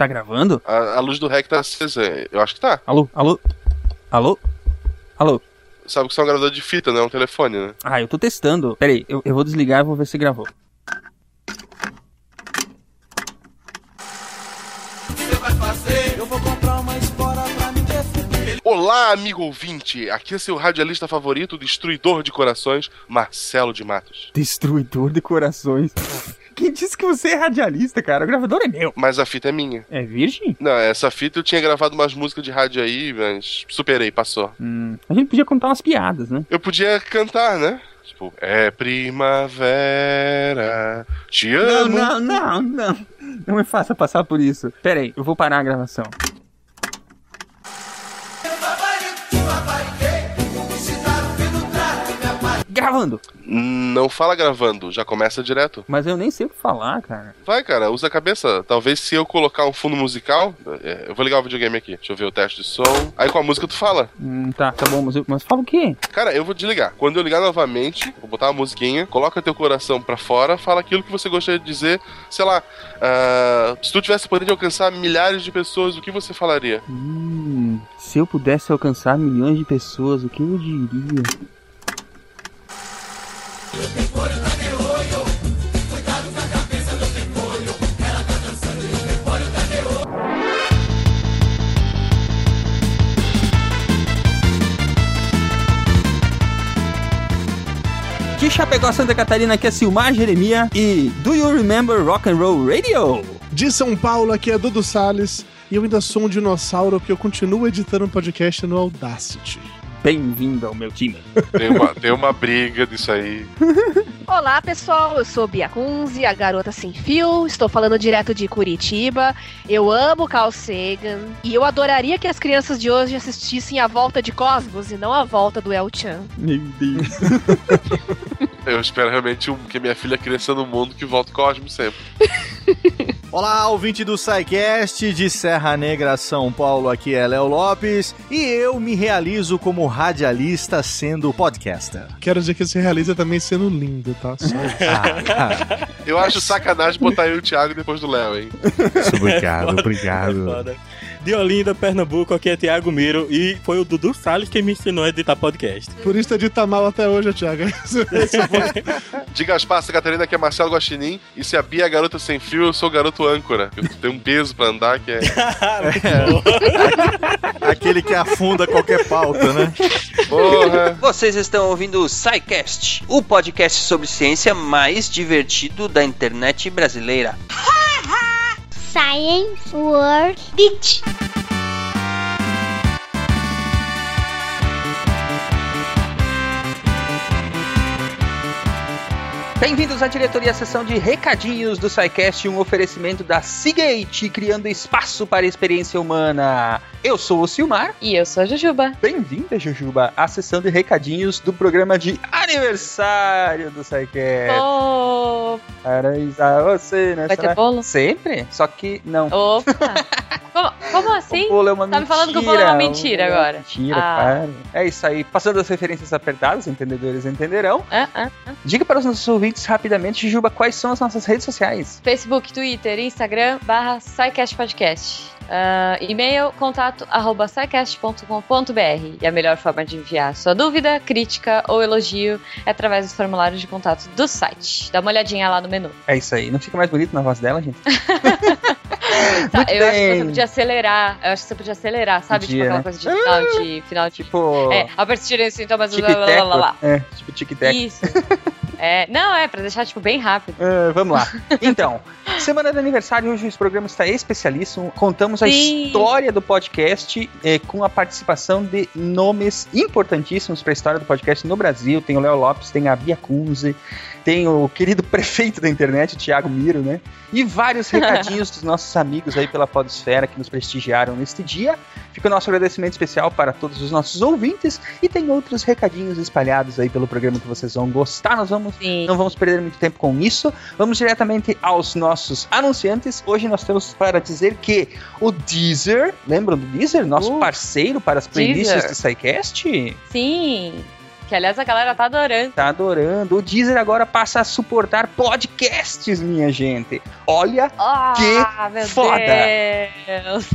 Tá gravando? A, a luz do REC tá acesa. Eu acho que tá. Alô? Alô? Alô? Alô? Sabe que isso é um gravador de fita, não é um telefone, né? Ah, eu tô testando. Pera aí, eu, eu vou desligar e vou ver se gravou. Olá, amigo ouvinte! Aqui é seu radialista favorito, destruidor de corações, Marcelo de Matos. Destruidor de corações. Quem disse que você é radialista, cara? O gravador é meu. Mas a fita é minha. É virgem? Não, essa fita eu tinha gravado umas músicas de rádio aí, mas superei, passou. Hum, a gente podia contar umas piadas, né? Eu podia cantar, né? Tipo, é primavera, te Não, amo. não, não, não. Não me faça passar por isso. Pera aí, eu vou parar a gravação. Gravando. Não fala gravando, já começa direto. Mas eu nem sei o que falar, cara. Vai, cara, usa a cabeça. Talvez se eu colocar um fundo musical. é, Eu vou ligar o videogame aqui. Deixa eu ver o teste de som. Aí com a música tu fala. Hum, tá, tá bom, mas, eu, mas fala o quê? Cara, eu vou desligar. Quando eu ligar novamente, vou botar uma musiquinha, coloca teu coração pra fora, fala aquilo que você gostaria de dizer. Sei lá, ah, se tu tivesse poder de alcançar milhares de pessoas, o que você falaria? Hum, se eu pudesse alcançar milhões de pessoas, o que eu diria? De Chapecó, Santa Catarina, aqui é Silmar Jeremia e Do You Remember Rock and Roll Radio? De São Paulo, aqui é Dudu Salles. E eu ainda sou um dinossauro porque eu continuo editando um podcast no Audacity. Bem-vindo ao meu time. Tem uma, tem uma briga disso aí. Olá, pessoal. Eu sou Bia Kunze, a garota sem fio. Estou falando direto de Curitiba. Eu amo Carl Sagan. E eu adoraria que as crianças de hoje assistissem a volta de Cosmos e não a volta do El Chan. Meu Deus. Eu espero realmente um- que minha filha cresça no mundo que volta o Cosmo sempre. Olá, ouvinte do SciCast de Serra Negra, São Paulo, aqui é Léo Lopes e eu me realizo como radialista sendo podcaster. Quero dizer que você realiza também sendo lindo, tá? Ah, Eu acho sacanagem botar eu e o Thiago depois do Léo, hein? obrigado, obrigado. Foda. De Olinda, Pernambuco, aqui é Thiago Miro e foi o Dudu Salles quem me ensinou a editar podcast. Por isso edita mal até hoje, Thiago. Esse é o ponto. De Gaspar, Santa Catarina, que é Marcelo Guaxinim. E se a Bia é garota sem fio, eu sou o garoto âncora. Eu tenho um peso pra andar que é. Aquele que afunda qualquer pauta, né? Porra! Vocês estão ouvindo o SciCast, o podcast sobre ciência mais divertido da internet brasileira. Science World Beach. Bem-vindos à diretoria, sessão de recadinhos do SciCast, um oferecimento da Seagate, criando espaço para a experiência humana. Eu sou o Silmar. E eu sou a Jujuba. Bem-vinda, Jujuba, à sessão de recadinhos do programa de aniversário do SciCast. Oh, Parabéns a você, né? vai ter bolo? Sempre, só que não. Opa! como, como assim? O bolo é uma Tá mentira. me falando que o bolo é uma mentira é agora. Mentira, Ah. cara. É isso aí. Passando as referências apertadas, entendedores entenderão. Ah, ah, ah. Diga para os nossos ouvintes rapidamente, Jujuba, quais são as nossas redes sociais. Facebook, Twitter, Instagram, barra SciCast Podcast. Ah, e-mail, contato, arroba scicast.com.br. E a melhor forma de enviar sua dúvida, crítica ou elogio é através dos formulários de contato do site. Dá uma olhadinha lá no menu. É isso aí. Não fica mais bonito na voz dela, gente? Tá, eu acho que você podia acelerar. Eu acho que você podia acelerar, sabe? Podia, tipo aquela né? coisa de final de. Final de Tipo. É, a partir sintomas. Blá, blá, blá, blá, blá. tic-teco. É, tipo tic-teco. Isso. É, não, é, pra deixar, tipo, bem rápido. É, vamos lá. Então, semana de aniversário, hoje esse programa está especialíssimo. Contamos a Sim. história do podcast eh, com a participação de nomes importantíssimos para a história do podcast no Brasil. Tem o Léo Lopes, tem a Bia Kunze, tem o querido prefeito da internet, o Thiago Miro, né? E vários recadinhos dos nossos amigos aí pela Podosfera que nos prestigiaram neste dia. Fica o nosso agradecimento especial para todos os nossos ouvintes e tem outros recadinhos espalhados aí pelo programa que vocês vão gostar. Nós vamos Sim. não vamos perder muito tempo com isso. Vamos diretamente aos nossos anunciantes. Hoje nós temos para dizer que o Deezer, lembram do Deezer? Nosso Uh, parceiro para as playlists Deezer. do SciCast? Sim. Que aliás a galera tá adorando. Tá adorando. O Deezer agora passa a suportar podcasts, minha gente. Olha Ah, Que meu foda! Deus.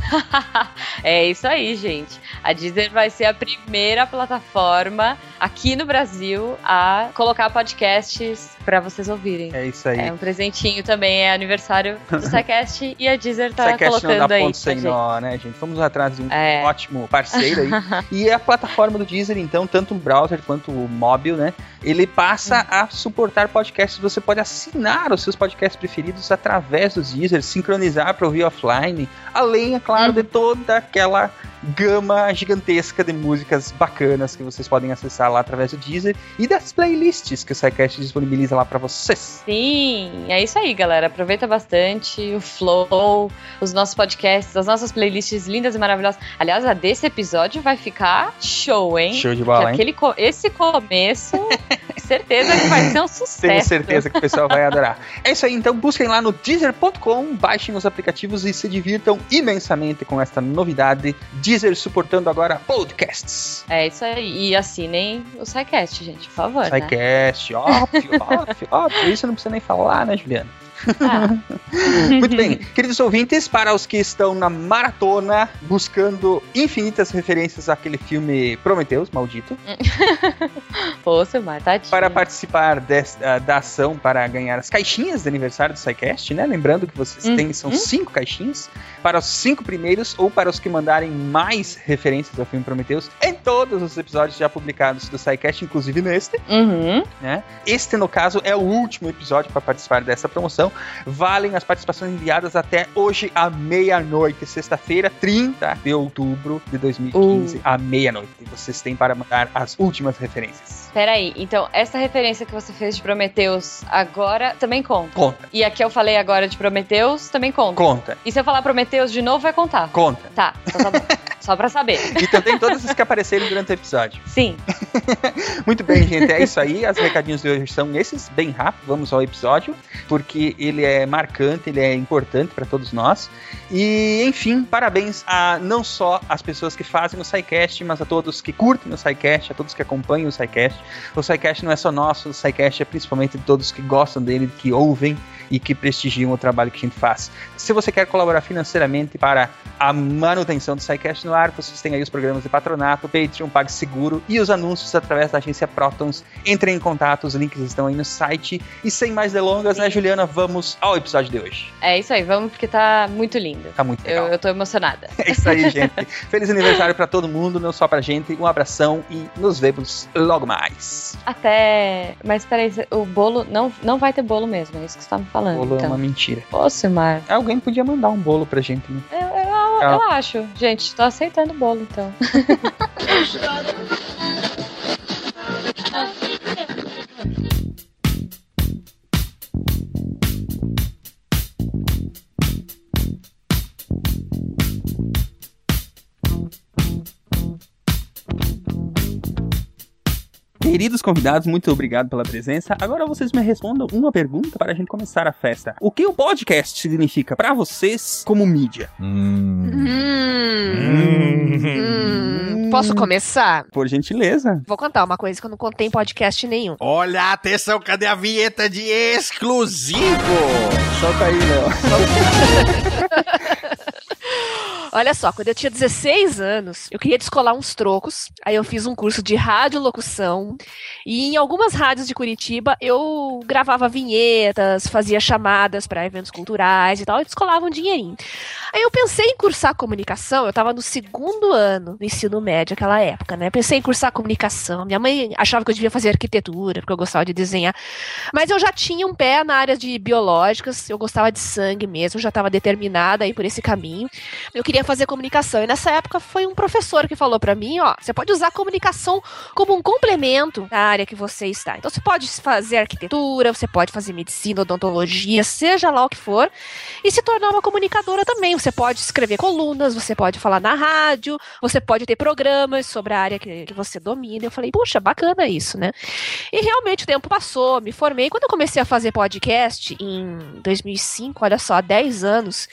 é isso aí, gente. A Deezer vai ser a primeira plataforma aqui no Brasil a colocar podcasts pra vocês ouvirem. É isso aí. É um presentinho também, é aniversário do SciCast e a Deezer tá Sidecast não colocando dá aí. ponto sem nó, né, gente? Vamos atrás de um É. ótimo parceiro aí. e a plataforma do Deezer, então, tanto o browser quanto o móvel, né? Ele passa a suportar podcasts. Você pode assinar os seus podcasts preferidos através do Deezer, sincronizar para ouvir offline, além, é claro, de toda aquela gama gigantesca de músicas bacanas que vocês podem acessar lá através do Deezer e das playlists que o SciCast disponibiliza lá para vocês. Sim, é isso aí, galera. Aproveita bastante o Flow, os nossos podcasts, as nossas playlists lindas e maravilhosas. Aliás, a desse episódio vai ficar show, hein? Show de bola, hein? aquele esse começo, certeza que vai ser um sucesso. Tenho certeza que o pessoal vai adorar. É isso aí, então busquem lá no Deezer.com, baixem os aplicativos e se divirtam imensamente com esta novidade. Deezer suportando agora podcasts. É isso aí. E assinem o SciCast, gente, por favor. né? SciCast, óbvio, óbvio, óbvio. Isso não precisa nem falar, né, Juliana? Ah, Muito bem, queridos ouvintes, para os que estão na maratona buscando infinitas referências àquele filme Prometheus, maldito, pô, seu mar, tadinho. para participar des- ah, da ação para ganhar as caixinhas de aniversário do SciCast, né? Lembrando que vocês têm, são Uhum. cinco caixinhas, para os cinco primeiros ou para os que mandarem mais referências ao filme Prometheus em todos os episódios já publicados do SciCast, inclusive neste, Uhum. né? Este, no caso, é o último episódio para participar dessa promoção. Valem as participações enviadas até hoje à meia-noite, sexta-feira, 30 de outubro de 2015, à meia-noite. E Vocês têm para mandar as últimas referências. Peraí, então essa referência que você fez de Prometheus agora também conta. Conta, E a que eu falei agora de Prometheus também conta. conta, E se eu falar Prometheus de novo, vai contar. conta. Tá, então tá. Só pra saber. E também todas as que aparecerem durante o episódio. Sim. Muito bem, gente, é isso aí. As recadinhos de hoje são esses, bem rápido. Vamos ao episódio, porque ele é marcante, ele é importante para todos nós. E, enfim, parabéns a não só as pessoas que fazem o SciCast, mas a todos que curtem o SciCast, a todos que acompanham o SciCast. O SciCast não é só nosso, o SciCast é principalmente de todos que gostam dele, que ouvem e que prestigiam o trabalho que a gente faz. Se você quer colaborar financeiramente para a manutenção do SciCast no ar, vocês têm aí os programas de patronato, Patreon, PagSeguro e os anúncios através da agência Protons. Entrem em contato, os links estão aí no site. E sem mais delongas, né, Juliana, vamos ao episódio de hoje. É isso aí, vamos porque tá muito lindo. Tá muito legal. Eu, eu tô emocionada. É isso aí, gente. Feliz aniversário para todo mundo, não só pra gente. Um abração e nos vemos logo mais. Até. Mas peraí, o bolo. Não, não vai ter bolo mesmo, é isso que você tá me O falando. bolo é então. uma mentira. Ô, Silmar. Alguém podia mandar um bolo pra gente, né? Eu, eu, eu acho. Gente, tô aceitando o bolo, então. Queridos convidados, muito obrigado pela presença. Agora vocês me respondam uma pergunta para a gente começar a festa. O que o podcast significa para vocês como mídia? Hum. Hum. Hum. Posso começar? Por gentileza. Vou contar uma coisa que eu não contei em podcast nenhum. Olha, atenção, cadê a vinheta de exclusivo? Solta aí, Léo. Olha só, quando eu tinha 16 anos, eu queria descolar uns trocos. Aí eu fiz um curso de radiolocução. E em algumas rádios de Curitiba eu gravava vinhetas, fazia chamadas para eventos culturais e tal, e descolava um dinheirinho. Aí eu pensei em cursar comunicação, eu tava no segundo ano do ensino médio naquela época, né? Pensei em cursar comunicação. Minha mãe achava que eu devia fazer arquitetura, porque eu gostava de desenhar. Mas eu já tinha um pé na área de biológicas, eu gostava de sangue mesmo, já estava determinada aí por esse caminho. Eu queria fazer comunicação. E nessa época foi um professor que falou para mim, ó, você pode usar a comunicação como um complemento da área que você está. Então você pode fazer arquitetura, você pode fazer medicina, odontologia, seja lá o que for, e se tornar uma comunicadora também. Você pode escrever colunas, você pode falar na rádio, você pode ter programas sobre a área que, que você domina. Eu falei, puxa, bacana isso, né? E realmente o tempo passou, me formei. Quando eu comecei a fazer podcast em 2005, olha só, há 10 anos,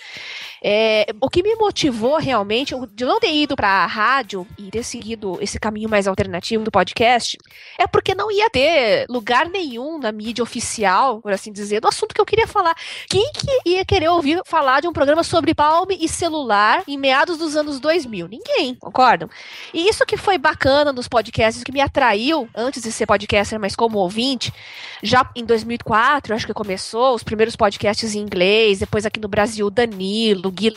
É, o que me motivou realmente de não ter ido pra rádio e ter seguido esse caminho mais alternativo do podcast é porque não ia ter lugar nenhum na mídia oficial, por assim dizer, do assunto que eu queria falar. Quem que ia querer ouvir falar de um programa sobre palme e celular em meados dos anos 2000? Ninguém, concordam? E isso que foi bacana nos podcasts, que me atraiu antes de ser podcaster, mas como ouvinte, já em 2004, acho que começou, os primeiros podcasts em inglês, depois aqui no Brasil, Danilo, Gui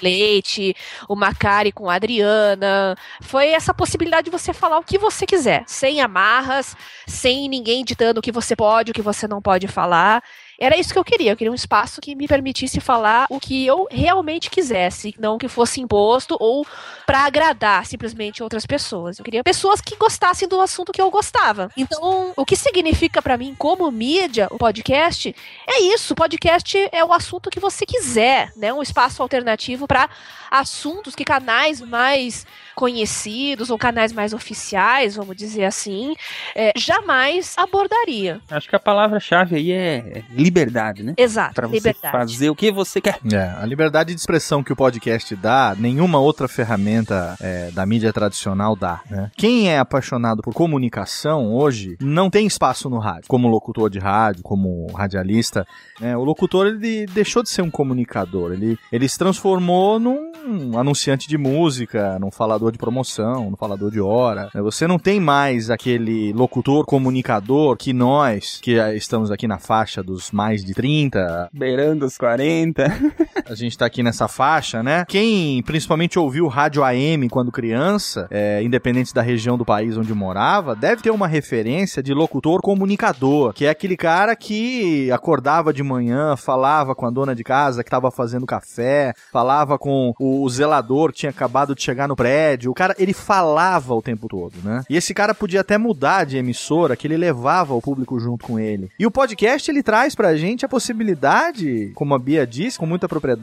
o Macari com a Adriana. Foi essa possibilidade de você falar o que você quiser, sem amarras, sem ninguém ditando o que você pode, o que você não pode falar. Era isso que eu queria. Eu queria um espaço que me permitisse falar o que eu realmente quisesse, não que fosse imposto ou para agradar simplesmente outras pessoas. Eu queria pessoas que gostassem do assunto que eu gostava. Então, o que significa para mim como mídia o podcast é isso. O podcast é o assunto que você quiser, né? Um espaço alternativo para assuntos que canais mais conhecidos ou canais mais oficiais, vamos dizer assim, é, jamais abordaria. Acho que a palavra-chave aí é liberdade, né? Exato, Pra você liberdade. fazer o que você quer. É, a liberdade de expressão que o podcast dá, nenhuma outra ferramenta é, da mídia tradicional dá. né? Quem é apaixonado por comunicação hoje não tem espaço no rádio, como locutor de rádio, como radialista. né? O locutor ele deixou de ser um comunicador, ele, ele se transformou num anunciante de música, num falador de promoção, num falador de hora. né? Você não tem mais aquele locutor comunicador que nós, que estamos aqui na faixa dos mais de 30, Beirando os 40. a gente tá aqui nessa faixa, né? Quem principalmente ouviu rádio AM quando criança, é, independente da região do país onde morava, deve ter uma referência de locutor comunicador, que é aquele cara que acordava de manhã, falava com a dona de casa que tava fazendo café, falava com o zelador que tinha acabado de chegar no prédio. O cara, ele falava o tempo todo, né? E esse cara podia até mudar de emissora, que ele levava o público junto com ele. E o podcast, ele traz pra gente a possibilidade, como a Bia disse, com muita propriedade,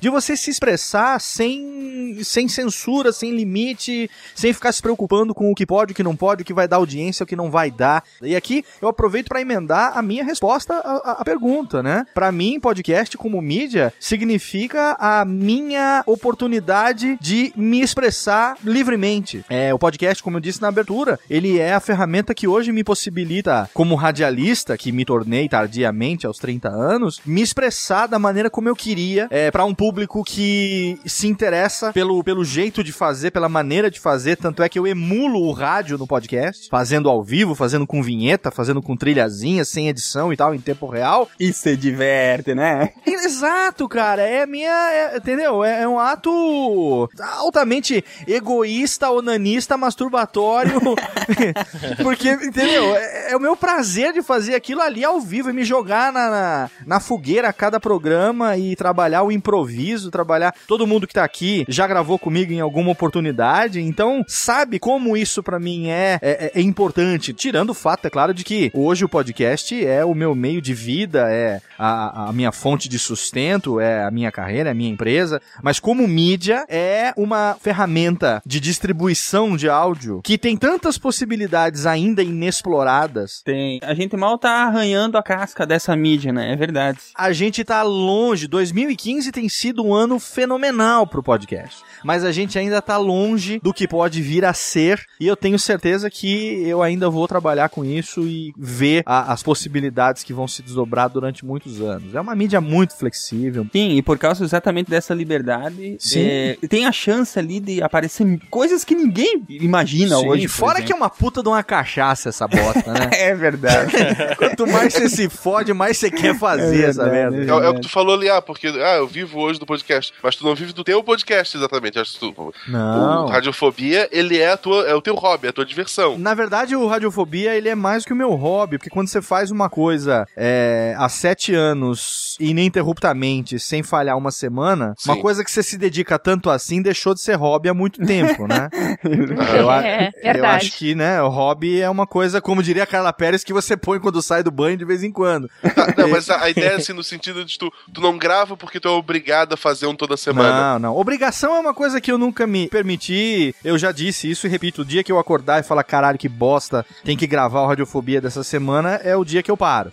de você se expressar sem, sem censura, sem limite, sem ficar se preocupando com o que pode, o que não pode, o que vai dar audiência, o que não vai dar. E aqui eu aproveito pra emendar a minha resposta à, à- pergunta, né? Pra mim, podcast como mídia significa a minha oportunidade de me expressar livremente. É, o podcast, como eu disse na abertura, ele é a ferramenta que hoje me possibilita, como radialista, que me tornei tardiamente aos 30 anos, me expressar da maneira como eu queria é, para um público que se interessa pelo, pelo jeito de fazer, pela maneira de fazer. Tanto é que eu emulo o rádio no podcast, fazendo ao vivo, fazendo com vinheta, fazendo com trilhazinha, sem edição e tal, em tempo real. E se diverte, né? Exato, cara. É minha. é- entendeu? É, é um ato altamente egoísta, onanista, masturbatório. Porque, entendeu? É, é o meu prazer de fazer aquilo ali ao vivo e me jogar na, na, na fogueira a cada programa e trabalhar o improviso, trabalhar. Todo mundo que tá aqui já gravou comigo em alguma oportunidade, então sabe como isso pra mim é, é, é importante. Tirando o fato, é claro, de que hoje o podcast é o meu meio de vida, é a, a minha fonte de sustento, é a minha carreira, é a minha empresa, mas como mídia é uma ferramenta de distribuição de áudio que tem tantas possibilidades ainda inexploradas. Tem. A gente mal tá arranhando a casca dessa mídia, né? É verdade. A gente tá longe. 2015 tem sido um ano fenomenal pro podcast. Mas a gente ainda tá longe do que pode vir a ser. E eu tenho certeza que eu ainda vou trabalhar com isso e ver a- as possibilidades que vão se desdobrar durante muitos anos. É uma mídia muito flexível. Sim, e por causa exatamente dessa liberdade, Sim. é, tem a chance ali de aparecer coisas que ninguém imagina Sim, hoje. Fora que é uma puta de uma cachaça essa bosta, né? É verdade. Quanto mais você se fode, mais você quer fazer É essa verdade, merda. É, é o que tu falou ali, ah, porque ah, eu vivo hoje do podcast, mas tu não vive do teu podcast exatamente. Acho que tu, Não. O Radiofobia, ele é, a tua, é o teu hobby, é a tua diversão. Na verdade, o Radiofobia, ele é mais que o meu hobby, porque quando você faz uma coisa é, há sete anos, ininterruptamente, sem falhar uma semana, Sim. uma coisa que você se dedica tanto assim, deixou de ser hobby há muito tempo, né? eu, a- É, eu verdade. acho que, né, o hobby é uma coisa, como diria a Carla Pérez, que você põe quando sai do banho de vez em quando. Ah, não, mas a, a ideia é assim, no sentido de tu, tu não grava porque tu é obrigado a fazer um toda semana. Não, não. Obrigação é uma coisa que eu nunca me permiti. Eu já disse isso e repito: o dia que eu acordar e falar, caralho, que bosta, tem que gravar o Radiofobia dessa semana, é o dia que eu paro.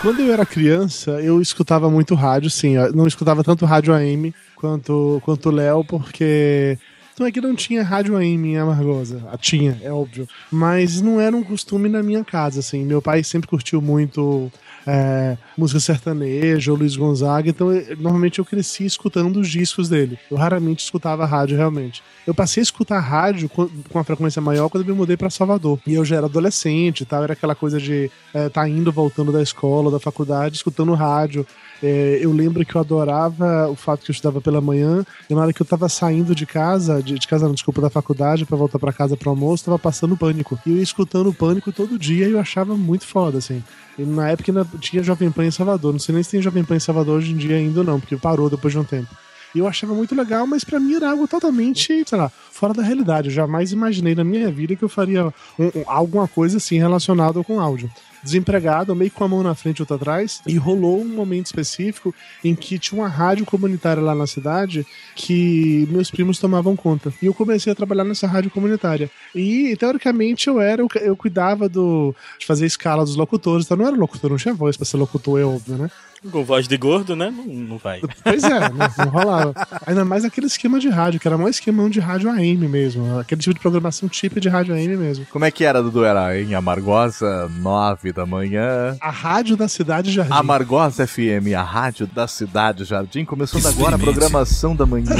Quando eu era criança, eu escutava muito rádio, sim. Eu não escutava tanto rádio AM quanto quanto o Léo, porque não é que não tinha rádio AM em Amargosa. Ah, Tinha, é óbvio. Mas não era um costume na minha casa, assim. Meu pai sempre curtiu muito é, música sertaneja ou Luiz Gonzaga, então eu- normalmente eu cresci escutando os discos dele. Eu raramente escutava rádio realmente. Eu passei a escutar rádio com com uma frequência maior quando eu me mudei pra Salvador. E eu já era adolescente e era aquela coisa de estar tá indo, voltando da escola, da faculdade, escutando rádio. É, eu lembro que eu adorava o fato que eu estudava pela manhã, e na hora que eu tava saindo de casa, de, de casa não, desculpa, da faculdade, pra voltar pra casa pro almoço, tava passando pânico. E eu ia escutando pânico todo dia e eu achava muito foda, assim. E na época ainda tinha Jovem Pan em Salvador. Não sei nem se tem Jovem Pan em Salvador hoje em dia ainda não, porque parou depois de um tempo. E eu achava muito legal, mas pra mim era algo totalmente, sei lá, fora da realidade. Eu jamais imaginei na minha vida que eu faria um- um- alguma coisa assim relacionada com áudio. Desempregado, meio com a mão na frente e outra atrás, e rolou um momento específico em que tinha uma rádio comunitária lá na cidade que meus primos tomavam conta. E eu comecei a trabalhar nessa rádio comunitária. E, teoricamente, eu era, eu cuidava do, de fazer a escala dos locutores. Então, não era locutor, não tinha voz pra ser locutor, é óbvio, né? Com voz de gordo, né? Não, não vai. Pois é, não, não rolava. Ainda mais aquele esquema de rádio, que era mais esquemão de rádio AM mesmo. Aquele tipo de programação típica de rádio AM mesmo. Como é que era, Dudu? Era em Amargosa, nove da manhã. A rádio da cidade Jardim. Amargosa FM, a rádio da cidade Jardim, começando agora a programação da manhã.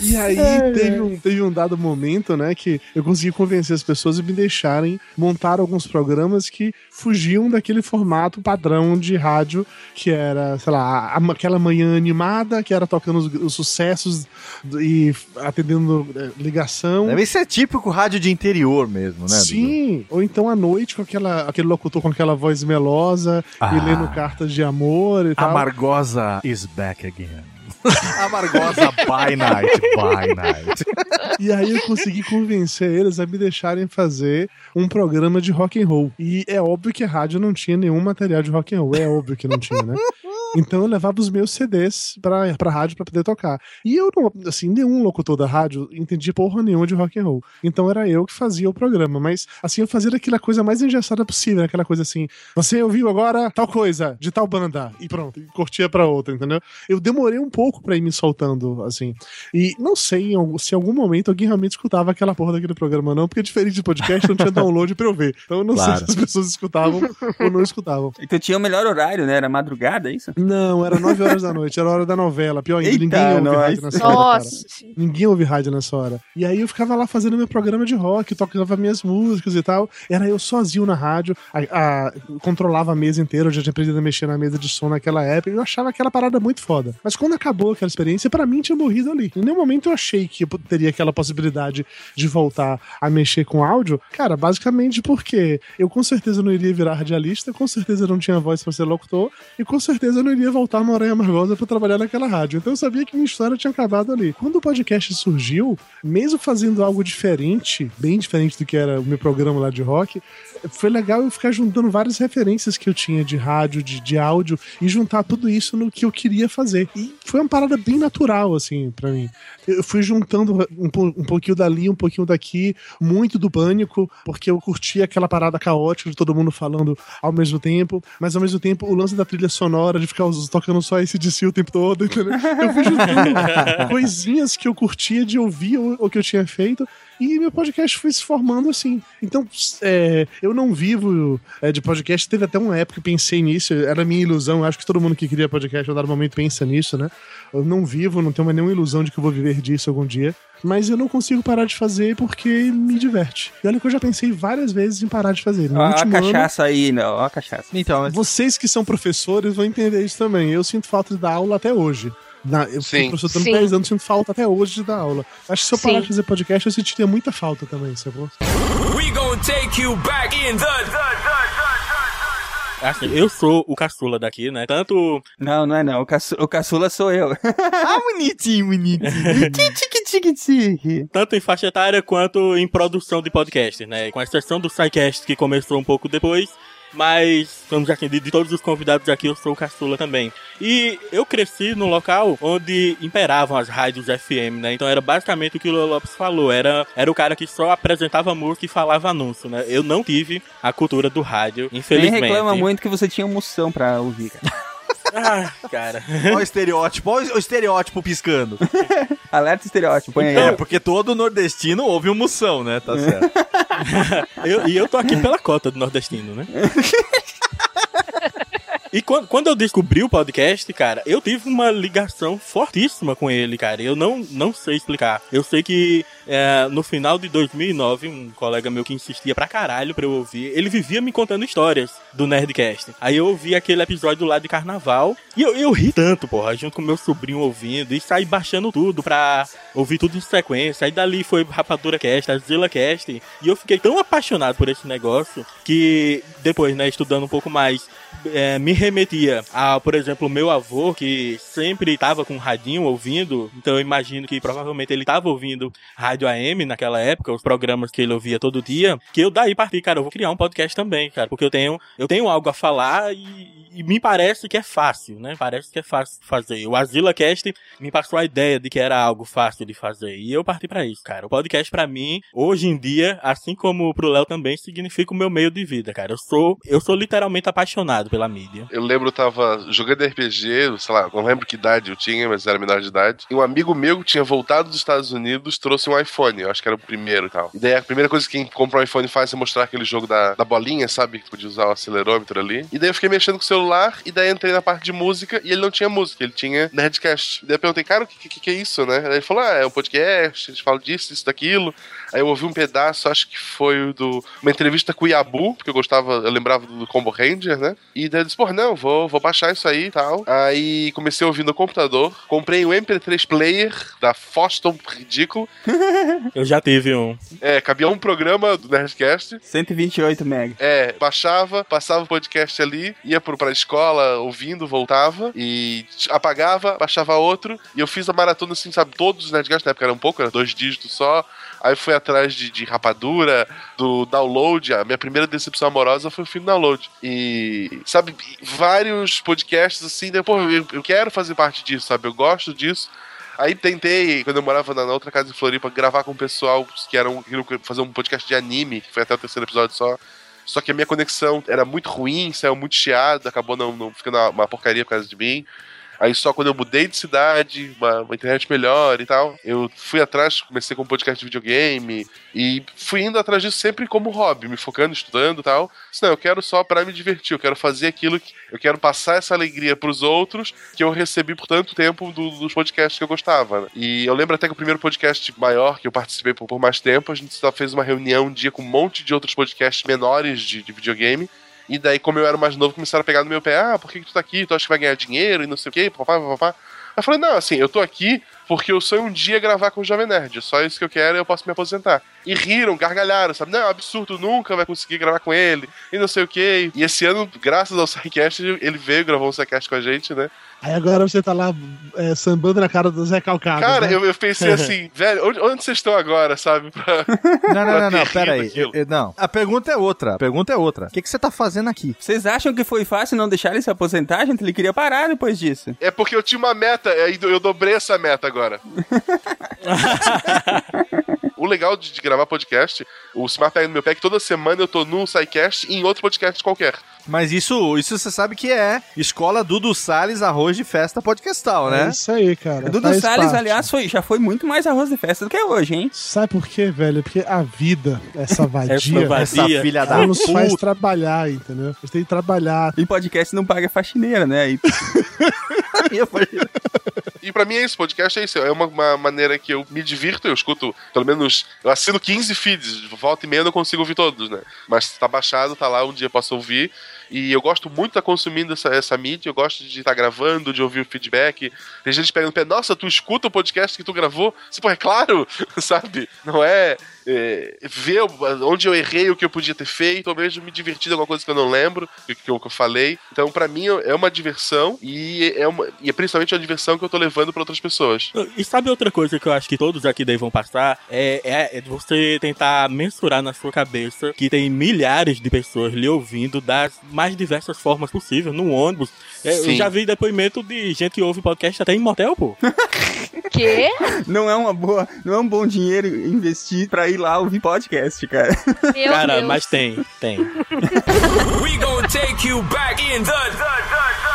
E aí teve um, teve um dado momento, né, que eu consegui convencer as pessoas a me deixarem montar alguns programas que fugiam daquele formato padrão de rádio que era, sei lá, a- aquela manhã animada, que era tocando os, os sucessos e atendendo eh, ligação. Deve ser típico rádio de interior mesmo, né? Dudu? Sim, ou então à noite com aquela, aquele locutor com aquela voz melosa Ah. e lendo cartas de amor e tal. Amargosa is back again. Amargosa by night, by night. E aí eu consegui convencer eles a me deixarem fazer um programa de rock and roll. E é óbvio que a rádio não tinha nenhum material de rock and roll, é óbvio que não tinha, né? Então eu levava os meus CDs pra, pra rádio pra poder tocar. E eu não, assim, nenhum locutor da rádio entendia porra nenhuma de rock and roll. Então era eu que fazia o programa, mas assim eu fazia daquela coisa mais engessada possível, né? aquela coisa assim, você ouviu agora tal coisa de tal banda e pronto, e curtia pra outra, entendeu? Eu demorei um pouco pra ir me soltando, assim. E não sei se em algum momento alguém realmente escutava aquela porra daquele programa, não, porque diferente de podcast não tinha download pra eu ver. Então eu não Claro. sei se as pessoas escutavam ou não escutavam. Então tinha o melhor horário, né? Era madrugada, é isso? Não, era 9 horas da noite, era a hora da novela. Pior ainda, Eita, ninguém ouve nós. rádio nessa hora. Nossa. Cara. Ninguém ouve rádio nessa hora. E aí eu ficava lá fazendo meu programa de rock, tocava minhas músicas e tal. Era eu sozinho na rádio, a, a- controlava a mesa inteira, eu já tinha aprendido a mexer na mesa de som naquela época. Eu achava aquela parada muito foda. Mas quando acabou aquela experiência, pra mim tinha morrido ali. Em nenhum momento eu achei que eu teria aquela possibilidade de voltar a mexer com áudio. Cara, basicamente porque eu com certeza não iria virar radialista, com certeza não tinha voz pra ser locutor, e com certeza eu não iria voltar no Aranha Amargosa pra trabalhar naquela rádio. Então eu sabia que minha história tinha acabado ali. Quando o podcast surgiu, mesmo fazendo algo diferente, bem diferente do que era o meu programa lá de rock, foi legal eu ficar juntando várias referências que eu tinha de rádio, de, de áudio, e juntar tudo isso no que eu queria fazer. E foi uma parada bem natural, assim, pra mim. Eu fui juntando um, um pouquinho dali, um pouquinho daqui, muito do pânico, porque eu curtia aquela parada caótica de todo mundo falando ao mesmo tempo, mas ao mesmo tempo o lance da trilha sonora, de ficar tocando só esse DC o tempo todo, entendeu? Eu fui juntando coisinhas que eu curtia de ouvir ou, ou que eu tinha feito. E meu podcast foi se formando assim. Então, é, eu não vivo é, de podcast. Teve até uma época que eu pensei nisso, era minha ilusão. Acho que todo mundo que queria podcast, a dado momento, pensa nisso, né? Eu não vivo, não tenho mais nenhuma ilusão de que eu vou viver disso algum dia. Mas eu não consigo parar de fazer porque me diverte. E olha que eu já pensei várias vezes em parar de fazer. No Ó a último ano, cachaça aí, não. Ó a cachaça. Então, mas vocês que são professores vão entender isso também. Eu sinto falta de dar aula até hoje. Na, eu fui Sim. professor Sim. durante 10 anos, sinto falta até hoje de dar aula. Acho que se eu parar Sim. de fazer podcast, eu sentiria muita falta também, sacou? We gonna take you back in the, Assim, eu sou o caçula daqui, né? Tanto Não, não é não. O, caçu- o caçula sou eu. Ah, bonitinho, bonitinho. tique, tique, tique. tanto em faixa etária quanto em produção de podcast, né? Com exceção do SciCast, que começou um pouco depois, mas, como já de todos os convidados aqui, eu sou o caçula também. E eu cresci no local onde imperavam as rádios FM, né? Então era basicamente o que o Lopes falou. Era, era o cara que só apresentava música e falava anúncio, né? Eu não tive a cultura do rádio, Nem infelizmente. reclama muito que você tinha emoção pra ouvir, cara. Ah, cara. Olha o estereótipo, olha o estereótipo piscando. Alerta estereótipo, põe aí. É, porque todo nordestino ouve o moção, né? Tá certo. Eu- e eu tô aqui pela cota do nordestino, né? E quando, quando eu descobri o podcast, cara, eu tive uma ligação fortíssima com ele, cara. Eu não, não sei explicar. Eu sei que é, no final de 2009, um colega meu que insistia pra caralho pra eu ouvir, ele vivia me contando histórias do Nerdcast. Aí eu ouvi aquele episódio lá de carnaval e eu, eu ri tanto, porra, junto com meu sobrinho ouvindo e saí baixando tudo pra ouvir tudo em sequência. Aí dali foi Rapadura Cast, Zilla Cast. E eu fiquei tão apaixonado por esse negócio que depois, né, estudando um pouco mais, é, me remetia a, por exemplo, meu avô, que sempre estava com um radinho ouvindo, então eu imagino que provavelmente ele estava ouvindo rádio AM naquela época, os programas que ele ouvia todo dia, que eu daí parti, cara, eu vou criar um podcast também, cara, porque eu tenho, eu tenho algo a falar e, e me parece que é fácil, né? Parece que é fácil fazer. O Azila Cast me passou a ideia de que era algo fácil de fazer e eu parti pra isso, cara. O podcast pra mim, hoje em dia, assim como pro Léo também, significa o meu meio de vida, cara. Eu sou, eu sou literalmente apaixonado pela mídia. Eu lembro, eu tava jogando RPG, sei lá, não lembro que idade eu tinha, mas era menor de idade. E um amigo meu que tinha voltado dos Estados Unidos trouxe um iPhone, eu acho que era o primeiro e tal. E daí a primeira coisa que quem compra um iPhone faz é mostrar aquele jogo da, da bolinha, sabe? Que podia usar o acelerômetro ali. E daí eu fiquei mexendo com o celular, e daí entrei na parte de música, e ele não tinha música, ele tinha Nerdcast. E daí eu perguntei, cara, o que, que, que é isso, né? Aí ele falou, ah, é um podcast, gente fala disso, disso, daquilo. Aí eu ouvi um pedaço, acho que foi o do uma entrevista com o Yabu, porque eu gostava, eu lembrava do Combo Ranger, né? E daí eu disse, pô, não, vou, vou baixar isso aí e tal. Aí comecei a ouvir no computador, comprei um MP3 player da Foston ridículo. Eu já tive um. É, cabia um programa do Nerdcast. 128 mega. É, baixava, passava o podcast ali, ia pro, pra escola ouvindo, voltava e apagava, baixava outro. E eu fiz a maratona assim, sabe? Todos os Nerdcasts, na época era um pouco, era dois dígitos só. Aí fui atrás de, de rapadura, do download. A minha primeira decepção amorosa foi o fim do download. E, sabe, vários podcasts assim, né, pô, eu, eu quero fazer parte disso, sabe? Eu gosto disso. Aí tentei, quando eu morava na, outra casa de Floripa, gravar com o pessoal que era um, queriam fazer um podcast de anime, que foi até o terceiro episódio só. Só que a minha conexão era muito ruim, saiu muito chiado, acabou não, não ficando uma porcaria por causa de mim. Aí só quando eu mudei de cidade, uma, uma internet melhor e tal, eu fui atrás, comecei com um podcast de videogame e fui indo atrás disso sempre como hobby, me focando, estudando e tal. Não, eu quero só para me divertir, eu quero fazer aquilo que eu quero passar essa alegria pros outros que eu recebi por tanto tempo do- dos podcasts que eu gostava. né? E eu lembro até que o primeiro podcast maior que eu participei por, por mais tempo, a gente só fez uma reunião um dia com um monte de outros podcasts menores de, de videogame. E daí, como eu era mais novo, começaram a pegar no meu pé: ah, por que, que tu tá aqui? Tu acha que vai ganhar dinheiro e não sei o quê, papá, papá. Eu falei: não, assim, eu tô aqui porque eu sonho um dia gravar com o Jovem Nerd. Só isso que eu quero e eu posso me aposentar. E riram, gargalharam, sabe? Não, é um absurdo, nunca vai conseguir gravar com ele e não sei o quê. E esse ano, graças ao SciCast, ele veio, gravou um SciCast com a gente, né? Aí agora você tá lá é, sambando na cara do Zé Calcado. Cara, né? eu, eu pensei assim, velho, onde, onde vocês estão agora, sabe? Pra- Não, não, não, não, pera aí. Eu- eu- Não. A pergunta é outra. A pergunta é outra. O que, que você tá fazendo aqui? Vocês acham que foi fácil não deixar ele se aposentar, gente? Ele queria parar depois disso. É porque eu tinha uma meta, aí eu dobrei essa meta agora. o legal de, de gravar podcast, o Simar pega no meu pé que toda semana eu tô num SciCast e em outro podcast qualquer. Mas isso, isso você sabe que é Escola Dudu Salles Arroz de Festa Podcastal, É né? isso aí, cara. Dudu faz Salles, parte. aliás, foi, já foi muito mais arroz de festa do que é hoje, hein? Sabe por quê, velho? Porque a vida, essa vadia, Essa vadia. Essa filha da nos faz trabalhar, entendeu? A gente tem que trabalhar. E podcast não paga faxineira, né? E E pra mim é isso, podcast é isso. É uma, uma maneira que eu me divirto, eu escuto, pelo menos, eu assino 15 feeds, volta e meia eu não consigo ouvir todos, né? Mas tá baixado, tá lá, um dia eu posso ouvir. E eu gosto muito de estar consumindo essa, essa mídia, eu gosto de estar gravando, de ouvir o feedback. Tem gente pegando pé, nossa, tu escuta o podcast que tu gravou? Pô, é claro, sabe? Não é. É, ver onde eu errei, o que eu podia ter feito, ou mesmo me divertir de alguma coisa que eu não lembro, que, que, eu, que eu falei. Então, para mim, é uma diversão e é, uma, e é principalmente uma diversão que eu tô levando para outras pessoas. E sabe outra coisa que eu acho que todos aqui daí vão passar? É, é, é você tentar mensurar na sua cabeça que tem milhares de pessoas lhe ouvindo das mais diversas formas possíveis, no ônibus. É, eu já vi depoimento de gente que ouve podcast até em motel, pô. Quê? Não é uma boa, não é um bom dinheiro investir pra ir lá ouvir podcast, cara. Meu Cara, Deus. mas tem, tem. We gonna take you back in the, the, the, the,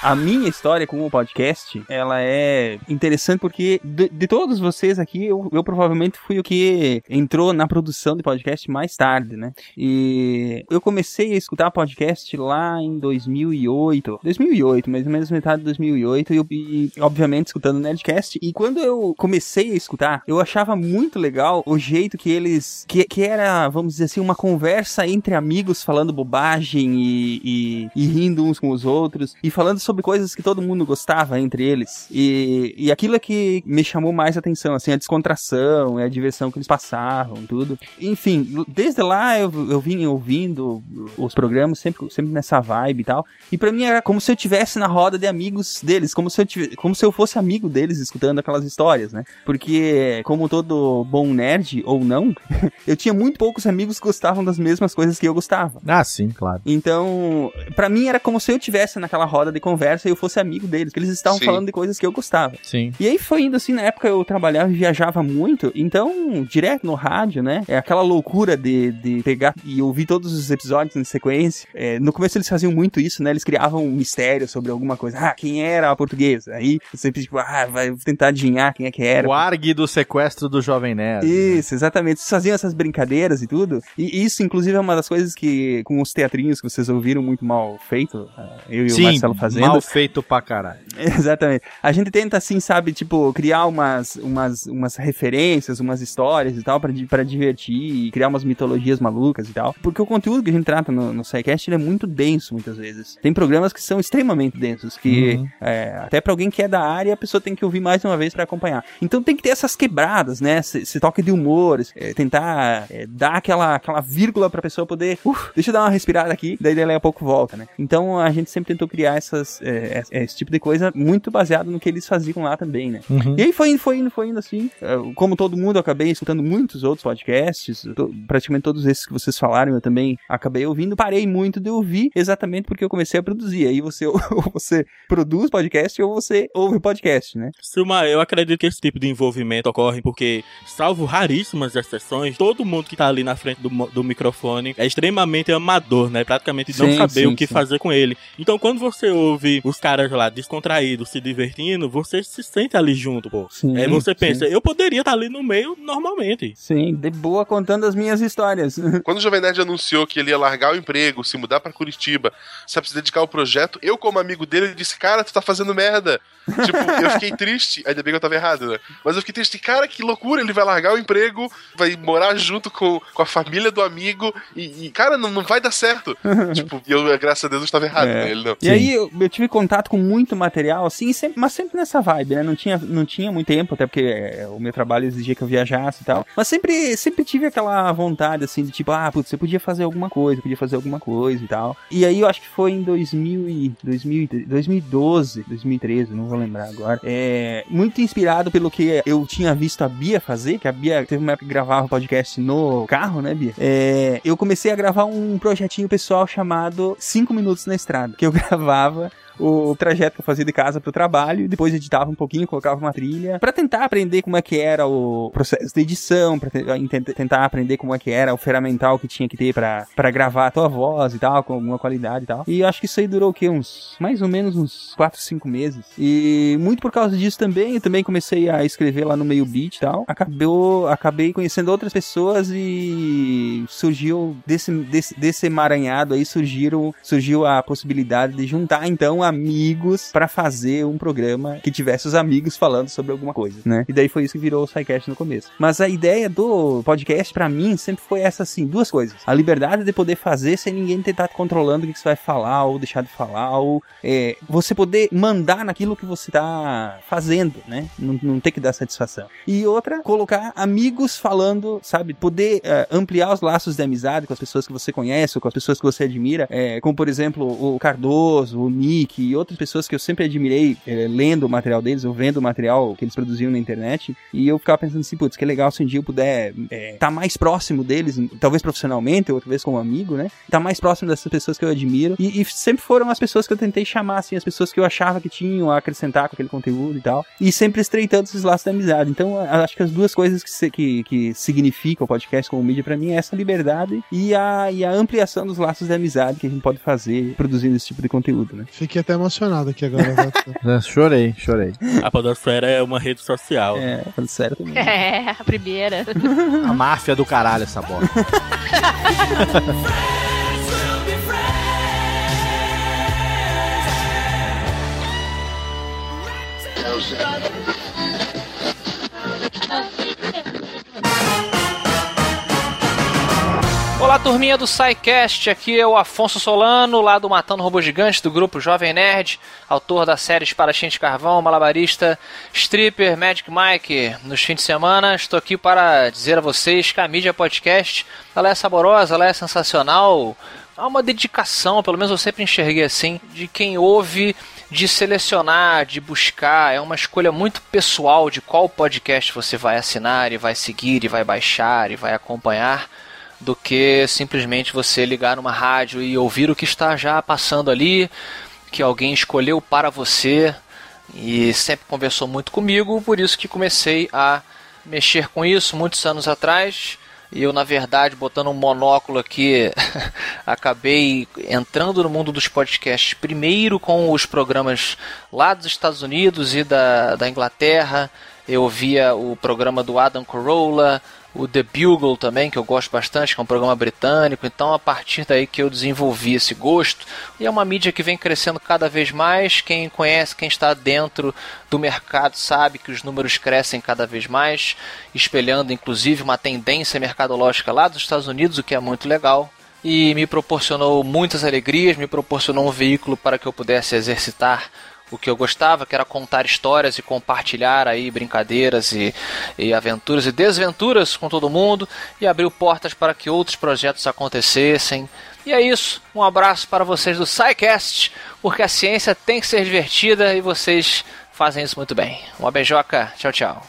A minha história com o podcast, ela é interessante porque de, de todos vocês aqui, eu, eu provavelmente fui o que entrou na produção de podcast mais tarde, né? E eu comecei a escutar podcast lá em 2008, 2008, mais ou menos metade de 2008, e, e obviamente escutando Nerdcast. E quando eu comecei a escutar, eu achava muito legal o jeito que eles, que, que era, vamos dizer assim, uma conversa entre amigos falando bobagem e, e, e rindo uns com os outros, e falando sobre coisas que todo mundo gostava entre eles. E, e aquilo é que me chamou mais atenção, assim, a descontração, a diversão que eles passavam, tudo. Enfim, desde lá eu, eu vim ouvindo os programas, sempre, sempre nessa vibe e tal. E pra mim era como se eu tivesse na roda de amigos deles, como se eu, tivesse, como se eu fosse amigo deles escutando aquelas histórias, né? Porque, como todo bom nerd, ou não, eu tinha muito poucos amigos que gostavam das mesmas coisas que eu gostava. Ah, sim, claro. Então, pra mim era como se eu tivesse naquela roda de conversa e eu fosse amigo deles, que eles estavam Sim. falando de coisas que eu gostava. Sim. E aí foi indo assim, na época eu trabalhava e viajava muito, então, direto no rádio, né? É aquela loucura de, de pegar e ouvir todos os episódios em sequência. É, no começo eles faziam muito isso, né? Eles criavam um mistério sobre alguma coisa. Ah, quem era a portuguesa? Aí sempre, tipo, ah, vai tentar adivinhar quem é que era. O ARG do sequestro do Jovem Nerd. Isso, exatamente. Vocês faziam essas brincadeiras e tudo. E isso, inclusive, é uma das coisas que, com os teatrinhos que vocês ouviram muito mal feito, ah, eu e Sim, o Marcelo fazendo. Mal feito pra caralho. Exatamente. A gente tenta, assim, sabe, tipo, criar umas, umas, umas referências, umas histórias e tal, pra, pra divertir e criar umas mitologias malucas e tal. Porque o conteúdo que a gente trata no, no SciCast, ele é muito denso, muitas vezes. Tem programas que são extremamente densos, que Uhum. é, até pra alguém que é da área, a pessoa tem que ouvir mais uma vez pra acompanhar. Então tem que ter essas quebradas, né? Esse, esse toque de humor, é, tentar é, dar aquela, aquela vírgula pra pessoa poder, "Uf, deixa eu dar uma respirada aqui, daí dali a pouco volta, né? Então a gente sempre tentou criar essas, é, é, esse tipo de coisa muito baseado no que eles faziam lá também, né? Uhum. E aí foi indo, foi indo, foi indo assim. É, Como todo mundo, eu acabei escutando muitos outros podcasts. to- praticamente todos esses que vocês falaram, eu também acabei ouvindo. Parei muito de ouvir exatamente porque eu comecei a produzir. Aí você, ou você produz podcast ou você ouve podcast, né? Silmar, eu acredito que esse tipo de envolvimento ocorre porque, salvo raríssimas exceções, todo mundo que tá ali na frente do, do microfone é extremamente amador, né? Praticamente não Sim, saber sim, o que sim. fazer com ele. Então, quando você ouve os caras lá descontraídos, se divertindo, você se sente ali junto, pô. Sim, Aí você pensa, sim. eu poderia estar ali no meio normalmente. Sim, de boa contando as minhas histórias. Quando o Jovem Nerd anunciou que ele ia largar o emprego, se mudar pra Curitiba, sabe, se dedicar ao projeto, eu, como amigo dele, disse, cara, tu tá fazendo merda. tipo, eu fiquei triste, ainda bem que eu tava errado, né? Mas eu fiquei triste, cara, que loucura, ele vai largar o emprego, vai morar junto com, com a família do amigo, e, e, cara, não, não vai dar certo. tipo, eu, graças a Deus, eu estava errado, É. né? Ele não. E aí eu, eu tive contato com muito material, assim, sempre- mas sempre nessa vibe, né? Não tinha, não tinha muito tempo, até porque é, o meu trabalho exigia que eu viajasse e tal. Mas sempre, sempre tive aquela vontade, assim, de tipo, ah, putz, você podia fazer alguma coisa, podia fazer alguma coisa e tal. E aí eu acho que foi em 2000 e, 2000, e- 2012, 2013, não vou lembrar agora. É, muito inspirado pelo que eu tinha visto a Bia fazer, que a Bia teve uma época que gravava podcast no carro, né, Bia? É, eu comecei a gravar um projetinho pessoal chamado 5 Minutos na Estrada, que eu gravava o trajeto que eu fazia de casa pro trabalho, depois editava um pouquinho, colocava uma trilha, pra tentar aprender como é que era o processo de edição, pra te- tent- tentar aprender como é que era o ferramental que tinha que ter pra gravar a tua voz e tal, com alguma qualidade e tal. E acho que isso aí durou o quê? Uns, mais ou menos uns 4, 5 meses. E muito por causa disso também, eu também comecei a escrever lá no meio beat e tal. Acabou, acabei conhecendo outras pessoas e surgiu desse, desse, desse emaranhado aí surgiram, surgiu a possibilidade de juntar então amigos pra fazer um programa que tivesse os amigos falando sobre alguma coisa, né? E daí foi isso que virou o SciCast no começo. Mas a ideia do podcast, pra mim, sempre foi essa, assim, duas coisas. A liberdade de poder fazer sem ninguém tentar controlando o que você vai falar ou deixar de falar, ou é, você poder mandar naquilo que você tá fazendo, né? Não, não ter que dar satisfação. E outra, colocar amigos falando, sabe? Poder é, ampliar os laços de amizade com as pessoas que você conhece ou com as pessoas que você admira, é, como por exemplo o Cardoso, o Nick e outras pessoas que eu sempre admirei é, lendo o material deles ou vendo o material que eles produziam na internet. E eu ficava pensando assim, putz, que legal se um dia eu puder estar tá mais próximo deles, talvez profissionalmente, outra vez como amigo, né? Tá mais próximo dessas pessoas que eu admiro. E, e sempre foram as pessoas que eu tentei chamar, assim, as pessoas que eu achava que tinham a acrescentar com aquele conteúdo e tal. E sempre estreitando esses laços de amizade. Então, acho que as duas coisas que, que, que significam o podcast como mídia para mim é essa liberdade e a, e a ampliação dos laços de amizade que a gente pode fazer produzindo esse tipo de conteúdo, né? Fiquei até emocionado aqui agora. É, chorei, chorei. A Podosfera é uma rede social. É, falando sério também. É, a primeira. A máfia do caralho essa bola. Olá, turminha do SciCast, aqui é o Afonso Solano, lá do Matando Robô Gigante, do grupo Jovem Nerd, autor da série Espadachim de Carvão, Malabarista, Stripper, Magic Mike. Nos fins de semana, estou aqui para dizer a vocês que a mídia podcast, ela é saborosa, ela é sensacional, há uma dedicação, pelo menos eu sempre enxerguei assim, de quem ouve, de selecionar, de buscar. É uma escolha muito pessoal de qual podcast você vai assinar e vai seguir e vai baixar e vai acompanhar do que simplesmente você ligar numa rádio e ouvir o que está já passando ali, que alguém escolheu para você e sempre conversou muito comigo, por isso que comecei a mexer com isso muitos anos atrás. E eu, na verdade, botando um monóculo aqui, acabei entrando no mundo dos podcasts primeiro com os programas lá dos Estados Unidos e da, da Inglaterra. Eu via o programa do Adam Carolla, o The Bugle também, que eu gosto bastante, que é um programa britânico. Então, a partir daí que eu desenvolvi esse gosto. E é uma mídia que vem crescendo cada vez mais. Quem conhece, quem está dentro do mercado, sabe que os números crescem cada vez mais, espelhando inclusive uma tendência mercadológica lá dos Estados Unidos, o que é muito legal. E me proporcionou muitas alegrias, me proporcionou um veículo para que eu pudesse exercitar o que eu gostava, que era contar histórias e compartilhar aí brincadeiras e, e, aventuras e desventuras com todo mundo e abriu portas para que outros projetos acontecessem. E é isso. Um abraço para vocês do SciCast, porque a ciência tem que ser divertida e vocês fazem isso muito bem. Uma beijoca. Tchau, tchau.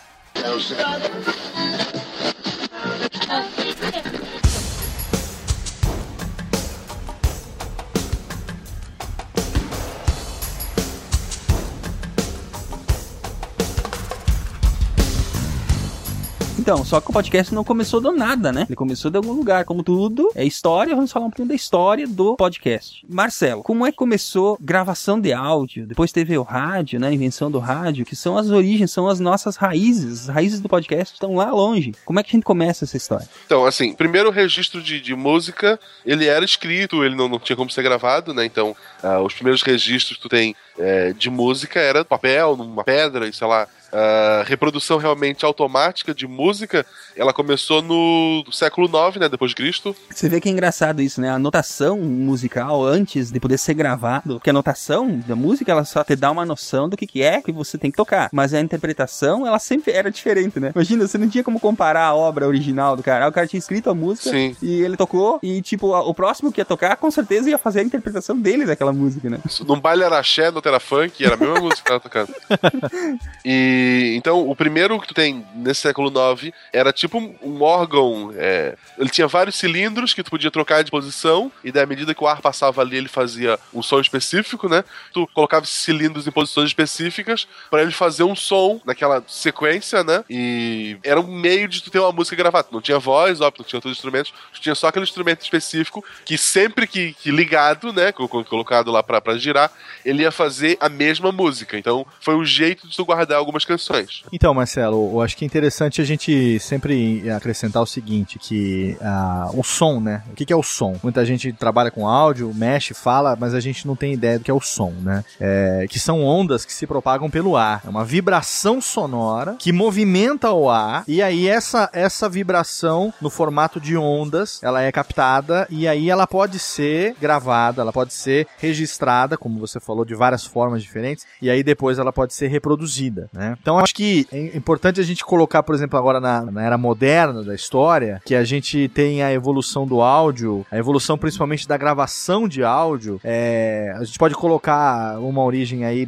Então, só que o podcast não começou do nada, né? Ele começou de algum lugar. Como tudo, é história. Vamos falar um pouquinho da história do podcast. Marcelo, como é que começou gravação de áudio? Depois teve o rádio, né? A invenção do rádio, que são as origens, são as nossas raízes. As raízes do podcast estão lá longe. Como é que a gente começa essa história? Então, assim, primeiro o registro de, de música, ele era escrito, ele não, não tinha como ser gravado, né? Então, ah, os primeiros registros que tu tem é, de música era papel, numa pedra, e sei lá. A reprodução realmente automática de música, ela começou no século IX, né, depois de Cristo. Você vê que é engraçado isso, né? A notação musical antes de poder ser gravado, porque a notação da música ela só te dá uma noção do que, que é que você tem que tocar, mas a interpretação ela sempre era diferente, né? Imagina, você não tinha como comparar a obra original do cara. O cara tinha escrito a música Sim. e ele tocou e tipo o próximo que ia tocar com certeza ia fazer a interpretação dele daquela música, né? Num baile era axé, no era funk, era a mesma música que ela tocando. E então o primeiro que tu tem nesse século IX era tipo um, um órgão. é, ele tinha vários cilindros que tu podia trocar de posição, e daí à medida que o ar passava ali, ele fazia um som específico, né? Tu colocava esses cilindros em posições específicas para ele fazer um som naquela sequência, né? E era um meio de tu ter uma música gravada. Não tinha voz, óbvio, não tinha outros instrumentos, tu tinha só aquele instrumento específico que sempre que, que ligado, né? co- co- Colocado lá pra girar, ele ia fazer a mesma música. Então foi um jeito de tu guardar algumas canções. Então, Marcelo, eu acho que é interessante a gente sempre sempre acrescentar o seguinte, que ah, o som, né? O que, que é o som? Muita gente trabalha com áudio, mexe, fala, mas a gente não tem ideia do que é o som, né? É, que são ondas que se propagam pelo ar. É uma vibração sonora que movimenta o ar e aí essa, essa vibração no formato de ondas, ela é captada e aí ela pode ser gravada, ela pode ser registrada, como você falou, de várias formas diferentes, e aí depois ela pode ser reproduzida, né? Então acho que é importante a gente colocar, por exemplo, agora na, na era moderna da história, que a gente tem a evolução do áudio, a evolução principalmente da gravação de áudio. É, a gente pode colocar uma origem aí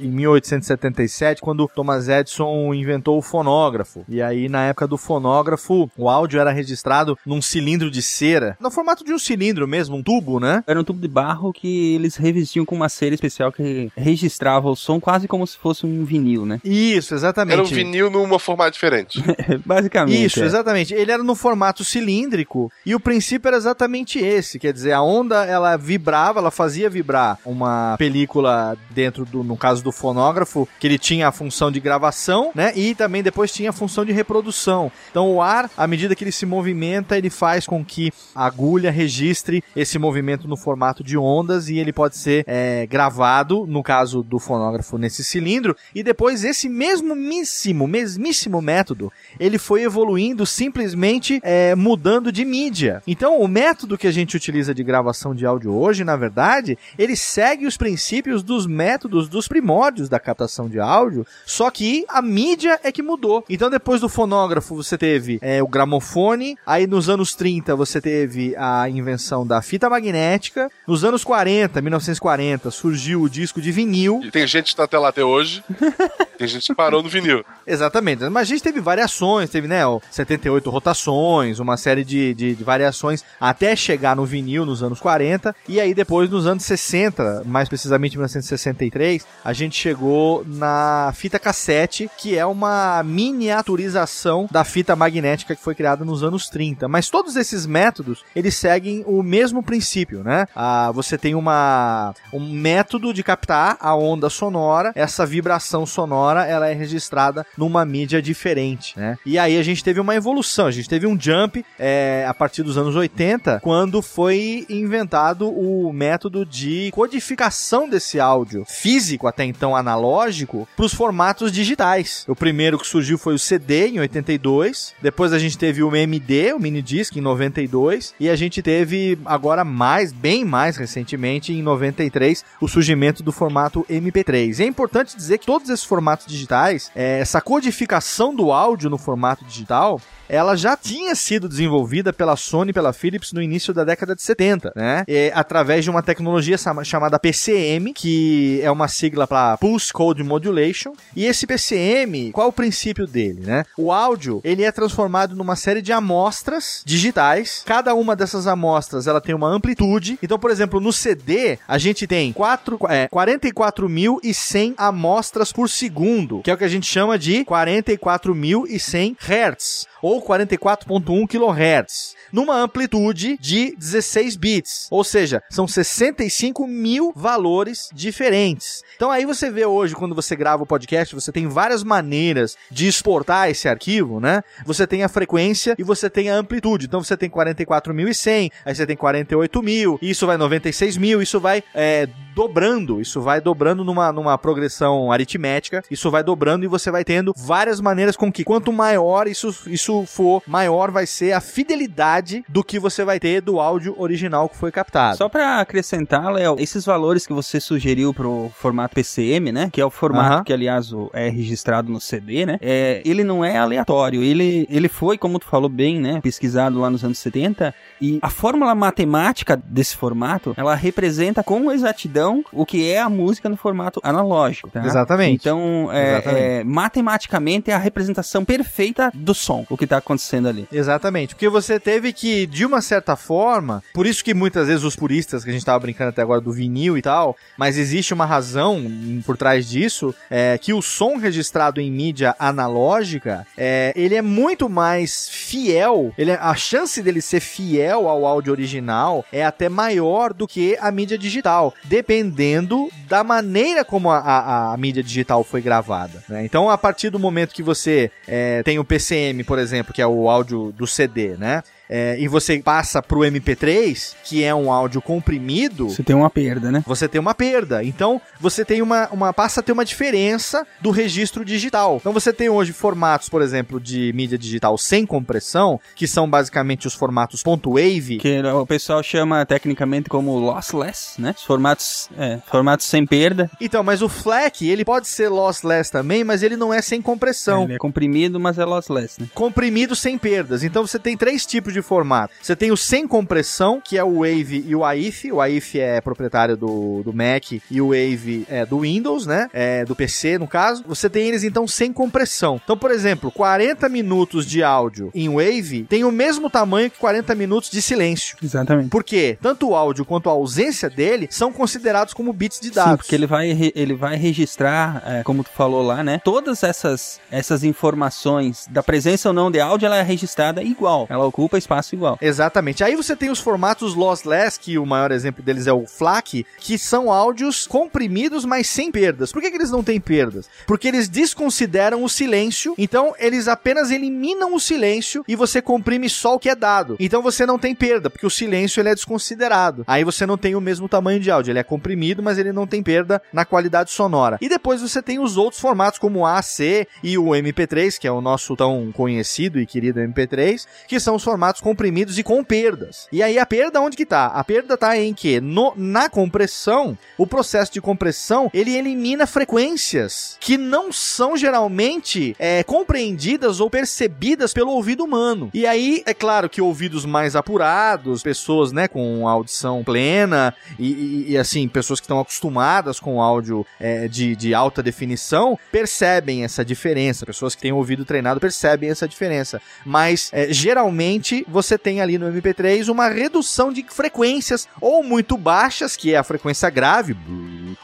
em 1877, quando Thomas Edison inventou o fonógrafo. E aí, na época do fonógrafo, o áudio era registrado num cilindro de cera, no formato de um cilindro mesmo, um tubo, né? Era um tubo de barro que eles revestiam com uma cera especial que registrava o som quase como se fosse um vinil, né? Isso, exatamente. Era um vinil numa formato diferente. Basicamente. Isso, é. exatamente. Ele era no formato cilíndrico e o princípio era exatamente esse, quer dizer, a onda ela vibrava, ela fazia vibrar uma película dentro do, no caso do fonógrafo, que ele tinha a função de gravação, né? E também depois tinha a função de reprodução. Então o ar, à medida que ele se movimenta, ele faz com que a agulha registre esse movimento no formato de ondas e ele pode ser é, gravado, no caso do fonógrafo, nesse cilindro, e depois esse mesmíssimo, mesmíssimo método, ele foi evoluindo simplesmente é, mudando de mídia. Então, o método que a gente utiliza de gravação de áudio hoje, na verdade, ele segue os princípios dos métodos dos primórdios da captação de áudio, só que a mídia é que mudou. Então, depois do fonógrafo, você teve é, o gramofone, aí nos anos 30 você teve a invenção da fita magnética, nos anos 40, 1940, surgiu o disco de vinil. E tem gente que tá até lá até hoje. tem gente que parou no vinil. Exatamente. Mas a gente teve variações, teve, né, ó, 78 rotações, uma série de, de, de variações até chegar no vinil nos anos 40. E aí depois, nos anos 60, mais precisamente 1963, a gente chegou na fita cassete, que é uma miniaturização da fita magnética que foi criada nos anos 30. Mas todos esses métodos, eles seguem o mesmo princípio, né? Ah, você tem uma, um método de captar a onda sonora, essa vibração sonora, ela é registrada numa mídia diferente, né? E aí a gente teve uma evolução, a gente teve um jump é, a partir dos anos 80, quando foi inventado o método de codificação desse áudio físico, até então analógico, para os formatos digitais. O primeiro que surgiu foi o CD em 82, depois a gente teve o MD, o mini disc em 92, e a gente teve agora mais, bem mais recentemente, em 93, o surgimento do formato MP3. E é importante dizer que todos esses formatos digitais, é, essa codificação do áudio no formato digital, digital, ela já tinha sido desenvolvida pela Sony e pela Philips no início da década de 70, né? E, através de uma tecnologia chamada PCM, que é uma sigla para Pulse Code Modulation. E esse PCM, qual é o princípio dele, né? O áudio, ele é transformado numa série de amostras digitais. Cada uma dessas amostras, ela tem uma amplitude. Então, por exemplo, no CD, a gente tem 4, é, 44.100 amostras por segundo, que é o que a gente chama de 44.100 Hz ou 44.1 kHz, numa amplitude de 16 bits, ou seja, são 65 mil valores diferentes. Então aí você vê hoje, quando você grava o podcast, você tem várias maneiras de exportar esse arquivo, né? Você tem a frequência e você tem a amplitude. Então você tem 44.100, aí você tem 48 mil, isso vai 96 mil, isso vai é, dobrando, isso vai dobrando numa, numa progressão aritmética, isso vai dobrando e você vai tendo várias maneiras com que quanto maior isso, isso for, maior vai ser a fidelidade do que você vai ter do áudio original que foi captado. Só pra acrescentar, Léo, esses valores que você sugeriu pro formato PCM, né? Que é o formato que, aliás, é registrado no CD, né? É, ele não é aleatório. Ele, ele foi, como tu falou bem, né? Pesquisado lá nos anos 70. E a fórmula matemática desse formato, ela representa com exatidão o que é a música no formato analógico, tá? Exatamente. Então, é, Exatamente. é, matematicamente é a representação perfeita do som, o que tá acontecendo ali. Exatamente, porque você teve que, de uma certa forma, por isso que muitas vezes os puristas, que a gente tava brincando até agora do vinil e tal, mas existe uma razão por trás disso, é que o som registrado em mídia analógica, é, ele é muito mais fiel, ele é- a chance dele ser fiel ao áudio original é até maior do que a mídia digital, dependendo da maneira como a, a- a mídia digital foi gravada. né? Então, a partir do momento que você é, tem o PCM, por exemplo, exemplo, que é o áudio do CD, né? É, e você passa pro MP3, que é um áudio comprimido, Você tem uma perda, né? você tem uma perda. Então, você tem uma, uma passa a ter uma diferença do registro digital. Então, você tem hoje formatos, por exemplo, de mídia digital sem compressão, que são basicamente os formatos .wave, Que o pessoal chama tecnicamente como lossless, né? Os formatos, é, formatos sem perda. Então, mas o FLAC, ele pode ser lossless também, mas ele não é sem compressão. Ele é comprimido, mas é lossless, né? comprimido sem perdas. Então você tem três tipos de formato. Você tem o sem compressão, que é o Wave e o AIF. O AIF é proprietário do, do Mac e o Wave é do Windows, né? É do PC, no caso. Você tem eles então sem compressão. Então, por exemplo, 40 minutos de áudio em Wave tem o mesmo tamanho que 40 minutos de silêncio. Exatamente. Por quê? Tanto o áudio quanto a ausência dele são considerados como bits de Sim, dados. porque ele vai, ele vai registrar, é, como tu falou lá, né? Todas essas, essas informações da presença ou não de áudio, ela é registrada igual. Ela ocupa espaço igual. Exatamente. Aí você tem os formatos lossless, que o maior exemplo deles é o FLAC, que são áudios comprimidos, mas sem perdas. Por que, que eles não têm perdas? Porque eles desconsideram o silêncio, então eles apenas eliminam o silêncio e você comprime só o que é dado. Então você não tem perda, porque o silêncio ele é desconsiderado. Aí você não tem o mesmo tamanho de áudio, ele é comprimido, mas ele não tem perda na qualidade sonora. E depois você tem os outros formatos como o AC e o MP3, que é o nosso tão conhecido e querido MP3, que são os formatos comprimidos e com perdas. E aí a perda onde que tá? A perda tá em que no, na compressão, o processo de compressão, ele elimina frequências que não são geralmente é, compreendidas ou percebidas pelo ouvido humano. E aí, é claro que ouvidos mais apurados, pessoas, né, com audição plena e, e- e, assim, pessoas que estão acostumadas com áudio é, de, de alta definição, percebem essa diferença. Pessoas que têm ouvido treinado percebem essa diferença. Mas, é, geralmente, você tem ali no MP3 uma redução de frequências ou muito baixas, que é a frequência grave,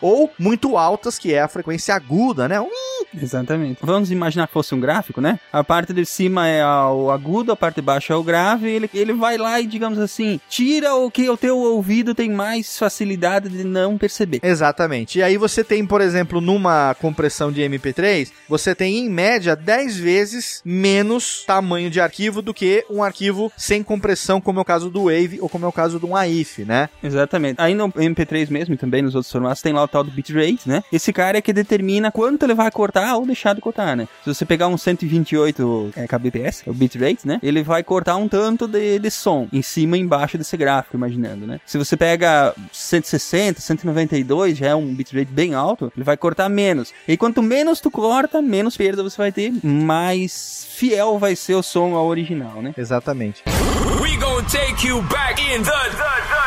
ou muito altas, que é a frequência aguda, né? Exatamente. Vamos imaginar que fosse um gráfico, né? A parte de cima é o agudo, a parte de baixo é o grave. Ele, ele vai lá e, digamos assim, tira o que o teu ouvido tem mais facilidade de não perceber. Exatamente. E aí você tem, por exemplo, numa compressão de MP3, você tem em média 10 vezes menos tamanho de arquivo do que um arquivo sem compressão, como é o caso do Wave ou como é o caso de um AIF, né? Exatamente. Aí no MP3 mesmo e também nos outros formatos tem lá o tal do bitrate, né? Esse cara é que determina quanto ele vai cortar ou deixar de cortar, né? Se você pegar um 128 é, kbps, é o bitrate, né? Ele vai cortar um tanto de, de som em cima e embaixo desse gráfico, imaginando, né? Se você pega 160, 192, já é um bitrate bem alto, ele vai cortar menos. E quanto menos tu corta, menos perda você vai ter, mais fiel vai ser o som ao original, né? Exatamente. We gonna take you back in the, the, the, the,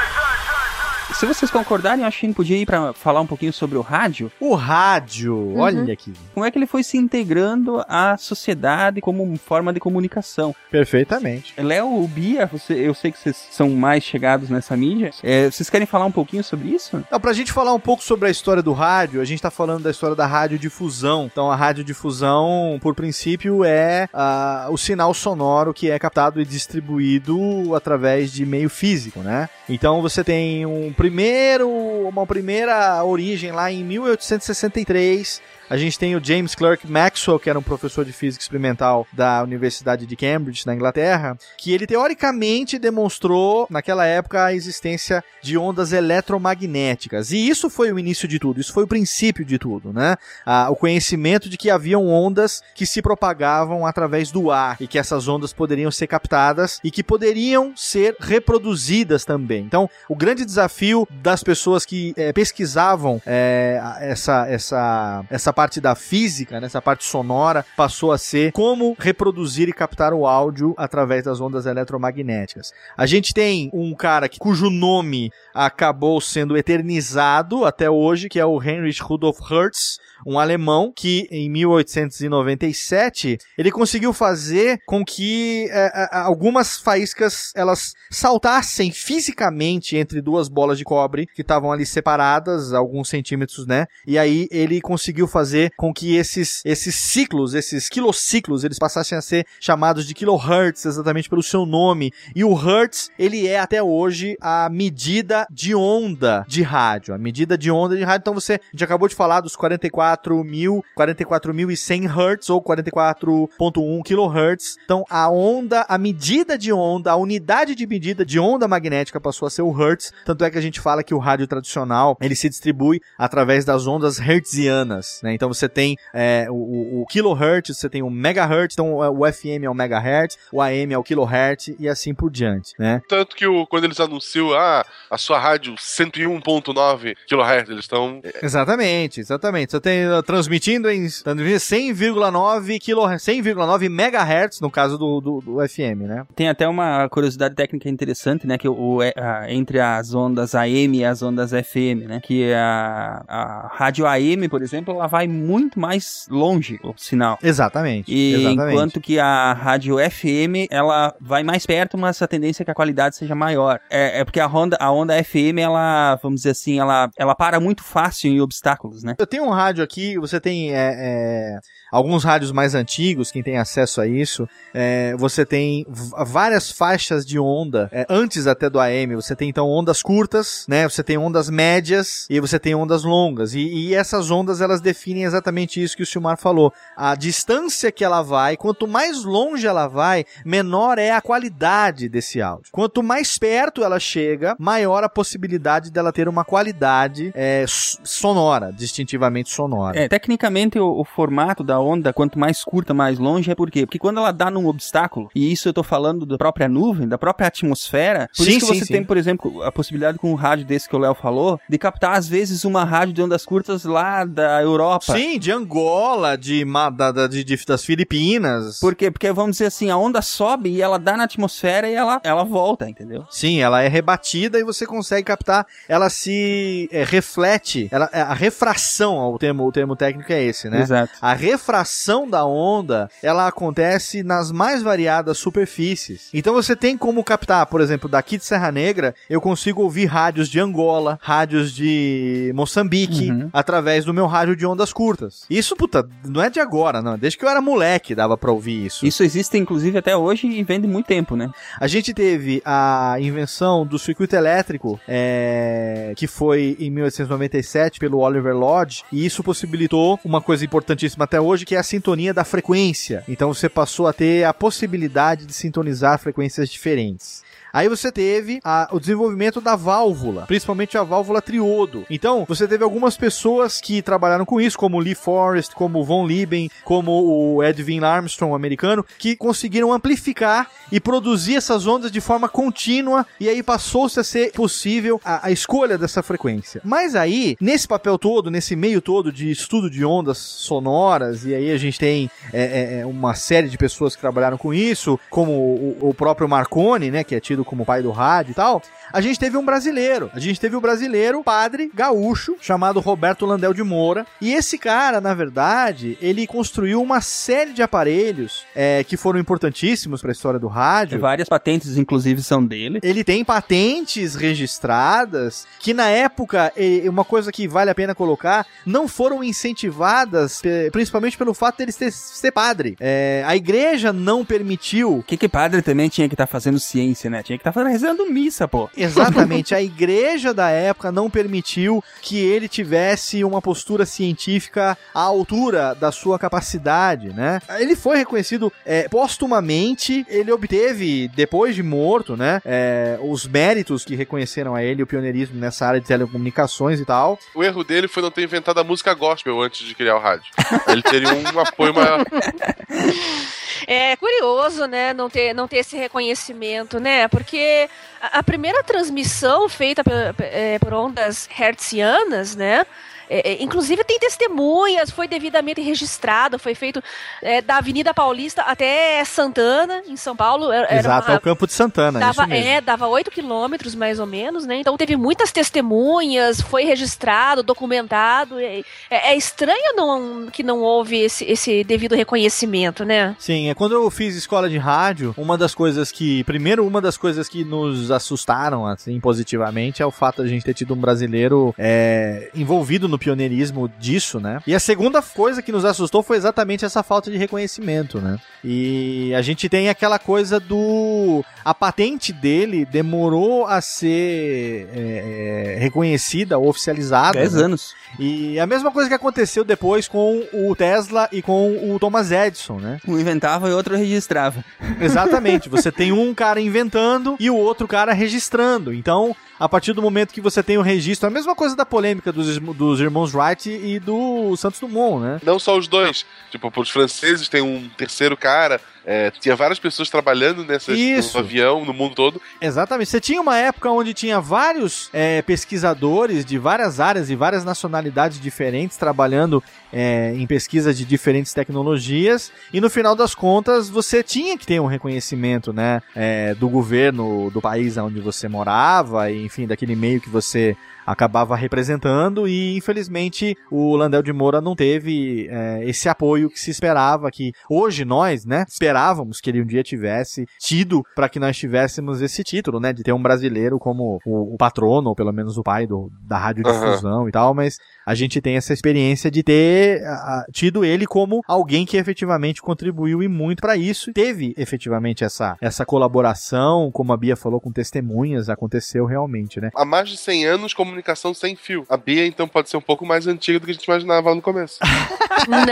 Se vocês concordarem, eu acho que a gente podia ir pra falar um pouquinho sobre o rádio. O rádio, olha aqui. Como é que ele foi se integrando à sociedade como forma de comunicação? Perfeitamente. Léo, o Bia, você- eu sei que vocês são mais chegados nessa mídia. É, vocês querem falar um pouquinho sobre isso? Então, pra gente falar um pouco sobre a história do rádio, a gente tá falando da história da radiodifusão. Então, a radiodifusão, por princípio, é ah, o sinal sonoro que é captado e distribuído através de meio físico, né? Então, você tem um primeiro, uma primeira origem lá em 1863. A gente tem o James Clerk Maxwell, que era um professor de física experimental da Universidade de Cambridge, na Inglaterra, que ele teoricamente demonstrou, naquela época, a existência de ondas eletromagnéticas. E isso foi o início de tudo, isso foi o princípio de tudo, né? Ah, o conhecimento de que haviam ondas que se propagavam através do ar e que essas ondas poderiam ser captadas e que poderiam ser reproduzidas também. Então, o grande desafio das pessoas que eh, pesquisavam eh, essa, essa, essa parte da física, nessa parte sonora, passou a ser como reproduzir e captar o áudio através das ondas eletromagnéticas. A gente tem um cara que, cujo nome acabou sendo eternizado até hoje, que é o Heinrich Rudolf Hertz, um alemão que em 1897 ele conseguiu fazer com que eh, eh, algumas faíscas elas saltassem fisicamente entre duas bolas de cobre que estavam ali separadas alguns centímetros, né? E aí ele conseguiu fazer fazer com que esses, esses ciclos, esses quilociclos, eles passassem a ser chamados de kilohertz, exatamente pelo seu nome. E o hertz, ele é até hoje a medida de onda de rádio, a medida de onda de rádio. Então você, a gente acabou de falar dos 44 mil, 44.100 hertz ou 44.1 kilohertz. Então a onda, a medida de onda, a unidade de medida de onda magnética passou a ser o hertz. Tanto é que a gente fala que o rádio tradicional, ele se distribui através das ondas hertzianas, né? Então você tem é, o, o kilohertz, você tem o megahertz, então o FM é o megahertz, o AM é o kilohertz e assim por diante, né? Tanto que o, quando eles anunciam ah, a sua rádio 101.9 kHz, eles estão. Exatamente, exatamente. Você tem uh, transmitindo em transmitindo 100,9 kHz, 100,9 megahertz no caso do, do, do FM, né? Tem até uma curiosidade técnica interessante, né? Que o, o- a- entre as ondas AM e as ondas FM, né? Que a, a rádio AM, por exemplo, ela vai muito mais longe o sinal. Exatamente. E exatamente. enquanto que a rádio FM, ela vai mais perto, mas a tendência é que a qualidade seja maior. É, é porque a onda, a onda FM, ela, vamos dizer assim, ela, ela para muito fácil em obstáculos, né? Eu tenho um rádio aqui, você tem é, é, alguns rádios mais antigos, quem tem acesso a isso, é, você tem várias faixas de onda, é, antes até do AM, você tem então ondas curtas, né, você tem ondas médias e você tem ondas longas, e, e essas ondas elas definem exatamente isso que o Silmar falou, a distância que ela vai, quanto mais longe ela vai, menor é a qualidade desse áudio. Quanto mais perto ela chega, maior a possibilidade dela ter uma qualidade é, sonora, distintivamente sonora. É, tecnicamente o, o formato da onda, quanto mais curta, mais longe, é por quê? Porque quando ela dá num obstáculo, e isso eu tô falando da própria nuvem, da própria atmosfera, por Sim, isso que sim, você sim. tem, por exemplo, a possibilidade com um rádio desse que o Léo falou, de captar às vezes uma rádio de ondas curtas lá da Europa. Sim, de Angola, de, da- de- de- das Filipinas. Por quê? Porque, vamos dizer assim, a onda sobe e ela dá na atmosfera e ela, ela volta, entendeu? Sim, ela é rebatida e você consegue captar, ela se é, reflete, ela, é, a refração, o termo, o termo técnico é esse, né? Exato. A refração da onda, ela acontece nas mais variadas superfícies. Então você tem como captar, por exemplo, daqui de Serra Negra, eu consigo ouvir rádios de Angola, rádios de Moçambique, Uhum. através do meu rádio de ondas curtas. Isso, puta, não é de agora, não. Desde que eu era moleque dava pra ouvir isso. Isso existe, inclusive, até hoje e vem de muito tempo, né? A gente teve a invenção do circuito elétrico, é, que foi em 1897 pelo Oliver Lodge, e isso possibilitou uma coisa importantíssima até hoje, que é a sintonia da frequência. Então você passou a ter a possibilidade de sintonizar frequências diferentes. Aí você teve a- o desenvolvimento da válvula, principalmente a válvula triodo. Então, você teve algumas pessoas que trabalharam com isso, como Lee Forrest, como Von Lieben, como o Edwin Armstrong, americano, que conseguiram amplificar e produzir essas ondas de forma contínua, e aí passou-se a ser possível a, a escolha dessa frequência. Mas aí, nesse papel todo, nesse meio todo de estudo de ondas sonoras, e aí a gente tem é, é, é, uma série de pessoas que trabalharam com isso, como o, o próprio Marconi, né, que é tido como pai do rádio e tal, a gente teve um brasileiro. A gente teve o brasileiro, padre gaúcho, chamado Roberto Landel de Moura. E esse cara, na verdade, ele construiu uma série de aparelhos é, que foram importantíssimos para a história do rádio. Várias patentes, inclusive, são dele. Ele tem patentes registradas que na época, uma coisa que vale a pena colocar, não foram incentivadas, principalmente pelo fato dele ser, ser padre. É, a igreja não permitiu O que que padre também tinha que estar fazendo ciência, né? Tinha que estar rezando missa, pô. Exatamente, a igreja da época não permitiu que ele tivesse uma postura científica à altura da sua capacidade, né? Ele foi reconhecido é, postumamente, ele obteve, depois de morto, né, é, os méritos que reconheceram a ele, o pioneirismo nessa área de telecomunicações e tal. O erro dele foi não ter inventado a música gospel antes de criar o rádio. Ele teria um apoio maior. É curioso, né, não ter, não ter esse reconhecimento, né? Porque a, a primeira transmissão feita pe- é, por ondas hertzianas, né? É, é, inclusive tem testemunhas, foi devidamente registrado, foi feito é, da Avenida Paulista até Santana, em São Paulo. Era Exato, uma- é o Campo de Santana, Dava, isso mesmo. é, dava 8 quilômetros mais ou menos, né? Então teve muitas testemunhas, foi registrado, documentado. É, é- é estranho não, que não houve esse, esse devido reconhecimento, né? Sim, é quando eu fiz escola de rádio, uma das coisas que, primeiro, uma das coisas que nos assustaram assim positivamente é o fato de a gente ter tido um brasileiro é, envolvido no no pioneirismo disso, né? E a segunda coisa que nos assustou foi exatamente essa falta de reconhecimento, né? E a gente tem aquela coisa do. A patente dele demorou a ser é, é, reconhecida, oficializada. 10 né? anos. E a mesma coisa que aconteceu depois com o Tesla e com o Thomas Edison, né? Um inventava e outro registrava. Exatamente. Você tem um cara inventando e o outro cara registrando. Então, a partir do momento que você tem o registro, a mesma coisa da polêmica dos, dos irmãos Wright e do Santos Dumont, né? Não só os dois. Tipo, pros franceses tem um terceiro cara. É, tinha várias pessoas trabalhando nessas, Isso. no avião, no mundo todo. Exatamente. Você tinha uma época onde tinha vários é, pesquisadores de várias áreas e várias nacionalidades diferentes trabalhando é, em pesquisas de diferentes tecnologias e no final das contas você tinha que ter um reconhecimento, né, é, do governo do país onde você morava e enfim daquele meio que você acabava representando e infelizmente o Landel de Moura não teve é, esse apoio que se esperava que hoje nós, né, esperávamos que ele um dia tivesse tido para que nós tivéssemos esse título, né, de ter um brasileiro como o, o patrono ou pelo menos o pai do, da radiodifusão e tal, mas a gente tem essa experiência de ter ah, tido ele como alguém que efetivamente contribuiu e muito para isso. Teve efetivamente essa, essa colaboração, como a Bia falou, com testemunhas, aconteceu realmente, né? Há mais de 100 anos, comunicação sem fio. A Bia, então, pode ser um pouco mais antiga do que a gente imaginava lá no começo. Não.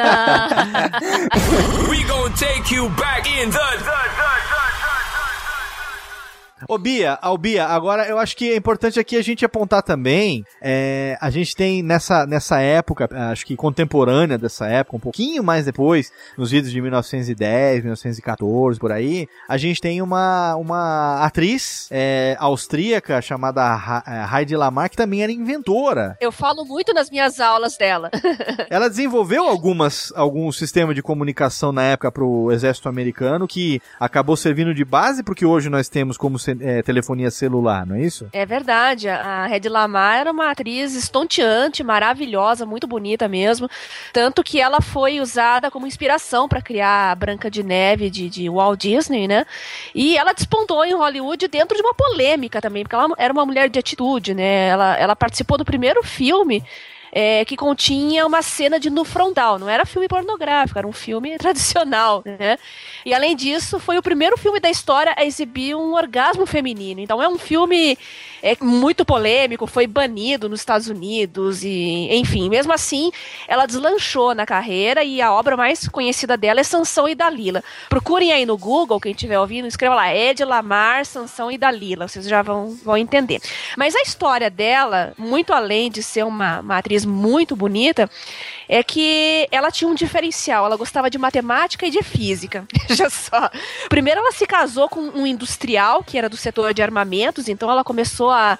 We gon' take you back in the, the, the, Ô Bia, ao Bia, agora eu acho que é importante aqui a gente apontar também, é, a gente tem nessa, nessa época, acho que contemporânea dessa época, um pouquinho mais depois, nos vídeos de 1910, 1914, por aí, a gente tem uma, uma atriz é, austríaca chamada Ha- é, Heidi Lamar, que também era inventora. Eu falo muito nas minhas aulas dela. Ela desenvolveu algumas, algum sistema de comunicação na época para o exército americano que acabou servindo de base para o que hoje nós temos como é, telefonia celular, não é isso? É verdade, a Red Lamar era uma atriz estonteante, maravilhosa, muito bonita mesmo. Tanto que ela foi usada como inspiração para criar a Branca de Neve de, de Walt Disney, né? E ela despontou em Hollywood dentro de uma polêmica também, porque ela era uma mulher de atitude, né? Ela, ela participou do primeiro filme. É, que continha uma cena de nu frontal, não era filme pornográfico, era um filme tradicional, né? E além disso, foi o primeiro filme da história a exibir um orgasmo feminino. Então é um filme é, muito polêmico, foi banido nos Estados Unidos e, enfim, mesmo assim, ela deslanchou na carreira e a obra mais conhecida dela é Sansão e Dalila. Procurem aí no Google, quem estiver ouvindo, escreva lá Ed Lamar, Sansão e Dalila, vocês já vão, vão entender. Mas a história dela, muito além de ser uma, uma atriz muito bonita, é que ela tinha um diferencial. Ela gostava de matemática e de física. Veja só. Primeiro, ela se casou com um industrial que era do setor de armamentos, então ela começou a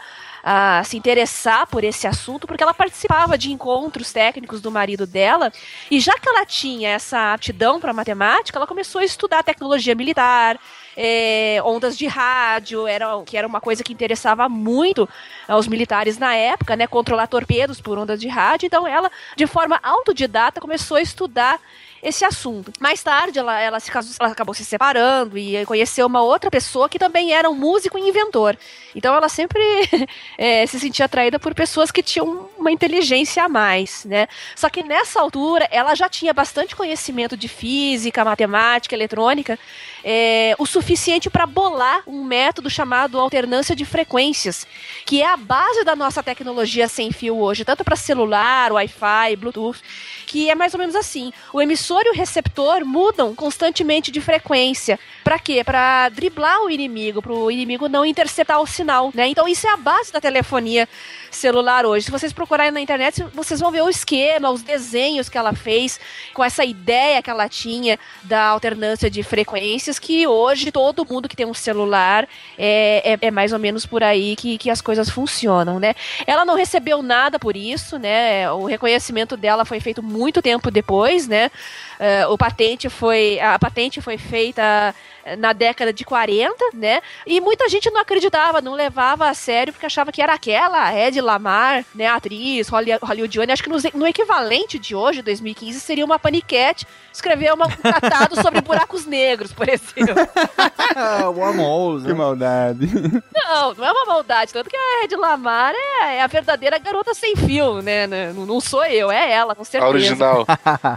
a se interessar por esse assunto, porque ela participava de encontros técnicos do marido dela, e já que ela tinha essa aptidão para matemática, ela começou a estudar tecnologia militar, é, ondas de rádio, era, que era uma coisa que interessava muito aos militares na época, né? Controlar torpedos por ondas de rádio. Então ela, de forma autodidata, começou a estudar esse assunto. Mais tarde, ela, ela, se casou, ela acabou se separando e conheceu uma outra pessoa que também era um músico e inventor. Então ela sempre é, se sentia atraída por pessoas que tinham uma inteligência a mais, né? Só que nessa altura ela já tinha bastante conhecimento de física, matemática, eletrônica, é, o suficiente para bolar um método chamado alternância de frequências, que é a base da nossa tecnologia sem fio hoje, tanto para celular, Wi-Fi, Bluetooth, que é mais ou menos assim. O emissor e o receptor mudam constantemente de frequência. Para quê? Para driblar o inimigo, para o inimigo não interceptar o sinal, né? Então isso é a base da telefonia celular hoje. Se vocês procurarem na internet, vocês vão ver o esquema, os desenhos que ela fez com essa ideia que ela tinha da alternância de frequências, que hoje todo mundo que tem um celular é, é, é mais ou menos por aí que, que as coisas funcionam, né? Ela não recebeu nada por isso, né? O reconhecimento dela foi feito muito tempo depois, né? Uh, o patente foi, a patente foi feita na década de 40, né? E muita gente não acreditava, não levava a sério, porque achava que era aquela Ed Lamar, né, atriz holly- hollywoodiana. Acho que no, no equivalente de hoje, 2015, seria uma paniquete escrever uma- um tratado sobre buracos negros, por exemplo. Wormholes, Que maldade. Não, não é uma maldade. Tanto que a Ed Lamar é, é a verdadeira garota sem fio, né? Não, não sou eu, é ela, com certeza. A original.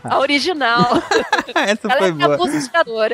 A original. Essa ela foi é a boa.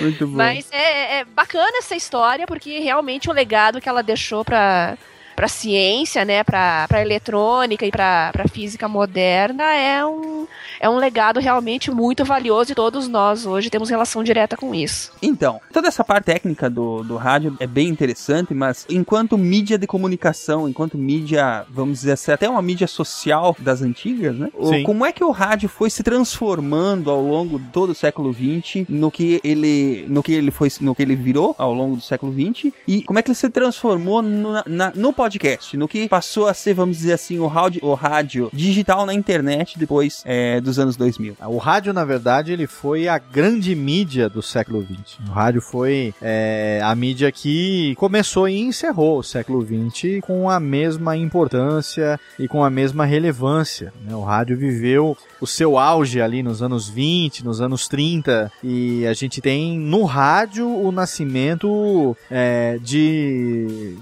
Muito boa. Mas é, é bacana essa história, porque realmente o legado que ela deixou pra, pra ciência, né, pra eletrônica e pra, pra física moderna é um, é um legado realmente muito valioso e todos nós hoje temos relação direta com isso. Então, toda essa parte técnica do, do rádio é bem interessante, mas enquanto mídia de comunicação, enquanto mídia, vamos dizer assim, até uma mídia social das antigas, né? Sim. como é que o rádio foi se transformando ao longo de todo o século XX no que ele, no que ele foi, no que ele virou ao longo do século XX e como é que ele se transformou no, na- no podcast, no que passou a ser, vamos dizer assim, o rádio, o rádio digital na internet depois é, dos anos 2000. O rádio, na verdade, ele foi a grande mídia do século XX. O rádio foi é, a mídia que começou e encerrou o século XX com a mesma importância e com a mesma relevância. né? O rádio viveu o seu auge ali nos anos 20, nos anos 30, e a gente tem no rádio o nascimento é, de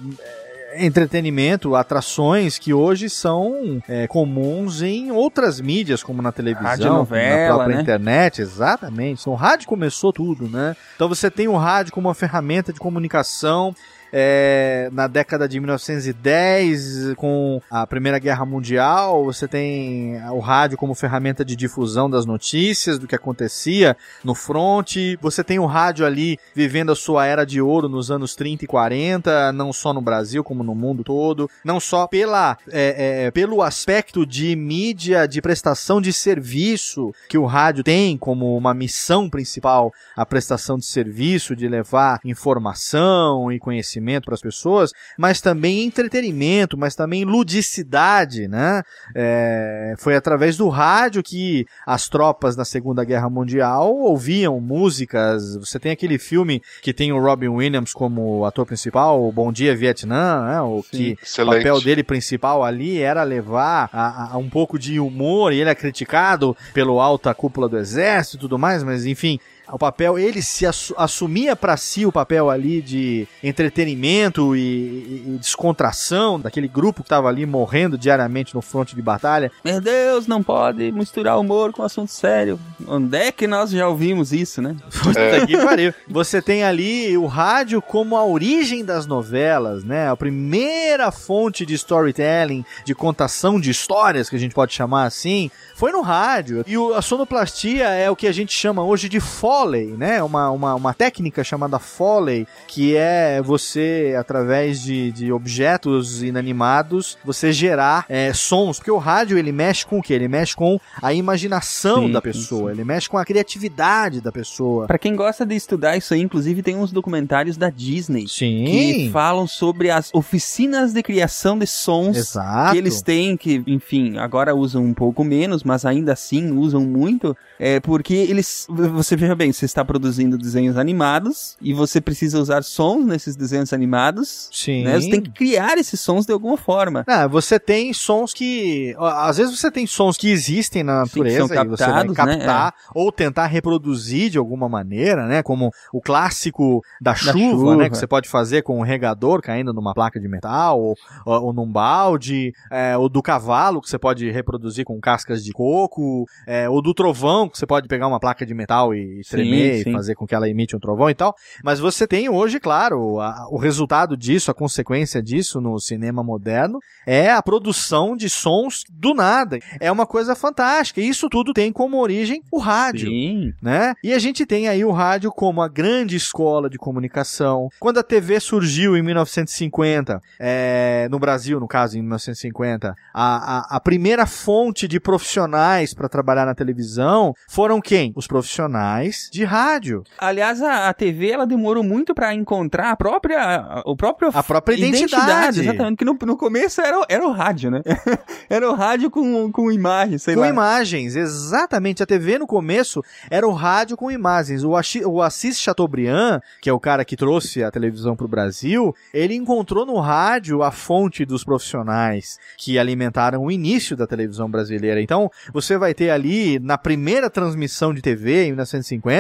entretenimento, atrações que hoje são é, comuns em outras mídias, como na televisão, Radionovela, na própria né? internet, exatamente. Então, o rádio começou tudo, né? Então você tem o rádio como uma ferramenta de comunicação. É, na década de 1910, com a Primeira Guerra Mundial, você tem o rádio como ferramenta de difusão das notícias, do que acontecia no fronte. Você tem o rádio ali vivendo a sua era de ouro nos anos 30 e 40, não só no Brasil, como no mundo todo. Não só pela, é, é, pelo aspecto de mídia, de prestação de serviço que o rádio tem como uma missão principal, a prestação de serviço, de levar informação e conhecimento para as pessoas, mas também entretenimento, mas também ludicidade, né? É, foi através do rádio que as tropas na Segunda Guerra Mundial ouviam músicas. Você tem aquele filme que tem o Robin Williams como ator principal, o Bom Dia Vietnã, né? O que o Excelente. papel dele principal ali era levar a, a um pouco de humor e ele é criticado pelo alta cúpula do exército e tudo mais, mas enfim, o papel, ele se assu- assumia para si o papel ali de entretenimento e, e- e descontração daquele grupo que tava ali morrendo diariamente no fronte de batalha. Meu Deus, não pode misturar humor com assunto sério. Onde é que nós já ouvimos isso, né? Puta que pariu. Você tem ali o rádio como a origem das novelas, né? A primeira fonte de storytelling, de contação de histórias, que a gente pode chamar assim, foi no rádio. E o- a sonoplastia é o que a gente chama hoje de Foley, né? Uma, uma, uma técnica chamada Foley, que é você, através de, de objetos inanimados, você gerar é, sons. Porque o rádio, ele mexe com o quê? Ele mexe com a imaginação Sim, da pessoa, sim. ele mexe com a criatividade da pessoa. Pra quem gosta de estudar isso aí, inclusive tem uns documentários da Disney Sim. que falam sobre as oficinas de criação de sons Exato. que eles têm, que, enfim, agora usam um pouco menos, mas ainda assim usam muito, é porque eles, você veja bem, você está produzindo desenhos animados e você precisa usar sons nesses desenhos animados, Sim. né? Você tem que criar esses sons de alguma forma. Ah, você tem sons que. Às vezes você tem sons que existem na Sim, natureza são e você vai captados, né? captar ou tentar reproduzir de alguma maneira, né? Como o clássico da chuva, chuva. né? Que você pode fazer com um regador caindo numa placa de metal ou, ou, ou num balde, é, ou do cavalo que você pode reproduzir com cascas de coco, é, ou do trovão que você pode pegar uma placa de metal e Sim, tremer sim. e fazer com que ela emite um trovão e tal. Mas você tem hoje, claro, a- o resultado disso, a consequência disso no cinema moderno é a produção de sons do nada. É uma coisa fantástica. E isso tudo tem como origem o rádio. Sim. Né? E a gente tem aí o rádio como a grande escola de comunicação. Quando a TV surgiu em 1950, é, no Brasil, no caso, em 1950, a, a, a primeira fonte de profissionais para trabalhar na televisão foram quem? Os profissionais de rádio. Aliás, a, a TV ela demorou muito pra encontrar a própria, a, o próprio A própria identidade. Exatamente, porque no, no começo era, o- era o rádio, né? era o rádio com, com imagem, sei com lá. imagens, exatamente. A TV no começo era o rádio com imagens. O, Achi- o Assis Chateaubriand, que é o cara que trouxe a televisão pro Brasil, ele encontrou no rádio a fonte dos profissionais que alimentaram o início da televisão brasileira. Então, você vai ter ali, na primeira transmissão de TV, em 1950,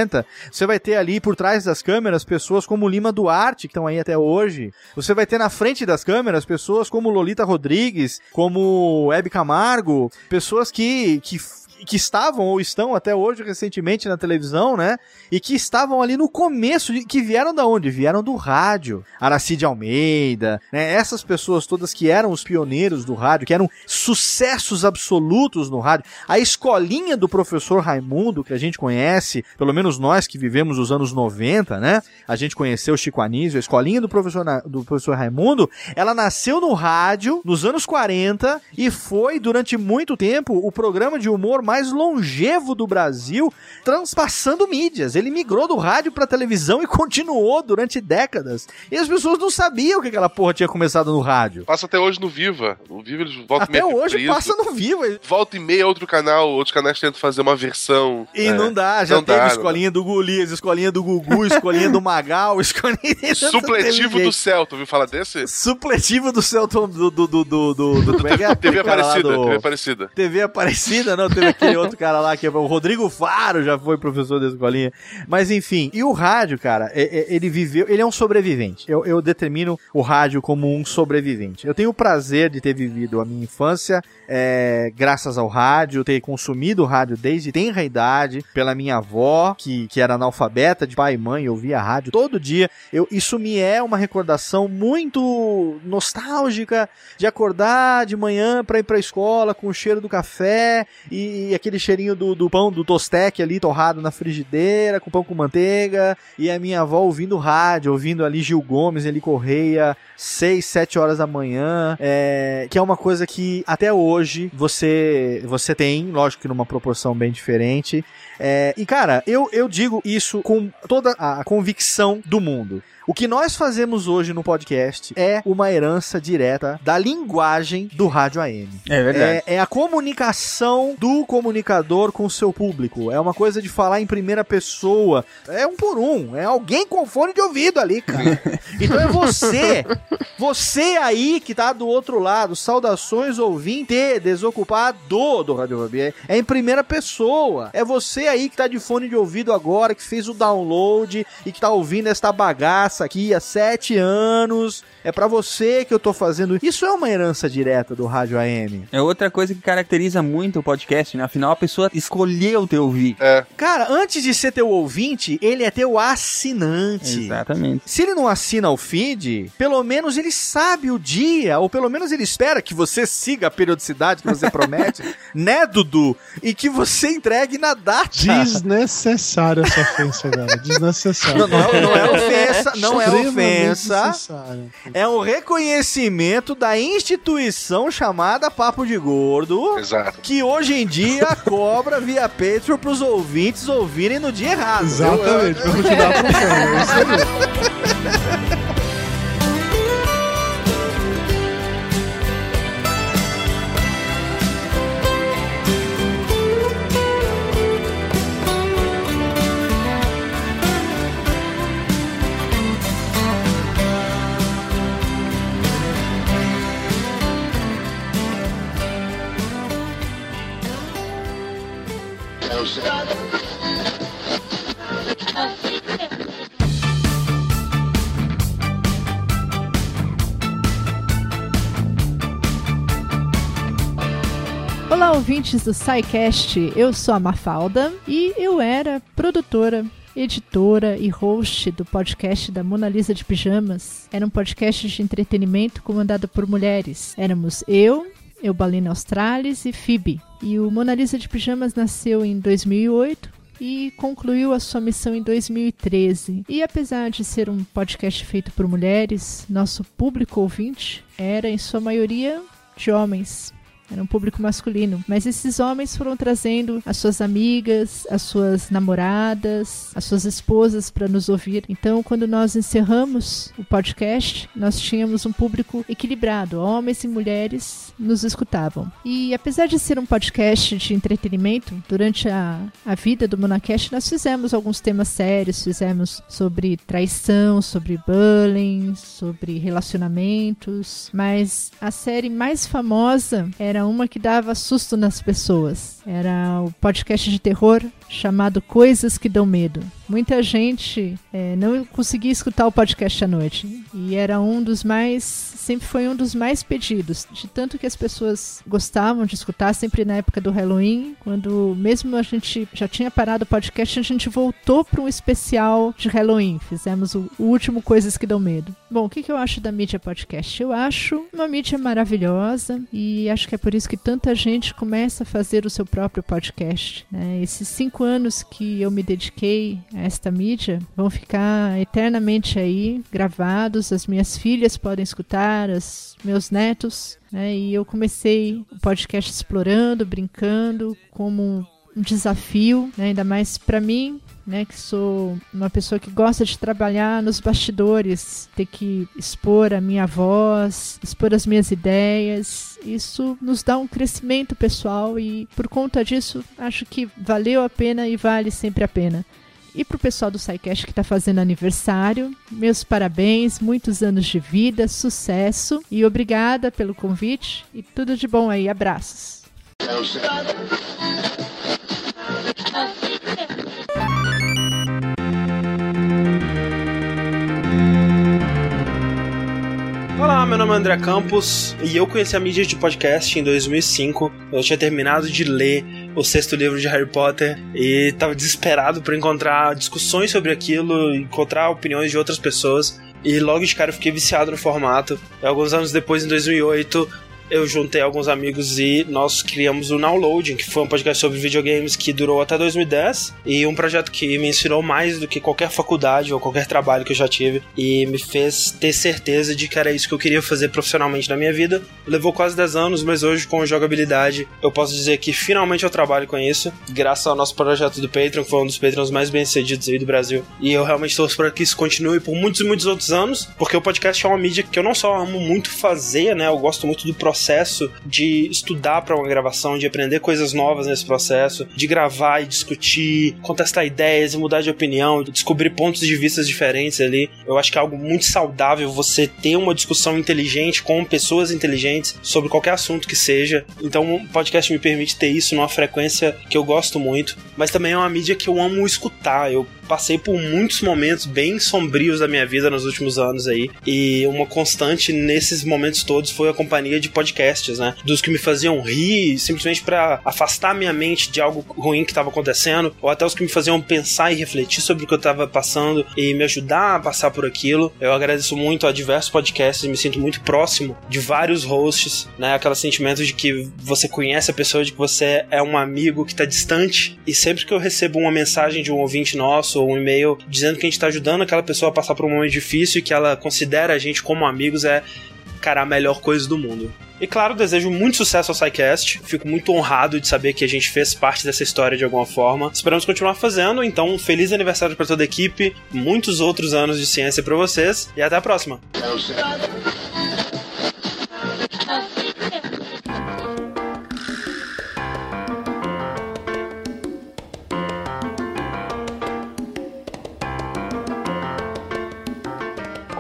você vai ter ali por trás das câmeras pessoas como Lima Duarte, que estão aí até hoje. Você vai ter na frente das câmeras pessoas como Lolita Rodrigues, como Hebe Camargo, pessoas que, que que estavam ou estão até hoje recentemente na televisão, né? E que estavam ali no começo, de- que vieram da onde? Vieram do rádio. Aracide Almeida, né? Essas pessoas todas que eram os pioneiros do rádio, que eram sucessos absolutos no rádio. A escolinha do professor Raimundo, que a gente conhece, pelo menos nós que vivemos os anos 90, né? A gente conheceu o Chico Anísio, a escolinha do professor, do professor Raimundo, ela nasceu no rádio nos anos 40 e foi durante muito tempo o programa de humor mais longevo do Brasil, transpassando mídias. Ele migrou do rádio pra televisão e continuou durante décadas. E as pessoas não sabiam que aquela porra tinha começado no rádio. Passa até hoje no Viva. No Viva eles voltam Até hoje passa no Viva. Volta e meia outro canal, outros canais tentam fazer uma versão. E é, não dá, já não teve dá, não escolinha do Golias, escolinha do Gugu, escolinha do Magal, escolinha... Supletivo do céu, tu ouviu falar desse? Supletivo do Celton do. do, do, do, do, do é é? TV lá Aparecida, do- TV Aparecida. TV Aparecida, não, teve aquele outro cara lá que é o Rodrigo Faro, já foi professor da escolinha. Mas enfim, e o rádio, cara, é- é- ele viveu, ele é um sobrevivente. Eu, eu determino o rádio como um sobrevivente. Eu tenho o prazer de ter vivido a minha infância é, graças ao rádio, ter consumido o rádio desde tenra idade, pela minha avó, que, que era analfabeta de pai e mãe, eu via rádio todo dia. Eu, isso me é uma recordação muito nostálgica de acordar de manhã pra ir pra escola com o cheiro do café e aquele cheirinho do, do pão do tostec ali torrado na frigideira, com pão com manteiga, e a minha avó ouvindo rádio, ouvindo ali Gil Gomes, ele Correia, 6, 7 horas da manhã, é, que é uma coisa que até hoje você você tem, lógico que numa proporção bem diferente. É, e cara, eu, eu digo isso com toda a convicção do mundo. O que nós fazemos hoje no podcast é uma herança direta da linguagem do rádio AM. É verdade. É, é a comunicação do comunicador com o seu público. É uma coisa de falar em primeira pessoa. É um por um. É alguém com fone de ouvido ali, cara. então é você. Você aí que tá do outro lado. Saudações ouvinte desocupado do Rádio Web. É em primeira pessoa. É você aí que tá de fone de ouvido agora, que fez o download e que tá ouvindo esta bagaça aqui há sete anos. É pra você que eu tô fazendo. Isso é uma herança direta do Rádio AM. É outra coisa que caracteriza muito o podcast, né? Afinal, a pessoa escolheu te ouvir. É. Cara, antes de ser teu ouvinte, ele é teu assinante. Exatamente. Se ele não assina o feed, pelo menos ele sabe o dia, ou pelo menos ele espera que você siga a periodicidade que você promete, né, Dudu? E que você entregue na data. Desnecessária essa ofensa, cara. Desnecessária. Não, não é, não é ofensa, não é ofensa. É um reconhecimento da instituição chamada Papo de Gordo. Exato. Que hoje em dia cobra via Patreon pros ouvintes ouvirem no dia errado. Exatamente, pra continuar procurando. É isso aí. Olá, ouvintes do SciCast. Eu sou a Mafalda e eu era produtora, editora e host do podcast da Mona Lisa de Pijamas. Era um podcast de entretenimento comandado por mulheres. Éramos eu, Eubalina Australis e Phoebe. E o Mona Lisa de Pijamas nasceu em 2008 e concluiu a sua missão em 2013. E apesar de ser um podcast feito por mulheres, nosso público ouvinte era, em sua maioria, de homens. Era um público masculino. Mas esses homens foram trazendo as suas amigas, as suas namoradas, as suas esposas para nos ouvir. Então, quando nós encerramos o podcast, nós tínhamos um público equilibrado. Homens e mulheres nos escutavam. E apesar de ser um podcast de entretenimento, durante a, a vida do Monacast, nós fizemos alguns temas sérios. Fizemos sobre traição, sobre bullying, sobre relacionamentos. Mas a série mais famosa era uma que dava susto nas pessoas. Era o podcast de terror chamado Coisas que Dão Medo. Muita gente é, não conseguia escutar o podcast à noite. E era um dos mais. Sempre foi um dos mais pedidos. De tanto que as pessoas gostavam de escutar, sempre na época do Halloween, quando mesmo a gente já tinha parado o podcast, a gente voltou para um especial de Halloween. Fizemos o, o último Coisas que Dão Medo. Bom, o que, que eu acho da mídia podcast? Eu acho uma mídia maravilhosa e acho que é por isso que tanta gente começa a fazer o seu próprio podcast. Né? Esses cinco anos que eu me dediquei a esta mídia vão ficar eternamente aí gravados. As minhas filhas podem escutar, os meus netos. Né? E eu comecei o podcast explorando, brincando, como um desafio, né? ainda mais para mim, né, que sou uma pessoa que gosta de trabalhar nos bastidores, ter que expor a minha voz, expor as minhas ideias. Isso nos dá um crescimento pessoal e por conta disso acho que valeu a pena e vale sempre a pena. E para o pessoal do SciCast que está fazendo aniversário, meus parabéns, muitos anos de vida, sucesso. E obrigada pelo convite. E tudo de bom aí, abraços. Olá, meu nome é André Campos e eu conheci a mídia de podcast em 2005. Eu tinha terminado de ler o sexto livro de Harry Potter e estava desesperado por encontrar discussões sobre aquilo, encontrar opiniões de outras pessoas. E logo de cara eu fiquei viciado no formato. E alguns anos depois, em 2008, eu juntei alguns amigos e nós criamos o Nowloading, que foi um podcast sobre videogames que durou até 2010 e um projeto que me ensinou mais do que qualquer faculdade ou qualquer trabalho que eu já tive e me fez ter certeza de que era isso que eu queria fazer profissionalmente na minha vida. Levou quase 10 anos, mas hoje com jogabilidade eu posso dizer que finalmente eu trabalho com isso, graças ao nosso projeto do Patreon, que foi um dos Patreons mais bem-sucedidos aí do Brasil. E eu realmente torço para que isso continue por muitos e muitos outros anos, porque o podcast é uma mídia que eu não só amo muito fazer, né, eu gosto muito do processo processo de estudar para uma gravação, de aprender coisas novas nesse processo, de gravar e discutir, contestar ideias e mudar de opinião, descobrir pontos de vista diferentes ali. Eu acho que é algo muito saudável você ter uma discussão inteligente com pessoas inteligentes sobre qualquer assunto que seja. Então, o podcast me permite ter isso numa frequência que eu gosto muito, mas também é uma mídia que eu amo escutar. Eu passei por muitos momentos bem sombrios da minha vida nos últimos anos aí. E uma constante nesses momentos todos foi a companhia de podcasts, né? Dos que me faziam rir, simplesmente para afastar minha mente de algo ruim que estava acontecendo, ou até os que me faziam pensar e refletir sobre o que eu estava passando e me ajudar a passar por aquilo. Eu agradeço muito a diversos podcasts, me sinto muito próximo de vários hosts, né? Aquele sentimento de que você conhece a pessoa, de que você é um amigo que está distante. E sempre que eu recebo uma mensagem de um ouvinte nosso ou um e-mail dizendo que a gente tá ajudando aquela pessoa a passar por um momento difícil e que ela considera a gente como amigos é, cara, a melhor coisa do mundo. E claro, desejo muito sucesso ao SciCast. Fico muito honrado de saber que a gente fez parte dessa história de alguma forma. Esperamos continuar fazendo, então feliz aniversário para toda a equipe, muitos outros anos de ciência para vocês e até a próxima.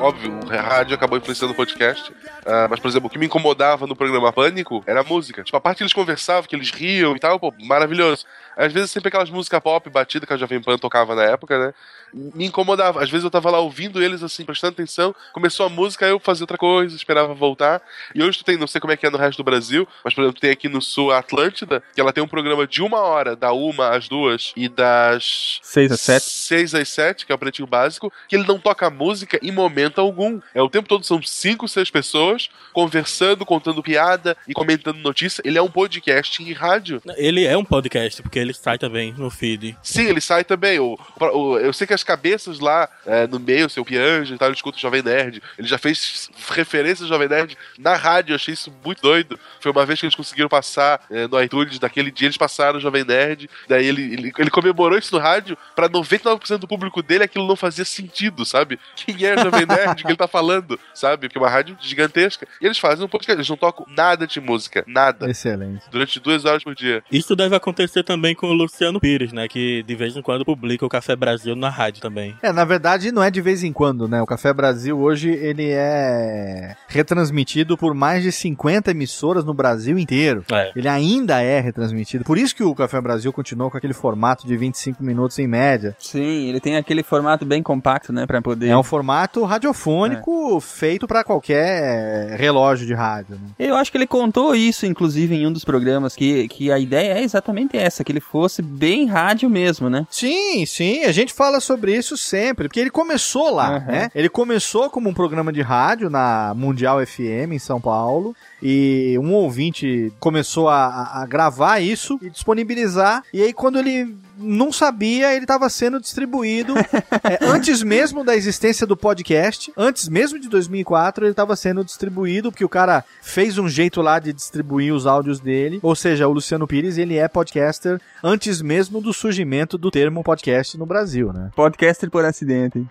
Óbvio, o rádio acabou influenciando o podcast. Uh, mas, por exemplo, o que me incomodava no programa Pânico era a música. Tipo, a parte que eles conversavam, que eles riam e tal, pô, maravilhoso. Às vezes sempre aquelas músicas pop batida que a Jovem Pan tocava na época, né? Me incomodava. Às vezes eu tava lá ouvindo eles assim, prestando atenção, começou a música, aí eu fazia outra coisa, esperava voltar. E hoje tu tem, não sei como é que é no resto do Brasil, mas por exemplo, tem aqui no sul a Atlântida, que ela tem um programa de uma hora, da uma às duas e das seis às sete. Seis às sete, que é o pretinho básico, que ele não toca música em momento algum. É o tempo todo são cinco, seis pessoas conversando, contando piada e comentando notícia. Ele é um podcast em rádio. Ele é um podcast, porque ele sai também no feed. Sim, ele sai também. O, o- eu sei que as cabeças lá é, no meio, o seu Pianjo e tal, ele escuta o Jovem Nerd. Ele já fez referência ao Jovem Nerd na rádio, eu achei isso muito doido. Foi uma vez que eles conseguiram passar é, no iTunes, daquele dia eles passaram o Jovem Nerd. Daí ele, ele, ele comemorou isso no rádio pra 99% do público dele aquilo não fazia sentido, sabe? Quem é o Jovem Nerd que ele tá falando, sabe? Porque é uma rádio gigantesca. E eles fazem um podcast, eles não tocam nada de música, nada. Excelente. Durante duas horas por dia. Isso deve acontecer também com o Luciano Pires, né? Que de vez em quando publica o Café Brasil na rádio também. É, na verdade não é de vez em quando, né? O Café Brasil hoje ele é retransmitido por mais de 50 emissoras no Brasil inteiro. É. Ele ainda é retransmitido. Por isso que o Café Brasil continuou com aquele formato de 25 minutos em média. Sim, ele tem aquele formato bem compacto, né, pra poder... É um formato radiofônico feito pra qualquer relógio de rádio. Né? Eu acho que ele contou isso, inclusive, em um dos programas, que, que a ideia é exatamente essa, que ele fosse bem rádio mesmo, né? Sim, sim, a gente fala sobre isso sempre, porque ele começou lá, Uhum. né? Ele começou como um programa de rádio na Mundial FM em São Paulo. E um ouvinte começou a- a gravar isso e disponibilizar. E aí, quando ele não sabia, ele estava sendo distribuído é, antes mesmo da existência do podcast, antes mesmo de 2004, ele estava sendo distribuído porque o cara fez um jeito lá de distribuir os áudios dele. Ou seja, o Luciano Pires ele é podcaster antes mesmo do surgimento do termo podcast no Brasil, né? Podcaster por acidente.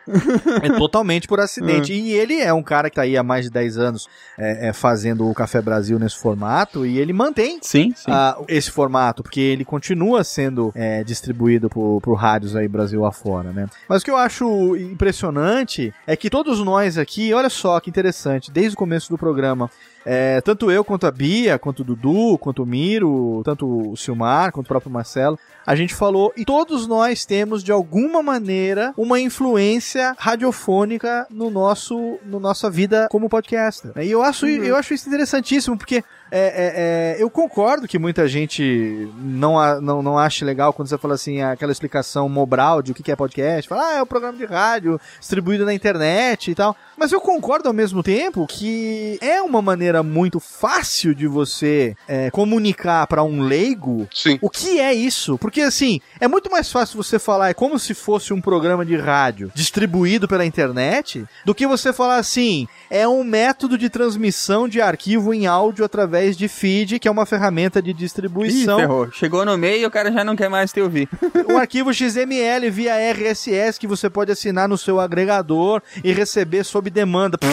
É totalmente por acidente. E ele é um cara que tá aí há mais de 10 anos é, é, fazendo o Café Brasil nesse formato e ele mantém Sim, sim. ah, esse formato, porque ele continua sendo é, distribuído por, por rádios aí Brasil afora, né? Mas o que eu acho impressionante é que todos nós aqui, olha só que interessante, desde o começo do programa, é, tanto eu quanto a Bia, quanto o Dudu, quanto o Miro, tanto o Silmar, quanto o próprio Marcelo, a gente falou e todos nós temos de alguma maneira uma influência radiofônica no nosso no nossa vida como podcaster. E eu acho eu acho isso interessantíssimo porque é, é, é, eu concordo que muita gente não, a- não, não acha legal quando você fala assim, aquela explicação mobral de o que é podcast. Fala, ah, é um programa de rádio distribuído na internet e tal. Mas eu concordo ao mesmo tempo que é uma maneira muito fácil de você é, comunicar para um leigo Sim. o que é isso. Porque assim, é muito mais fácil você falar, é como se fosse um programa de rádio distribuído pela internet, do que você falar assim, é um método de transmissão de arquivo em áudio através de feed, que é uma ferramenta de Ih, distribuição. ferrou. Chegou no meio e o cara já não quer mais te ouvir. um arquivo XML via RSS que você pode assinar no seu agregador e receber sob demanda.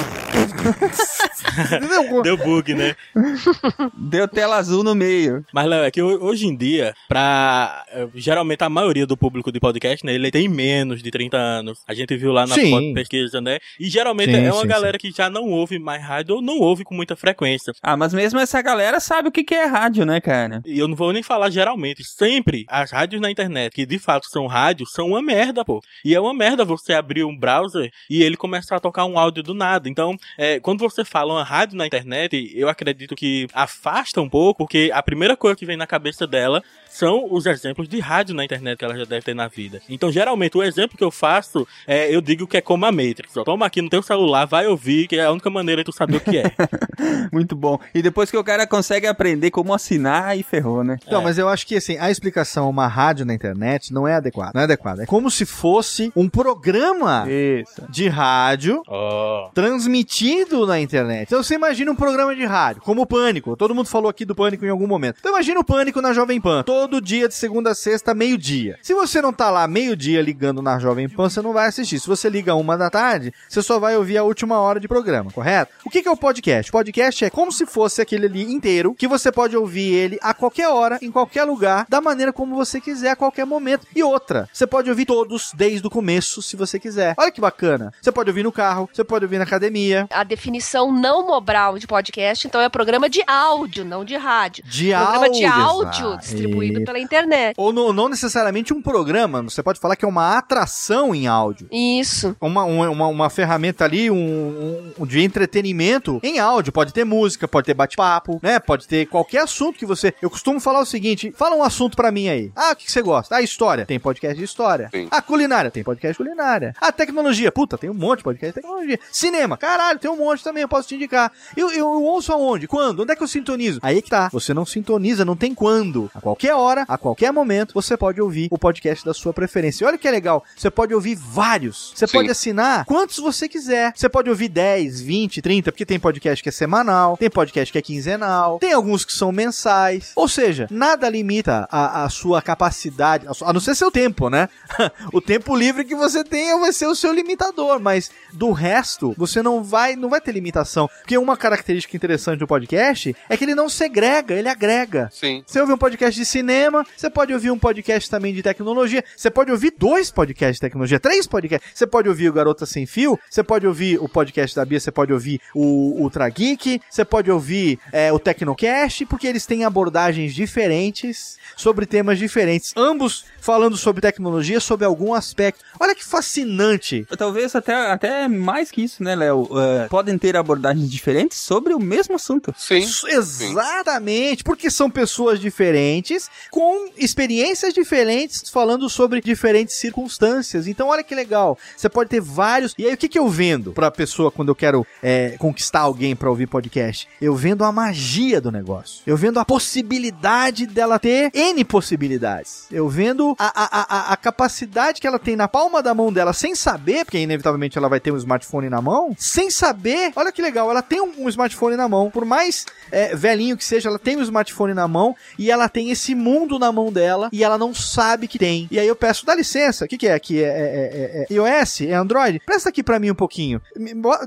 Entendeu? Deu bug, né? Deu tela azul no meio. Mas, Léo, é que ho- hoje em dia, pra. eh, Geralmente a maioria do público de podcast, né? Ele tem menos de 30 anos. A gente viu lá na Sim. pesquisa, né? E geralmente Sim, é uma sim, galera que já não ouve mais rádio ou não ouve com muita frequência. Ah, mas mesmo essa galera sabe o que que é rádio, né, cara? E eu não vou nem falar geralmente. Sempre as rádios na internet, que de fato são rádios, são uma merda, pô. E é uma merda você abrir um browser e ele começar a tocar um áudio do nada. Então, é, quando você fala uma rádio na internet, eu acredito que afasta um pouco, porque a primeira coisa que vem na cabeça dela são os exemplos de rádio na internet que ela já deve ter na vida. Então, geralmente, o exemplo que eu faço, é, eu digo que é como a Matrix. Ó, toma aqui no teu celular, vai ouvir, que é a única maneira de tu saber o que é. Muito bom. E depois que o cara consegue aprender como assinar, aí ferrou, né? Então, mas eu acho que assim, a explicação uma rádio na internet não é adequada. Não é adequada. É como se fosse um programa Isso. de rádio Ó. transmitido na internet. Então você imagina um programa de rádio, como o Pânico. Todo mundo falou aqui do Pânico em algum momento. Então imagina o Pânico na Jovem Pan, todo dia de segunda a sexta, meio-dia. Se você não tá lá meio-dia ligando na Jovem Pan, você não vai assistir. Se você liga uma da tarde, você só vai ouvir a última hora de programa, correto? O que que é o podcast? O podcast é como se fosse aquele ali inteiro, que você pode ouvir ele a qualquer hora, em qualquer lugar, da maneira como você quiser, a qualquer momento. E outra, você pode ouvir todos desde o começo, se você quiser. Olha que bacana. Você pode ouvir no carro, você pode ouvir na academia, A definição não mobral de podcast, então é programa de áudio, não de rádio. De programa de áudio, áudio exato. distribuído distribuído pela internet. Ou no- não necessariamente um programa, você pode falar que é uma atração em áudio. Isso. Uma, uma, uma- ferramenta ali um, um- de entretenimento em áudio. Pode ter música, pode ter bate-papo, né? Pode ter qualquer assunto que você. Eu costumo falar o seguinte: fala um assunto pra mim aí. Ah, o que que você gosta? Ah, história. Tem podcast de história. Sim. Ah, culinária. Tem podcast de culinária. Ah, tecnologia. Puta, tem um monte de podcast de tecnologia. Cinema. Caralho, tem um monte também, eu posso te indicar. Eu, eu, eu ouço aonde? Quando? Onde é que eu sintonizo? Aí que tá. Você não sintoniza, não tem quando. A qualquer hora, a qualquer momento, você pode ouvir o podcast da sua preferência. E olha que é legal. Você pode ouvir vários. Você Sim. pode assinar quantos você quiser. Você pode ouvir 10, 20, 30, porque tem podcast que é semanal, tem podcast que é quinzenal, tem alguns que são mensais. Ou seja, nada limita a, a sua capacidade, a, a não ser seu tempo, né? o tempo livre que você tenha vai ser o seu limitador, mas do resto, você não vai, não vai ter limitação. Porque uma característica interessante do podcast é que ele não segrega, ele agrega. Sim. Você ouve um podcast de cinema, você pode ouvir um podcast também de tecnologia, você pode ouvir dois podcasts de tecnologia, três podcasts. Você pode ouvir o Garota Sem Fio, você pode ouvir o podcast da Bia, você pode ouvir o Ultra Geek, você pode ouvir é, o Tecnocast, porque eles têm abordagens diferentes sobre temas diferentes, ambos falando sobre tecnologia, sobre algum aspecto. Olha que fascinante. Talvez até, até mais que isso, né, Léo? Eh, podem ter abordagens diferentes sobre o mesmo assunto. Sim. Exatamente, porque são pessoas diferentes, com experiências diferentes, falando sobre diferentes circunstâncias. Então, olha que legal. Você pode ter vários. E aí, o que, que eu vendo pra pessoa quando eu quero é, conquistar alguém pra ouvir podcast? Eu vendo a magia do negócio. Eu vendo a possibilidade dela ter N possibilidades. Eu vendo a, a, a, a capacidade que ela tem na palma da mão dela, sem saber, porque inevitavelmente ela vai ter um smartphone na mão, sem saber. Olha que legal, ela tem um, um smartphone na mão, por mais é, velhinho que seja, ela tem um smartphone na mão e ela tem esse na mão dela e ela não sabe que tem. E aí eu peço, dá licença, o que, que é aqui? É, é, é- é iOS? É Android? Presta aqui pra mim um pouquinho.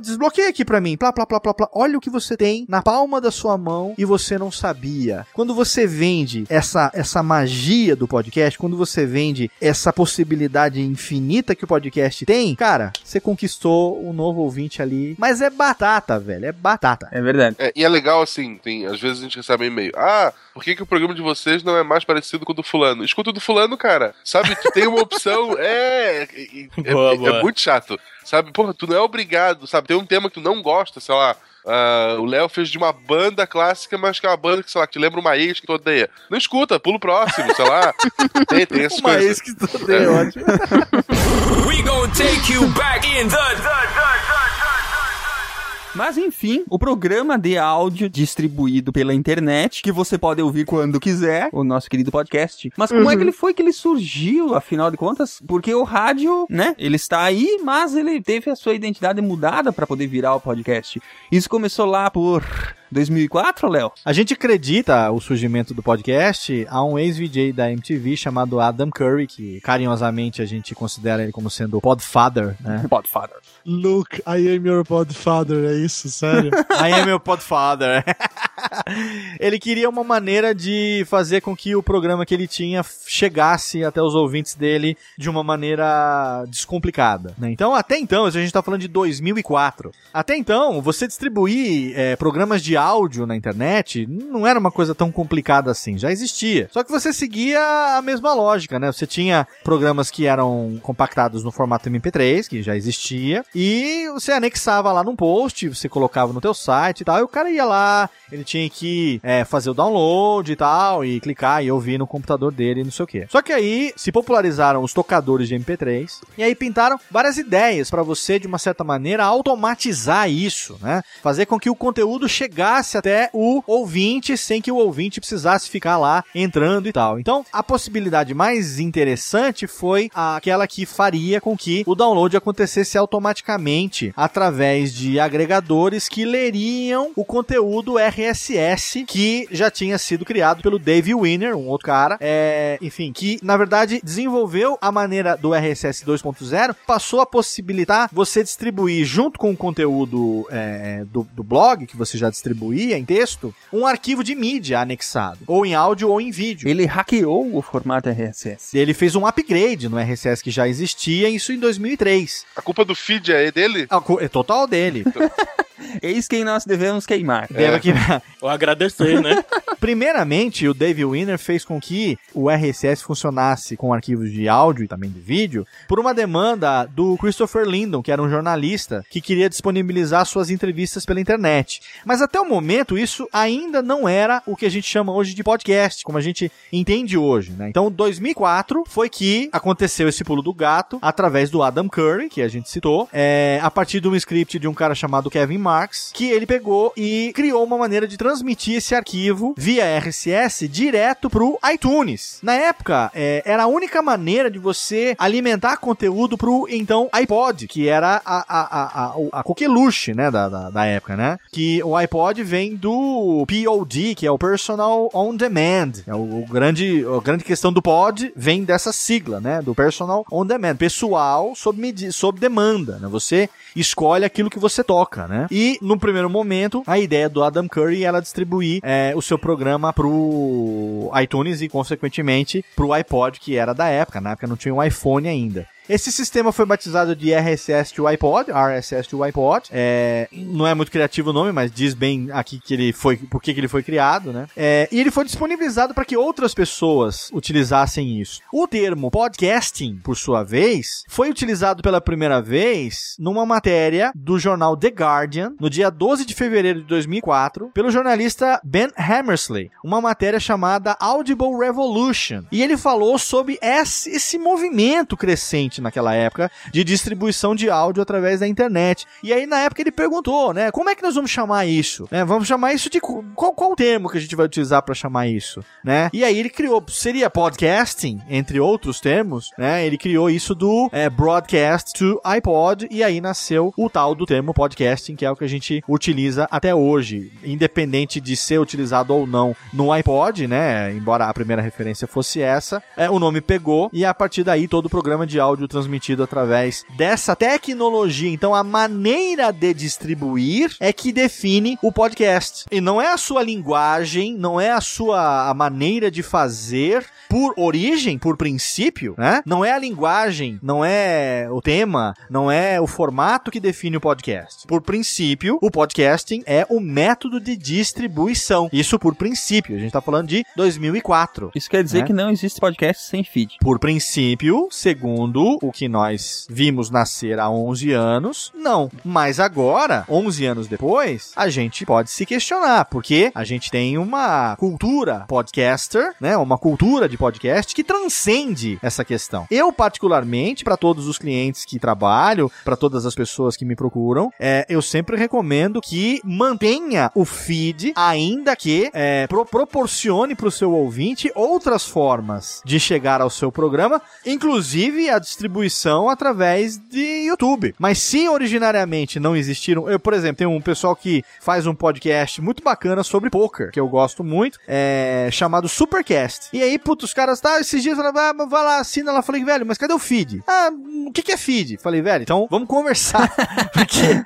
Desbloqueia aqui pra mim. Plá, plá, plá, plá, plá. Olha o que você tem na palma da sua mão e você não sabia. Quando você vende essa, essa magia do podcast, quando você vende essa possibilidade infinita que o podcast tem, cara, você conquistou um novo ouvinte ali. Mas é batata, velho. É batata. É verdade. É, e é legal assim, tem, às vezes a gente recebe um e-mail. Ah, por que, que o programa de vocês não é mais parecido com o do fulano? Escuta o do fulano, cara. Sabe, tu tem uma opção. É. é, Boa, é boa. muito chato. Sabe, porra, tu não é obrigado, sabe? Tem um tema que tu não gosta, sei lá. ah, o Léo fez de uma banda clássica, mas que é uma banda que, sei lá, que te lembra uma ex que tu odeia. Não escuta, pula o próximo, sei lá. Tem, tem essas Uma coisas. ex que tu odeia, ótimo. We gonna take you back in the, the, the, the, Mas enfim, o programa de áudio distribuído pela internet, que você pode ouvir quando quiser, o nosso querido podcast. Mas como é que ele foi que ele surgiu, afinal de contas? Porque o rádio, né, ele está aí, mas ele teve a sua identidade mudada para poder virar o podcast. Isso começou lá por 2004, Léo? A gente acredita o surgimento do podcast a um ex-VJ da MTV chamado Adam Curry, que carinhosamente a gente considera ele como sendo o Podfather, né? Podfather. Look, I am your podfather, é isso, sério? I am meu Podfather. ele queria uma maneira de fazer com que o programa que ele tinha chegasse até os ouvintes dele de uma maneira descomplicada. né? Então, até então, a gente está falando de 2004. Até então, você distribuir eh, programas de áudio na internet não era uma coisa tão complicada assim, já existia. Só que você seguia a mesma lógica, né? Você tinha programas que eram compactados no formato MP3, que já existia, e você anexava lá num post, você colocava no teu site e tal, e o cara ia lá, ele tinha que é, fazer o download e tal, e clicar e ouvir no computador dele, não sei o que. Só que aí se popularizaram os tocadores de MP3, e aí pintaram várias ideias para você, de uma certa maneira, automatizar isso, né? Fazer com que o conteúdo chegasse até o ouvinte sem que o ouvinte precisasse ficar lá entrando e tal. Então, a possibilidade mais interessante foi aquela que faria com que o download acontecesse automaticamente através de agregadores que leriam o conteúdo RSS que já tinha sido criado pelo Dave Winner, um outro cara, é, enfim, que na verdade desenvolveu a maneira do RSS 2.0, passou a possibilitar você distribuir junto com o conteúdo é, do, do blog que você já distribuía em texto, um arquivo de mídia anexado, ou em áudio ou em vídeo. Ele hackeou o formato RSS. Ele fez um upgrade no RSS que já existia, isso em 2003. A culpa do feed é dele? A É total dele. Eis quem nós devemos queimar. Deve que- Ou agradecer, né? Primeiramente, o Dave Winner fez com que o RSS funcionasse com arquivos de áudio e também de vídeo por uma demanda do Christopher Lindon, que era um jornalista que queria disponibilizar suas entrevistas pela internet. Mas até o momento isso ainda não era o que a gente chama hoje de podcast, como a gente entende hoje, né? Então, 2004 foi que aconteceu esse pulo do gato através do Adam Curry, que a gente citou, é, a partir de um script de um cara chamado Kevin Marks, que ele pegou e criou uma maneira de transmitir esse arquivo via RSS direto pro iTunes. Na época, é, era a única maneira de você alimentar conteúdo pro então iPod, que era a, a, a, a, a coqueluche, né, da, da, da época, né? Que o iPod vem do POD, que é o Personal On Demand. É o, o grande, a grande questão do pod vem dessa sigla, né? Do Personal On Demand. Pessoal sob, sob demanda, né? Você escolhe aquilo que você toca, né? E no primeiro momento, a ideia do Adam Curry era distribuir é, o seu programa pro iTunes e, consequentemente, pro iPod, que era da época. Na época não tinha um iPhone ainda. Esse sistema foi batizado de RSS to iPod, RSS to iPod. É, não é muito criativo o nome, mas diz bem aqui que ele foi, por que ele foi criado, né? É, e ele foi disponibilizado para que outras pessoas utilizassem isso. O termo podcasting, por sua vez, foi utilizado pela primeira vez numa matéria do jornal The Guardian, no dia 12 de fevereiro de 2004, pelo jornalista Ben Hammersley, uma matéria chamada Audible Revolution. E ele falou sobre esse, esse movimento crescente naquela época de distribuição de áudio através da internet. E aí, na época, ele perguntou, né? Como é que nós vamos chamar isso? Né, vamos chamar isso de. Qual, qual o termo que a gente vai utilizar para chamar isso? Né? E aí ele criou. Seria podcasting, entre outros termos, né? Ele criou isso do é, broadcast to iPod. E aí nasceu o tal do termo podcasting, que é o que a gente utiliza até hoje. Independente de ser utilizado ou não no iPod, né? Embora a primeira referência fosse essa, é, o nome pegou e a partir daí todo o programa de áudio transmitido através dessa tecnologia. Então, a maneira de distribuir é que define o podcast. E não é a sua linguagem, não é a sua a maneira de fazer por origem, por princípio, né? Não é a linguagem, não é o tema, não é o formato que define o podcast. Por princípio, o podcasting é o método de distribuição. Isso por princípio. A gente tá falando de 2004. Isso quer dizer né? que não existe podcast sem feed. Por princípio, segundo o que nós vimos nascer há 11 anos, não. Mas agora, 11 anos depois, a gente pode se questionar, porque a gente tem uma cultura podcaster, né? Uma cultura de podcast que transcende essa questão. Eu, particularmente, para todos os clientes que trabalho, para todas as pessoas que me procuram, é, eu sempre recomendo que mantenha o feed, ainda que é, pro proporcione para o seu ouvinte outras formas de chegar ao seu programa, inclusive a distribuição através de YouTube. Mas se originariamente não existiram, eu, por exemplo, tem um pessoal que faz um podcast muito bacana sobre poker, que eu gosto muito, é, chamado Supercast. E aí, putz, os caras, tá, esses dias ah, vai lá, assina lá. Falei, velho, mas cadê o feed? Ah, o que, que é feed? Falei, velho, então vamos conversar. Porque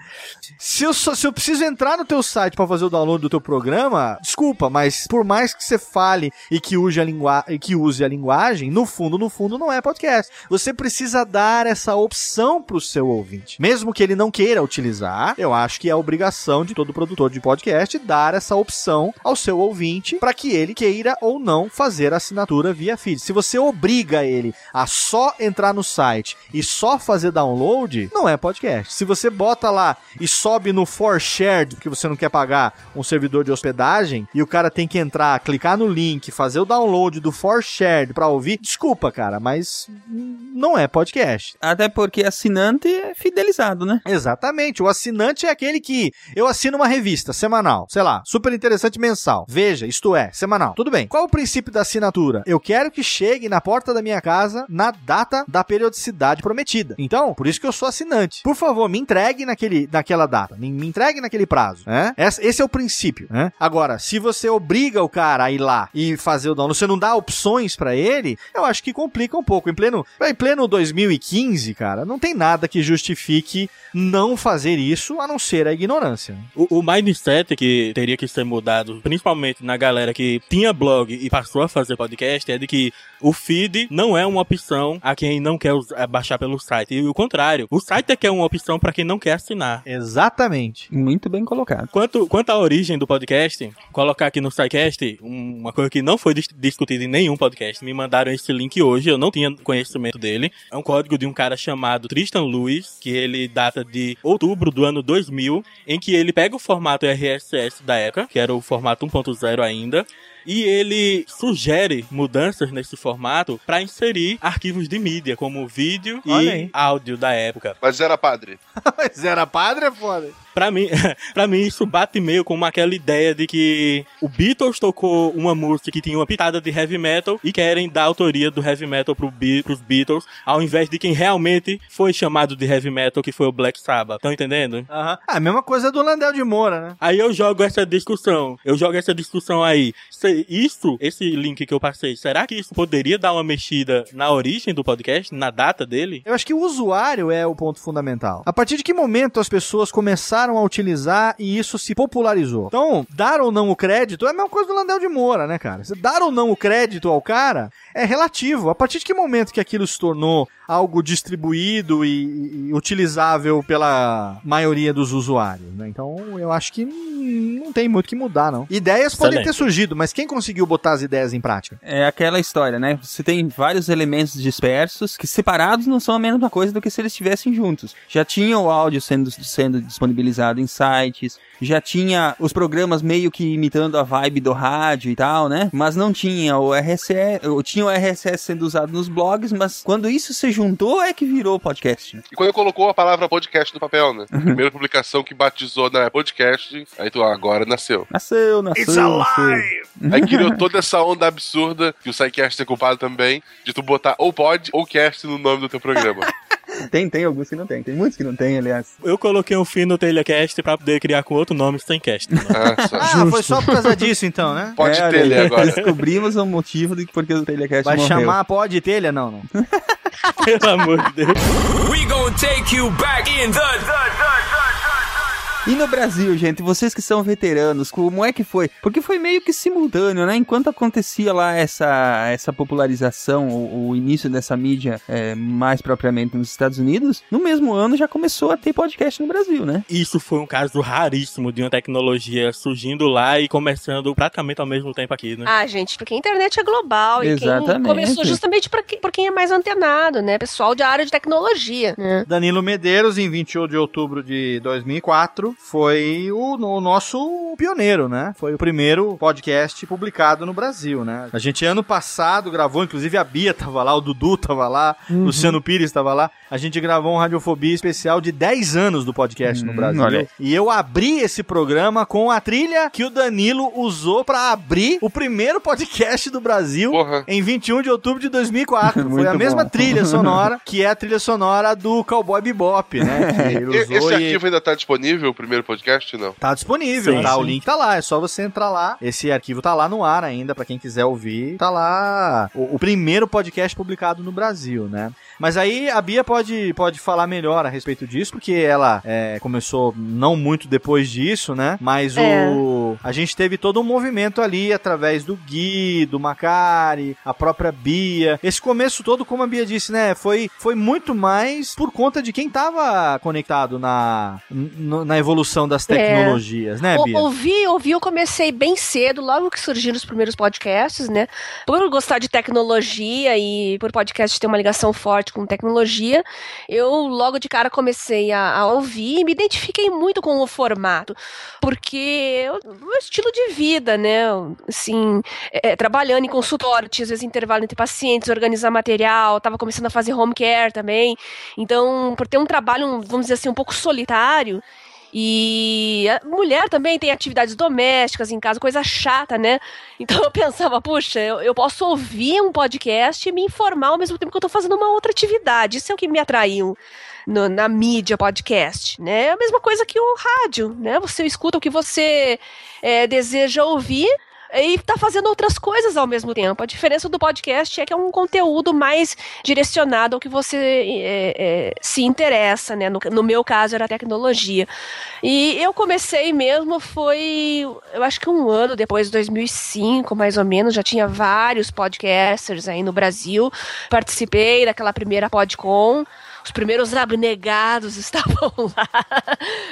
se eu, só, se eu preciso entrar no teu site para fazer o download do teu programa, desculpa, mas por mais que você fale e que use, a lingua que use a linguagem, no fundo, no fundo, não é podcast. Você precisa dar essa opção pro seu ouvinte. Mesmo que ele não queira utilizar, eu acho que é a obrigação de todo produtor de podcast dar essa opção ao seu ouvinte para que ele queira ou não fazer a assinatura via feed. Se você obriga ele a só entrar no site e só fazer download, não é podcast. Se você bota lá e sobe no for shared, porque você não quer pagar um servidor de hospedagem, e o cara tem que entrar, clicar no link, fazer o download do for shared para ouvir, desculpa, cara, mas não é podcast. Até porque assinante é fidelizado, né? Exatamente. O assinante é aquele que eu assino uma revista semanal, sei lá, super interessante mensal. Veja, isto é, semanal. Tudo bem. Qual o princípio da assinatura? Eu quero que chegue na porta da minha casa na data da periodicidade prometida. Então, por isso que eu sou assinante. Por favor, me entregue naquele, naquela data. Me, me entregue naquele prazo. Né? Esse, é o princípio. Né? Agora, se você obriga o cara a ir lá e fazer o download, você não dá opções para ele, eu acho que complica um pouco. Em pleno, em pleno 2015, cara, não tem nada que justifique não fazer isso a não ser a ignorância. O, o mindset que teria que ser mudado, principalmente na galera que tinha blog e passou a fazer podcast, é de que o feed não é uma opção a quem não quer eh, baixar pelo site. E o contrário, o site é que é uma opção para quem não quer assinar. Exatamente. Muito bem colocado. Quanto, quanto à origem do podcast, colocar aqui no SciCast um- uma coisa que não foi dis- discutida em nenhum podcast. Me mandaram esse link hoje, eu não tinha conhecimento dele. É um código de um cara chamado Tristan Lewis, que ele data de outubro do ano 2000, em que ele pega o formato RSS da época, que era o formato 1.0 ainda, e ele sugere mudanças nesse formato para inserir arquivos de mídia, como vídeo Olha e aí. áudio da época. Mas era padre. Mas era padre, é foda. Pra mim, pra mim, isso bate meio com aquela ideia de que o Beatles tocou uma música que tinha uma pitada de heavy metal e querem dar autoria do heavy metal pro Be pros Beatles, ao invés de quem realmente foi chamado de heavy metal, que foi o Black Sabbath. Estão entendendo? Aham. Ah, a mesma coisa do Landel de Moura, né? Aí eu jogo essa discussão. Eu jogo essa discussão aí. Se isso, esse link que eu passei, será que isso poderia dar uma mexida na origem do podcast, na data dele? Eu acho que o usuário é o ponto fundamental. A partir de que momento as pessoas começaram a utilizar e isso se popularizou? Então, dar ou não o crédito é a mesma coisa do Landel de Moura, né, cara? Você dar ou não o crédito ao cara é relativo. A partir de que momento que aquilo se tornou algo distribuído e, e utilizável pela maioria dos usuários, né? Então, eu acho que não tem muito o que mudar, não. Ideias podem Excelente. ter surgido, mas quem conseguiu botar as ideias em prática? É aquela história, né? Você tem vários elementos dispersos que separados não são a mesma coisa do que se eles estivessem juntos. Já tinha o áudio sendo, sendo disponibilizado em sites, já tinha os programas meio que imitando a vibe do rádio e tal, né? Mas não tinha o RSS, tinha o RSS sendo usado nos blogs, mas quando isso se juntou é que virou podcast. né? E quando colocou a palavra podcast no papel, né? Primeira publicação que batizou na podcast, aí tu, ah, agora nasceu. Nasceu, nasceu. It's nasceu. Aí criou toda essa onda absurda, que o SciCast é culpado também, de tu botar ou pod ou cast no nome do teu programa. Tem, tem alguns que não tem. Tem muitos que não tem, aliás. Eu coloquei um fim no Telecast pra poder criar com outro nome sem cast. Ah, foi só por causa disso então, né? Pode É, olha aí, agora. Descobrimos o motivo de porque o Telecast Vai morreu. chamar pode telha? Não, não. Pelo amor de Deus. We gonna take you back in the, E no Brasil, gente, vocês que são veteranos, como é que foi? Porque foi meio que simultâneo, né? Enquanto acontecia lá essa, essa popularização, o, o início dessa mídia é, mais propriamente nos Estados Unidos, no mesmo ano já começou a ter podcast no Brasil, né? Isso foi um caso raríssimo de uma tecnologia surgindo lá e começando praticamente ao mesmo tempo aqui, né? Ah, gente, porque a internet é global e quem Exatamente. começou justamente pra quem- por quem é mais antenado, né? Pessoal de área de tecnologia, né? Danilo Medeiros, em 21 de outubro de 2004, foi o, o nosso pioneiro, né? Foi o primeiro podcast publicado no Brasil, né? A gente ano passado gravou, inclusive a Bia tava lá, o Dudu tava lá, Uhum. Luciano Pires tava lá. A gente gravou um Radiofobia especial de 10 anos do podcast no Hum, Brasil. olha aí. E eu abri esse programa com a trilha que o Danilo usou pra abrir o primeiro podcast do Brasil em 21 de outubro de 2004. Foi a mesma bom. trilha sonora, que é a trilha sonora do Cowboy Bebop, né? Que ele usou Esse e- arquivo ainda tá disponível, o primeiro podcast? Não. Tá disponível, Sim, tá? O sim. link tá lá, é só você entrar lá. Esse arquivo tá lá no ar ainda, pra quem quiser ouvir. Tá lá o, o primeiro podcast publicado no Brasil, né? Mas aí a Bia pode, pode falar melhor a respeito disso, porque ela é, começou não muito depois disso, né? Mas É. o a gente teve todo um movimento ali através do Gui, do Macari, a própria Bia. Esse começo todo, como a Bia disse, né? Foi, foi muito mais por conta de quem tava conectado na, na evolução das tecnologias, né, O- Bia? Ouvi, ouvi, eu comecei bem cedo, logo que surgiram os primeiros podcasts, né? Por gostar de tecnologia e por podcast ter uma ligação forte com tecnologia, eu logo de cara comecei a, a ouvir e me identifiquei muito com o formato, porque o meu estilo de vida, né? Assim, é, é, trabalhando em consultório, tinha às vezes intervalo entre pacientes, organizar material, tava começando a fazer home care também. Então, por ter um trabalho, vamos dizer assim, um pouco solitário, e a mulher também tem atividades domésticas em casa, coisa chata, né? Então eu pensava, puxa, eu, eu posso ouvir um podcast e me informar ao mesmo tempo que eu tô fazendo uma outra atividade. Isso é o que me atraiu no- na mídia podcast, né? É a mesma coisa que o rádio, né? Você escuta o que você é, deseja ouvir. E tá fazendo outras coisas ao mesmo tempo. A diferença do podcast é que é um conteúdo mais direcionado ao que você é, é, se interessa, né? No, no meu caso era tecnologia. E eu comecei mesmo foi, eu acho que um ano depois, 2005, mais ou menos, já tinha vários podcasters aí no Brasil. Participei daquela primeira PodCon os primeiros abnegados estavam lá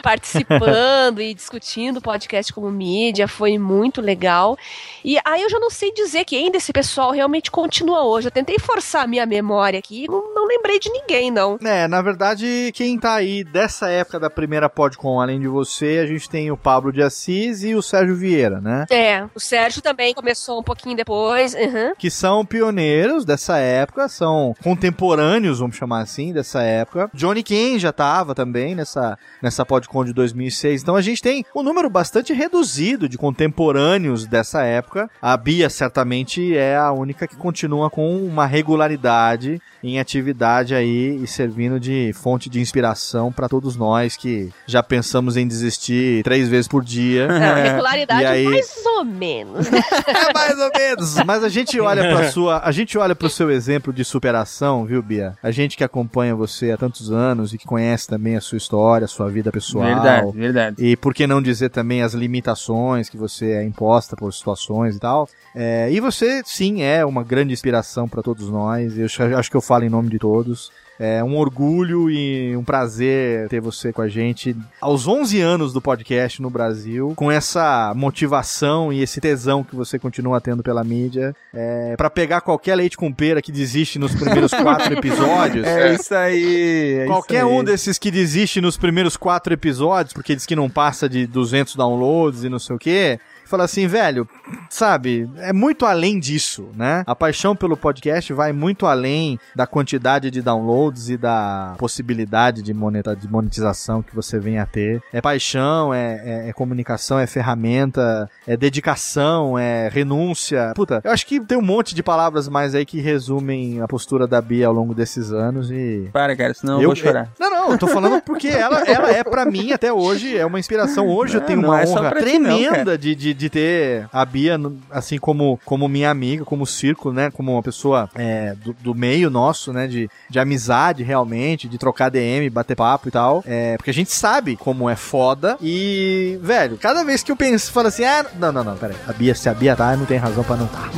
participando e discutindo o podcast como mídia, foi muito legal. E aí eu já não sei dizer quem desse pessoal realmente continua hoje. Eu tentei forçar a minha memória aqui, não, não lembrei de ninguém, não. É, na verdade, quem tá aí dessa época da primeira PodCon, além de você, a gente tem o Pablo de Assis e o Sérgio Vieira, né? É, o Sérgio também começou um pouquinho depois. Uhum. Que são pioneiros dessa época, são contemporâneos, vamos chamar assim, dessa época. Johnny Ken já tava também nessa, nessa PodCon de 2006. Então a gente tem um número bastante reduzido de contemporâneos dessa época. A Bia certamente é a única que continua com uma regularidade em atividade aí e servindo de fonte de inspiração para todos nós que já pensamos em desistir três vezes por dia. Não, regularidade E aí- mais ou menos. É mais ou menos. Mas a gente olha para sua, a gente olha pro seu exemplo de superação, viu, Bia? A gente que acompanha você há tantos anos e que conhece também a sua história, a sua vida pessoal. Verdade, verdade. E por que não dizer também as limitações que você é imposta por situações e tal. É, e você, sim, é uma grande inspiração para todos nós. Eu acho que eu falo em nome de todos. É um orgulho e um prazer ter você com a gente aos 11 anos do podcast no Brasil, com essa motivação e esse tesão que você continua tendo pela mídia, é, para pegar qualquer leite com pera que desiste nos primeiros quatro episódios. É isso aí. é Qualquer isso aí. um desses que desiste nos primeiros quatro episódios, porque diz que não passa de 200 downloads e não sei o quê, fala assim, velho, sabe, é muito além disso, né? A paixão pelo podcast vai muito além da quantidade de downloads e da possibilidade de, moneta, de monetização que você vem a ter. É paixão, é, é- é comunicação, é ferramenta, é dedicação, é renúncia. Puta, eu acho que tem um monte de palavras mais aí que resumem a postura da Bia ao longo desses anos e Para, cara, senão eu, vou chorar. não, não, eu tô falando porque ela, ela é pra mim até hoje, é uma inspiração. Hoje eu Não, tenho não uma é honra pra ti não, tremenda cara. de, de, de ter a Bia, assim, como, como minha amiga, como círculo, né? Como uma pessoa é, do, do meio nosso, né? De, de amizade realmente, de trocar DM, bater papo e tal. É, porque a gente sabe como é foda. E, velho, cada vez que eu penso, falo assim, ah, não, não, não, peraí. A Bia, se a Bia tá, não tem razão pra não tá.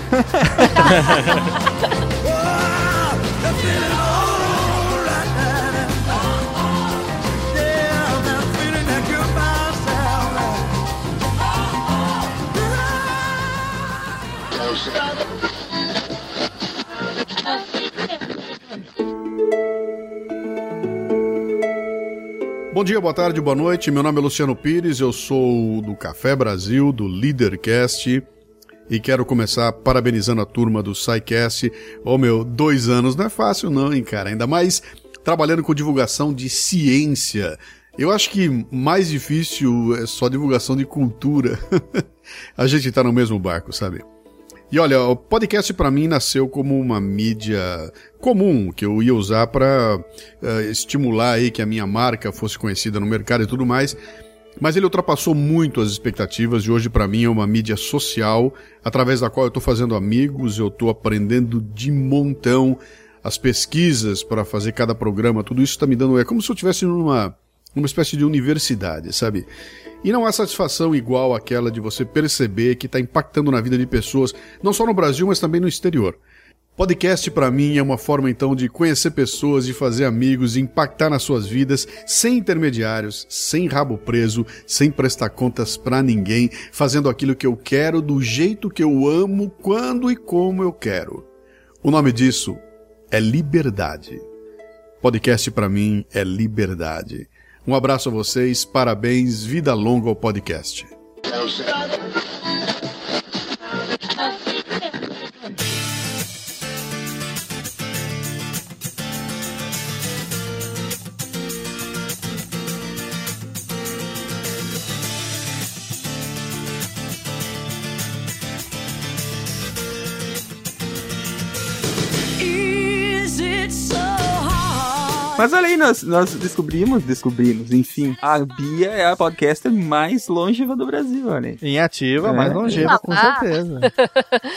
Bom dia, boa tarde, boa noite. Meu nome é Luciano Pires, eu sou do Café Brasil, do Leadercast. E quero começar parabenizando a turma do SciCast. Ô meu, dois anos não é fácil não, hein, cara? Ainda mais trabalhando com divulgação de ciência. Eu acho que mais difícil é só divulgação de cultura. a gente tá no mesmo barco, sabe? E olha, o podcast para mim nasceu como uma mídia comum que eu ia usar para estimular aí que a minha marca fosse conhecida no mercado e tudo mais. Mas ele ultrapassou muito as expectativas e hoje para mim é uma mídia social através da qual eu estou fazendo amigos, eu estou aprendendo de montão as pesquisas para fazer cada programa, tudo isso está me dando é como se eu estivesse numa numa espécie de universidade, sabe? E não há satisfação igual àquela de você perceber que está impactando na vida de pessoas, não só no Brasil, mas também no exterior. Podcast para mim é uma forma então de conhecer pessoas, de fazer amigos, de impactar nas suas vidas, sem intermediários, sem rabo preso, sem prestar contas para ninguém, fazendo aquilo que eu quero do jeito que eu amo, quando e como eu quero. O nome disso é liberdade. Podcast para mim é liberdade. Um abraço a vocês, parabéns, vida longa ao podcast. Mas olha aí, nós, nós descobrimos, descobrimos, enfim, a Bia é a podcaster mais longeva do Brasil, olha aí. Em ativa, É. mais longeva, com Ah. certeza.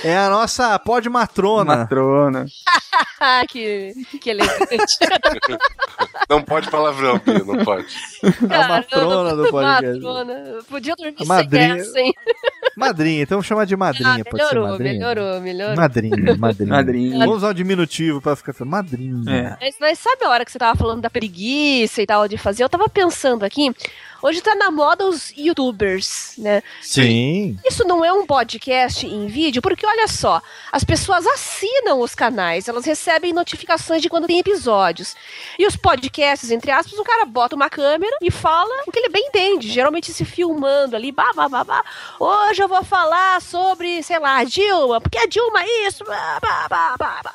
É a nossa pod matrona. Matrona. Que, que elegante. Não pode palavrão, Bia, não pode. A matrona do podcast. Matrona. Podia dormir madrinha. sem essa, hein? Madrinha, então vamos chamar de madrinha, Ah, pode ser melhorou, madrinha. melhorou, melhorou. Madrinha, madrinha. Madrinha. Vamos usar o diminutivo pra ficar madrinha. É. Mas, mas sabe a hora que você tava falando da preguiça e tal de fazer? Eu tava pensando aqui, hoje tá na moda os youtubers, né? Sim. Isso não é um podcast em vídeo, porque olha só, as pessoas assinam os canais, elas recebem notificações de quando tem episódios. E os podcasts, entre aspas, o cara bota uma câmera e fala o que ele bem entende, geralmente se filmando ali, bah, bah, bah, bah. Hoje eu vou falar sobre, sei lá, Dilma, porque a Dilma é isso, bah, bah, bah, bah, bah.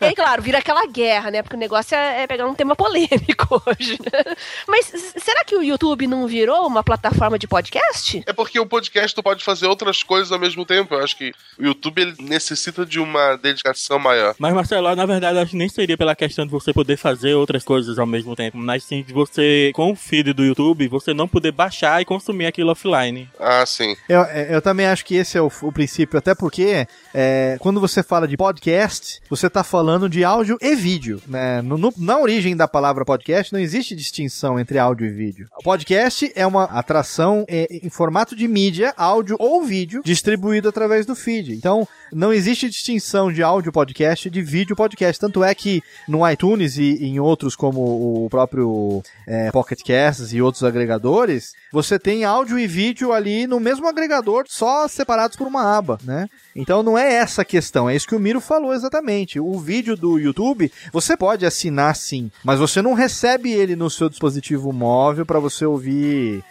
E aí, claro, vira aquela guerra, né? Porque o negócio é, é pegar um tema polêmico hoje, né? Mas será que o YouTube não virou uma plataforma de podcast? É porque o podcast tu pode fazer outras coisas ao mesmo tempo. Eu acho que o YouTube ele necessita de uma dedicação maior. Mas, Marcelo, na verdade, acho que nem seria pela questão de você poder fazer outras coisas ao mesmo tempo, mas sim de você, com o feed do YouTube, você não poder baixar e consumir aquilo offline. Ah, sim. Eu, eu também acho que esse é o, o princípio, até porque é, quando você fala de podcast, você está falando de áudio e vídeo. Né? No- no- na origem da palavra podcast, não existe distinção entre áudio e vídeo. O podcast é uma atração é, em formato de mídia, áudio ou vídeo, distribuído através do feed. Então, não existe distinção de áudio podcast e de vídeo podcast. Tanto é que no iTunes e em outros, como o próprio é, Pocket Casts e outros agregadores, você tem áudio e vídeo ali no mesmo agregador, só separados por uma aba, né? Então não é essa a questão, é isso que o Miro falou exatamente. O vídeo do YouTube, você pode assinar sim, mas você não recebe ele no seu dispositivo móvel para você ouvir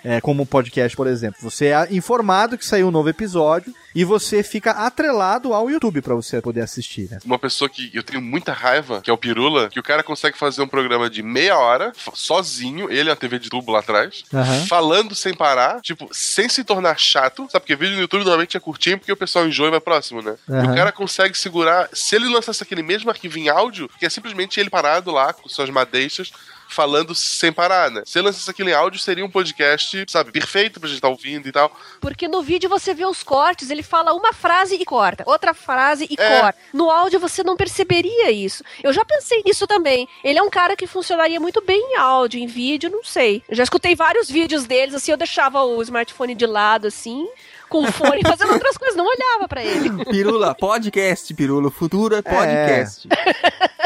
é, como podcast, por exemplo. Você é informado que saiu um novo episódio e você fica atrelado ao YouTube para você poder assistir, né? Uma pessoa que eu tenho muita raiva, que é o Pirula, que o cara consegue fazer um programa de meia hora, sozinho, ele é uma TV de tubo lá atrás, Aham. falando sem parar, tipo, sem se tornar chato, sabe? Porque vídeo no YouTube normalmente é curtinho porque o pessoal enjoa e vai próximo, né? E Aham. o cara consegue segurar, se ele lançasse aquele mesmo arquivo em áudio, que é simplesmente ele parado lá com suas madeixas, falando sem parar, né? Se ele lançasse aquele em áudio, seria um podcast, sabe, perfeito pra gente estar ouvindo e tal. Porque no vídeo você vê os cortes, ele fala uma frase e corta, outra frase e É. corta. No áudio você não perceberia isso. Eu já pensei nisso também. Ele é um cara que funcionaria muito bem em áudio, em vídeo, não sei. Eu já escutei vários vídeos deles, assim, eu deixava o smartphone de lado, assim, com o fone, fazendo outras coisas, não olhava pra ele. Pirula, podcast, Pirula. O futuro é podcast.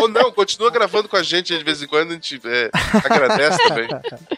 Ou não, continua gravando com a gente de vez em quando, a gente é, agradece também.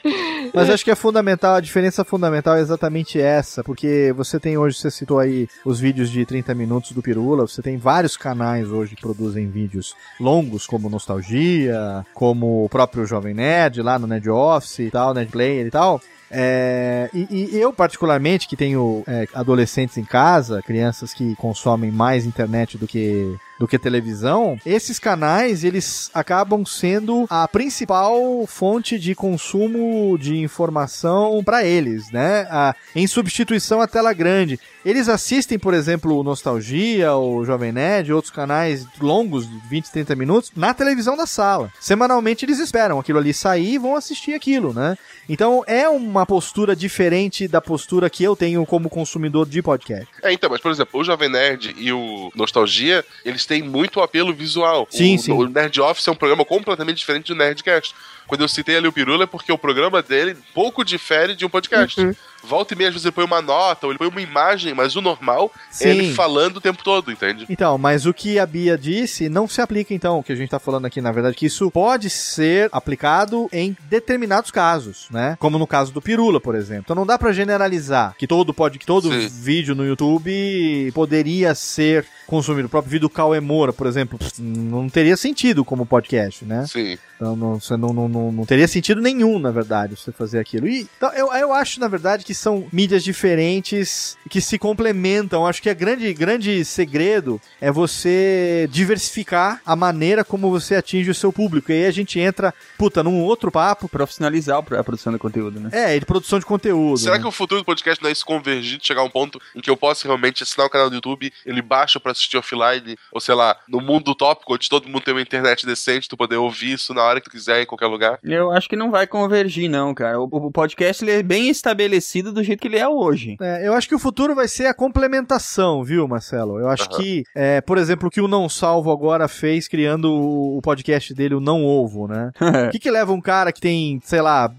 Mas acho que é fundamental, a diferença fundamental é exatamente essa, porque você tem hoje, você citou aí os vídeos de 30 minutos do Pirula, você tem vários canais hoje que produzem vídeos longos, como Nostalgia, como o próprio Jovem Nerd, lá no Nerd Office e tal, Nerd Player e tal. É, e, e eu, particularmente, que tenho é, adolescentes em casa, crianças que consomem mais internet do que do que televisão, esses canais eles acabam sendo a principal fonte de consumo de informação para eles, né? A- em substituição à tela grande. Eles assistem, por exemplo, o Nostalgia, o Jovem Nerd, outros canais longos, de 20, 30 minutos, na televisão da sala. Semanalmente eles esperam aquilo ali sair e vão assistir aquilo, né? Então é uma postura diferente da postura que eu tenho como consumidor de podcast. É, então, mas por exemplo, o Jovem Nerd e o Nostalgia, eles têm muito apelo visual. Sim, o, sim. o Nerd Office é um programa completamente diferente do Nerdcast. Quando eu citei ali o Pirula é porque o programa dele pouco difere de um podcast. Uhum. Volta e meia, às vezes ele põe uma nota, ou ele põe uma imagem, mas o normal Sim. é ele falando o tempo todo, entende? Então, mas o que a Bia disse não se aplica, então, o que a gente tá falando aqui, na verdade, que isso pode ser aplicado em determinados casos, né? Como no caso do Pirula, por exemplo. Então não dá pra generalizar que todo pode, que todo Sim. vídeo no YouTube poderia ser consumido. O próprio vídeo do Cauê Moura, por exemplo, não teria sentido como podcast, né? Sim. Então não, você não, não, não, não teria sentido nenhum, na verdade, você fazer aquilo. E, então, eu, eu acho, na verdade, que são mídias diferentes que se complementam. Acho que a grande, grande segredo é você diversificar a maneira como você atinge o seu público. E aí a gente entra, puta, num outro papo. Profissionalizar a produção de conteúdo, né? É, de produção de conteúdo. Será né? que o futuro do podcast não é isso convergir, chegar a um ponto em que eu possa realmente assinar o canal do YouTube, ele baixa pra assistir offline, ou sei lá, no mundo utópico, onde todo mundo tem uma internet decente, tu poder ouvir isso na hora que tu quiser, em qualquer lugar? Eu acho que não vai convergir, não, cara. O, o podcast ele é bem estabelecido do jeito que ele é hoje. É, eu acho que o futuro vai ser a complementação, viu, Marcelo? Eu acho Aham. que, é, por exemplo, o que o Não Salvo agora fez criando o, o podcast dele, o Não Ovo, né? O que, que leva um cara que tem, sei lá,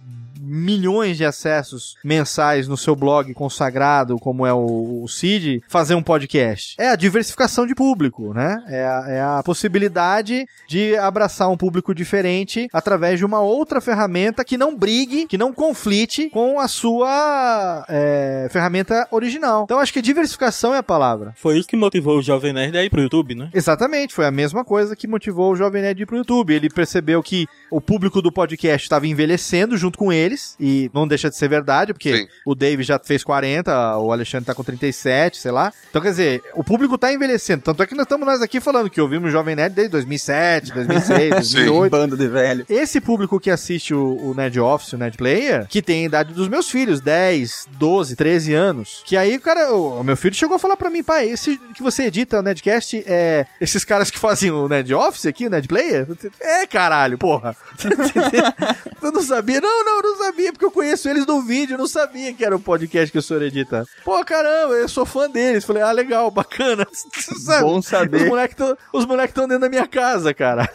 milhões de acessos mensais no seu blog consagrado, como é o, o Cid, fazer um podcast? É a diversificação de público, né? É a, é a possibilidade de abraçar um público diferente através de uma outra ferramenta que não brigue, que não conflite com a sua é, ferramenta original. Então acho que diversificação é a palavra. Foi isso que motivou o Jovem Nerd a ir pro YouTube, né? Exatamente, foi a mesma coisa que motivou o Jovem Nerd a ir pro YouTube. Ele percebeu que o público do podcast estava envelhecendo junto com eles, e não deixa de ser verdade, porque o Dave já fez 40, o Alexandre tá com 37, sei lá. Então, quer dizer, o público tá envelhecendo. Tanto é que nós estamos nós aqui falando que ouvimos o Jovem Nerd desde 2007, 2006, 2008. Bando de velho. Esse público que assiste o, o Nerd Office, o Nerd Player, que tem a idade dos meus filhos, 10, 12, 13 anos, que aí, cara, o, o meu filho chegou a falar pra mim, pai, esse que você edita o Nerdcast, é esses caras que fazem o Nerd Office aqui, o Nerd Player? É, caralho, porra. eu não sabia, não, não, eu não sabia, porque eu conheço eles do vídeo, eu não sabia que era o podcast que o senhor edita. Pô, caramba, eu sou fã deles. Falei, ah, legal, bacana. Sabe? Bom saber. Os moleques estão dentro da minha casa, cara.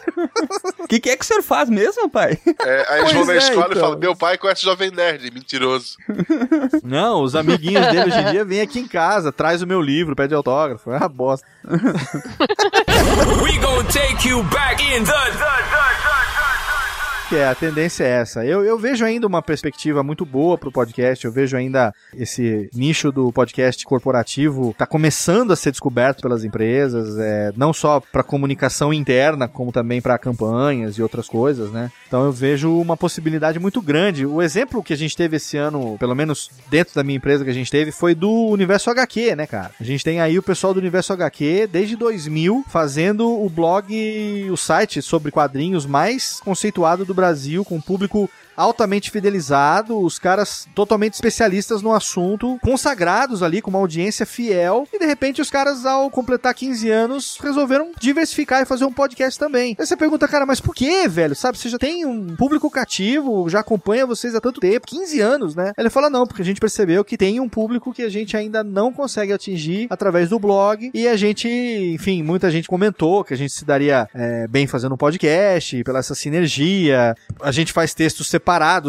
O que, que é que o senhor faz mesmo, pai? É, aí eles vão na é, escola então. e falam: Meu pai conhece Jovem Nerd, mentiroso. Não, os amiguinhos dele hoje em dia vêm aqui em casa, traz o meu livro, pede autógrafo. É uma bosta. We gonna take you back in the, the, the, Que é, a tendência é essa. Eu, eu vejo ainda uma perspectiva muito boa pro podcast, eu vejo ainda esse nicho do podcast corporativo tá começando a ser descoberto pelas empresas, é, não só para comunicação interna, como também para campanhas e outras coisas, né? Então eu vejo uma possibilidade muito grande. O exemplo que a gente teve esse ano, pelo menos dentro da minha empresa que a gente teve, foi do Universo HQ, né, cara? A gente tem aí o pessoal do Universo HQ desde 2000 fazendo o blog, o site sobre quadrinhos mais conceituado do Brasil, com público altamente fidelizado, os caras totalmente especialistas no assunto, consagrados ali, com uma audiência fiel, e de repente os caras, ao completar 15 anos, resolveram diversificar e fazer um podcast também. Aí você pergunta, cara, mas por que, velho? Sabe, você já tem um público cativo, já acompanha vocês há tanto tempo, 15 anos, né? Ele fala, não, porque a gente percebeu que tem um público que a gente ainda não consegue atingir através do blog, e a gente, enfim, muita gente comentou que a gente se daria é, bem fazendo um podcast, pela essa sinergia, a gente faz textos separados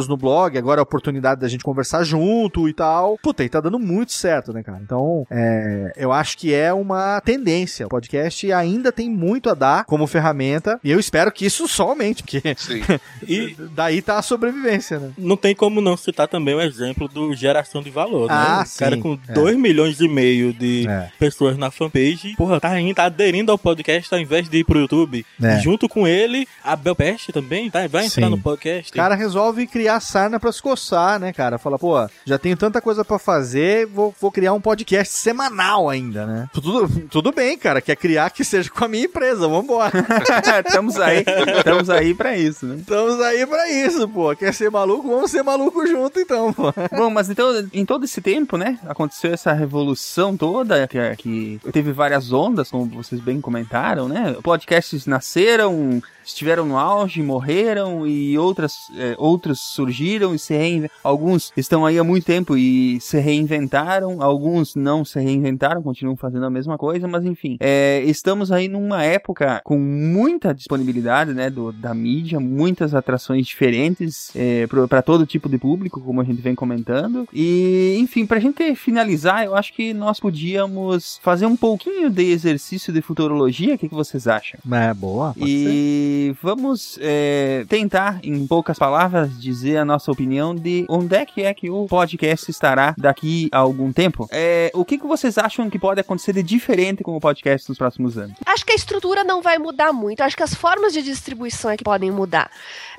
no blog, agora é a oportunidade da gente conversar junto e tal. Puta, e tá dando muito certo, né, cara? Então, é, eu acho que é uma tendência. O podcast ainda tem muito a dar como ferramenta, e eu espero que isso só aumente, porque E daí tá a sobrevivência, né? não tem como não citar também o exemplo do geração de valor, né? Ah, o cara sim, com é. 2 milhões e meio de É. pessoas na fanpage, porra, tá, indo, tá aderindo ao podcast ao invés de ir pro YouTube. É. E junto com ele, a Belpest também, tá? Vai entrar Sim. no podcast. O cara resolve criar sarna pra se coçar, né, cara? Fala, pô, já tenho tanta coisa pra fazer, vou, vou criar um podcast semanal ainda, né? Tudo, tudo bem, cara, quer criar que seja com a minha empresa, vambora. Estamos aí, estamos aí pra isso, né? Estamos aí pra isso, pô. Quer ser maluco? Vamos ser maluco junto, então, pô. Bom, mas então, em todo esse tempo, né, aconteceu essa revolução toda, que, que teve várias ondas, como vocês bem comentaram, né? Podcasts nasceram, estiveram no auge, morreram e outras, é, outros surgiram e se reinventaram. Alguns estão aí há muito tempo e se reinventaram, alguns não se reinventaram, continuam fazendo a mesma coisa, mas enfim, é, estamos aí numa época com muita disponibilidade, né, do, da mídia, muitas atrações diferentes é, para todo tipo de público, como a gente vem comentando. E, enfim, pra gente finalizar, eu acho que nós podíamos fazer um pouquinho de exercício de futurologia, o que, que vocês acham? É, boa. E vamos é, tentar, em poucas palavras, dizer a nossa opinião de onde é que é que o podcast estará daqui a algum tempo. É, o que, que vocês acham que pode acontecer de diferente com o podcast nos próximos anos? Acho que a estrutura não vai mudar muito. Acho que as formas de distribuição é que podem mudar.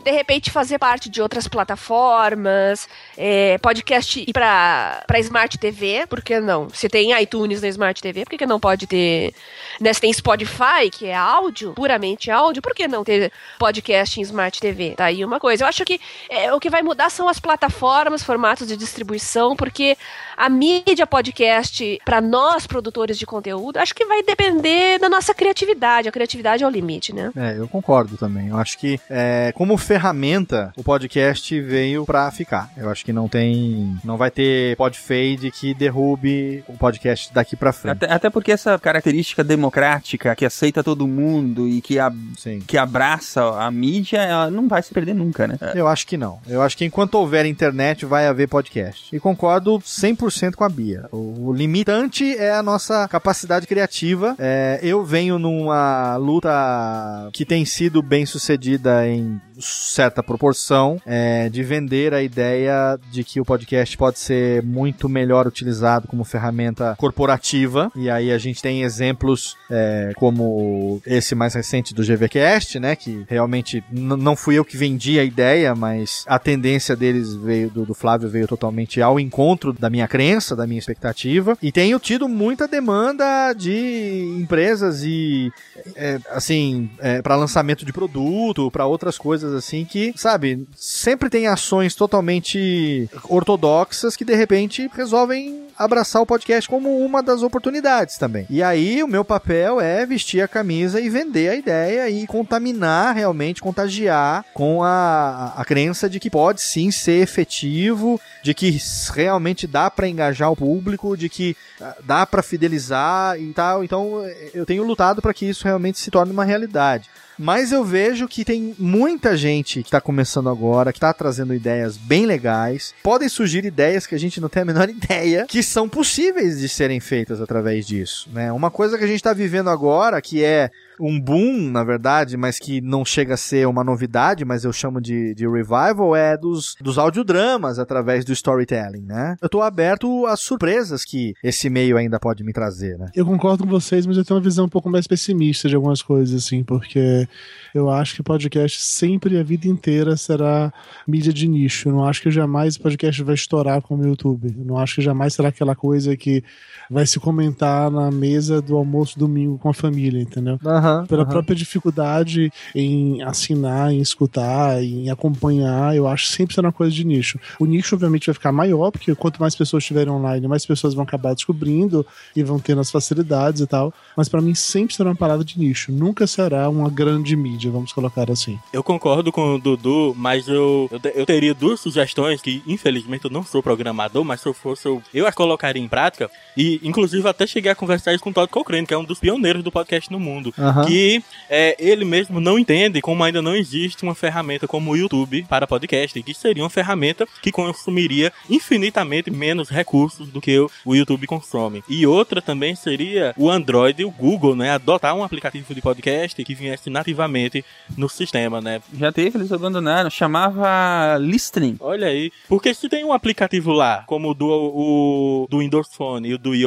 De repente, fazer parte de outras plataformas, é, podcast ir pra, pra Smart TV, por que não? Se tem iTunes na Smart TV, por que, que não pode ter. Né, se tem Spotify, que é áudio, puramente áudio, por que não ter podcast em Smart TV? Tá aí uma coisa. Eu acho que é, o que vai mudar são as plataformas, formatos de distribuição, porque a mídia podcast, para nós produtores de conteúdo, acho que vai depender da nossa criatividade. A criatividade é o limite, né? É, eu concordo também. Eu acho que, é, como ferramenta, o podcast veio pra ficar. Eu acho que não tem. Não vai ter podfade que derrube o podcast daqui pra frente. Até, até porque essa característica democrática que aceita todo mundo e que, a, que abraça a mídia, ela não vai se perder nunca, né? Eu acho que não. Eu acho que enquanto houver internet, vai haver podcast. E concordo 100% com a Bia. O, limitante é a nossa capacidade criativa. É, eu venho numa luta que tem sido bem sucedida em certa proporção é, de vender a ideia de que o podcast pode ser muito melhor utilizado como ferramenta corporativa. E aí a gente tem exemplos é, como esse mais recente do GVCast, né? Que realmente não fui eu que vendi a ideia, mas a tendência deles veio do, do Flávio veio totalmente ao encontro da minha crença, da minha expectativa. E tenho tido muita demanda de empresas e é, assim para lançamento de produto, para outras coisas assim que, sabe, sempre tem ações totalmente ortodoxas que de repente resolvem abraçar o podcast como uma das oportunidades também. E aí o meu papel é vestir a camisa e vender a ideia e contaminar realmente, contagiar com a, a crença de que pode sim ser efetivo, de que realmente dá para engajar o público, de que ah, dá para fidelizar e tal. Então eu tenho lutado para que isso realmente se torne uma realidade. Mas eu vejo que tem muita gente que está começando agora, que está trazendo ideias bem legais. Podem surgir ideias que a gente não tem a menor ideia que são possíveis de serem feitas através disso. Né? Uma coisa que a gente está vivendo agora, que é um boom, na verdade, mas que não chega a ser uma novidade, mas eu chamo de, de revival, é dos, dos audiodramas através do storytelling, né? Eu tô aberto às surpresas que esse meio ainda pode me trazer, né? Eu concordo com vocês, mas eu tenho uma visão um pouco mais pessimista de algumas coisas, assim, porque eu acho que podcast sempre, a vida inteira, será mídia de nicho. Eu não acho que jamais o podcast vai estourar como o YouTube. Eu não acho que jamais será aquela coisa que vai se comentar na mesa do almoço domingo com a família, entendeu? Aham, Pela aham. própria dificuldade em assinar, em escutar, em acompanhar, eu acho que sempre será uma coisa de nicho. O nicho, obviamente, vai ficar maior, porque quanto mais pessoas estiverem online, mais pessoas vão acabar descobrindo e vão tendo as facilidades e tal. Mas para mim sempre será uma parada de nicho. Nunca será uma grande mídia, vamos colocar assim. Eu concordo com o Dudu, mas eu, eu, eu teria duas sugestões que, infelizmente, eu não sou programador, mas se eu fosse, eu, eu as colocaria em prática. E, inclusive, até cheguei a conversar isso com o Todd Cochrane, que é um dos pioneiros do podcast no mundo. Aham. Que é, ele mesmo não entende como ainda não existe uma ferramenta como o YouTube para podcast, que seria uma ferramenta que consumiria infinitamente menos recursos do que o, o YouTube consome. E outra também seria o Android e o Google, né? Adotar um aplicativo de podcast que viesse nativamente no sistema, né? Já teve, eles abandonaram. Chamava Listening. Olha aí. Porque se tem um aplicativo lá, como o do, o, do Windows Phone e o do iOS,